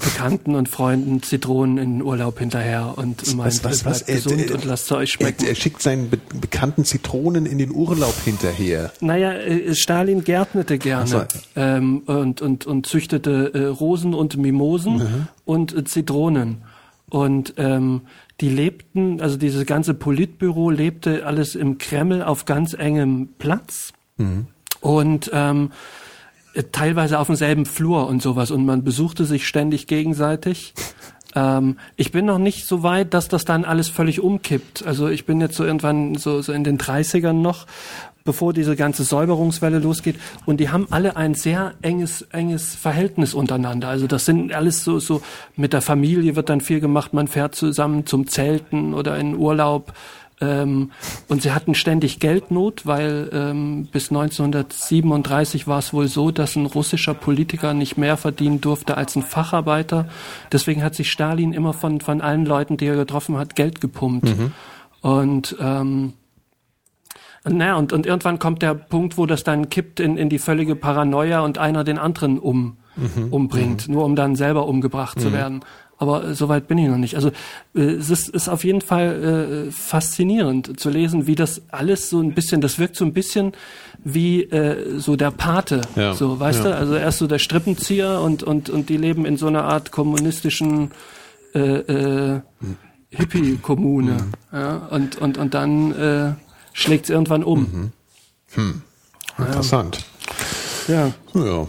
Bekannten und Freunden Zitronen in den Urlaub hinterher und meint, was, was, bleibt er- gesund er- und lasst es euch schmecken. Er, er schickt seinen be bekannten Zitronen in den Urlaub hinterher. Naja, äh, Stalin gärtnete gerne so. ähm, und, und, und züchtete äh, Rosen und Mimosen Mhm. und äh, Zitronen. Und ähm, die lebten, also dieses ganze Politbüro lebte alles im Kreml auf ganz engem Platz. Mhm. Und ähm, äh, teilweise auf demselben Flur und sowas. Und man besuchte sich ständig gegenseitig. Ähm, ich bin noch nicht so weit, dass das dann alles völlig umkippt. Also ich bin jetzt so irgendwann so, so in den 30ern noch, bevor diese ganze Säuberungswelle losgeht. Und die haben alle ein sehr enges, enges Verhältnis untereinander. Also das sind alles so, so mit der Familie wird dann viel gemacht. Man fährt zusammen zum Zelten oder in Urlaub. Ähm, und sie hatten ständig Geldnot, weil ähm, bis 1937 war es wohl so, dass ein russischer Politiker nicht mehr verdienen durfte als ein Facharbeiter. Deswegen hat sich Stalin immer von, von allen Leuten, die er getroffen hat, Geld gepumpt. Und ähm, naja, und, und irgendwann kommt der Punkt, wo das dann kippt in, in die völlige Paranoia und einer den anderen um, umbringt, nur um dann selber umgebracht zu werden. Aber äh, soweit bin ich noch nicht. Also äh, es ist, ist auf jeden Fall äh, faszinierend zu lesen, wie das alles so ein bisschen, das wirkt so ein bisschen wie äh, so der Pate. Ja. So, weißt Ja. du? Also erst so der Strippenzieher und, und, und die leben in so einer Art kommunistischen äh, äh, Hippie-Kommune. Ja? Und, und, und dann äh, schlägt es irgendwann um. Interessant. Ja, Ja.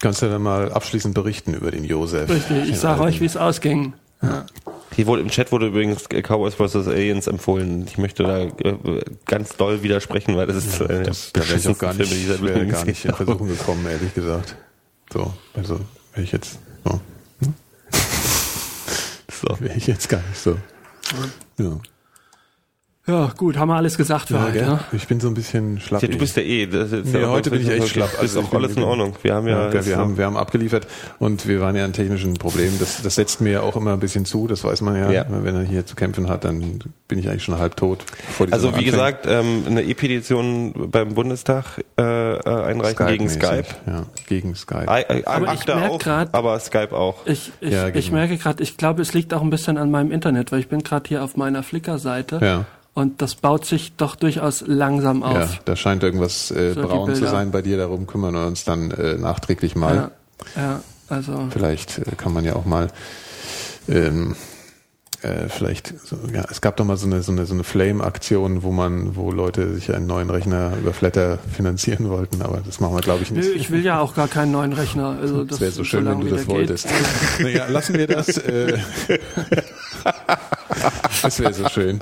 Kannst du dann mal abschließend berichten über den Josef? richtig. Ich sage alten. euch, wie es ausging. Ja. Hier wurde im Chat wurde übrigens Cowboys vs. Aliens empfohlen. Ich möchte da äh, ganz doll widersprechen, weil das ist äh, Das, da wäre ich auch gar nicht, Filme dieser wäre gar nicht in. Versuchung [LAUGHS] gekommen, ehrlich gesagt. So, also wäre ich jetzt, so, [LAUGHS] So. wäre ich jetzt gar nicht so. Ja, ja, gut, haben wir alles gesagt für ja heute. Ne? Ich bin so ein bisschen schlapp. Ja, du bist ja eh. Das ist Nee, ja heute bin ich echt schlapp. Ist Also ich auch alles in Ordnung. Wir haben ja, Ja, wir, haben, wir haben abgeliefert und wir waren ja ein technischen Problem. Das, das setzt mir ja auch immer ein bisschen zu, das weiß man ja. Ja. Wenn er hier zu kämpfen hat, dann bin ich eigentlich schon halb tot. Also wie anfängt. gesagt, ähm, eine E-Petition beim Bundestag äh, äh, einreichen gegen Skype-mäßig. Skype. Ja, gegen Skype. I, I, Aber ich Akta merk auch, grad- aber Skype auch. Ich, ich, Ja, ich genau. merke gerade, ich glaube, es liegt auch ein bisschen an meinem Internet, weil ich bin gerade hier auf meiner Flickr-Seite Ja. Und das baut sich doch durchaus langsam Ja, auf. da scheint irgendwas äh, So braun zu sein bei dir. Darum kümmern wir uns dann äh, nachträglich mal. Ja, ja, also Vielleicht äh, kann man ja auch mal ähm, äh, vielleicht, so, ja, es gab doch mal so eine so eine so eine Flame-Aktion, wo man, wo Leute sich einen neuen Rechner über Flatter finanzieren wollten, aber das machen wir glaube ich Nö, nicht. ich will ja auch gar keinen neuen Rechner. Also das das, wäre so schön, wenn solange du das wolltest. Naja, lassen wir das. Äh, [LAUGHS] das wäre so schön.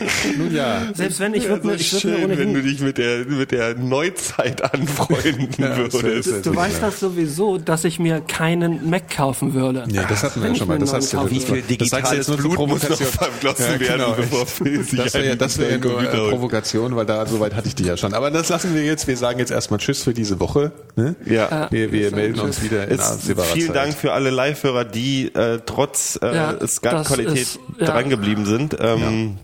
[LAUGHS] Nun ja, Selbst wenn ich würde mir, ich würd mir wenn du ohnehin, dich mit der mit der Neuzeit anfreunden [LAUGHS] Ja, würdest. du so weißt das sowieso, dass ich mir keinen Mac kaufen würde. Ja, das hatten wir ja schon mal. Das hast du das kaufen war- das du Blut muss noch verflossen werden, genau. bevor sich Das wäre ja, das wär ja nur äh. Provokation, weil da soweit hatte ich die ja schon. Aber das lassen wir jetzt. Wir sagen jetzt erstmal Tschüss für diese Woche. Ne? Ja. Wir, wir melden uns wieder in vielen Zeit. Dank für alle Live-Hörer, die äh, trotz äh, Ja, ja. drangeblieben sind. Ähm,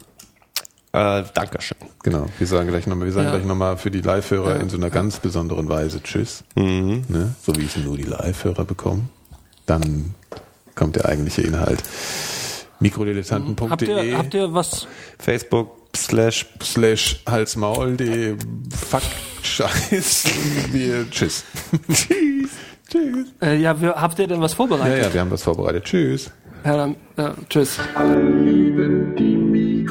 äh, Dankeschön. Genau, wir sagen gleich nochmal, wir sagen Ja. gleich nochmal für die Live-Hörer in so einer ganz besonderen Weise Tschüss. Mhm. Ne? So wie es nur die Live-Hörer bekommen. Dann kommt der eigentliche Inhalt. Mikrodilettanten.de Habt ihr, habt ihr was, Facebook slash slash Halsmaul, die Fuck Scheiß. Wir, tschüss. [LAUGHS] tschüss. Tschüss. äh, ja, wir, habt ihr denn was Ja, vorbereitet? ja, wir haben was vorbereitet. Tschüss. Ja, dann, ja, tschüss. Alle lieben die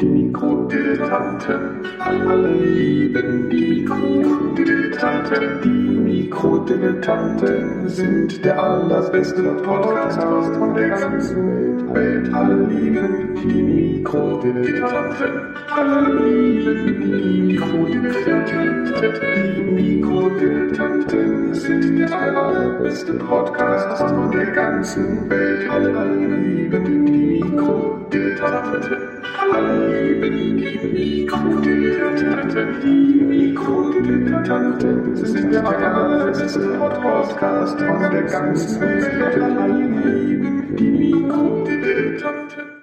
die Mikrodilettanten, alle lieben die Mikrodilettanten, die Mikrodilettanten sind der allerbeste Podcast von der ganzen Welt. Alle lieben die Mikrodilettanten, alle lieben die Mikrodilettanten, die Mikrodilettanten sind der allerbeste Podcast von der ganzen Welt. Alle lieben die Mikrodilettanten, Mikrodilettanten sind der allerbeste Podcast von der ganzen Welt. Die Mikrodilettanten.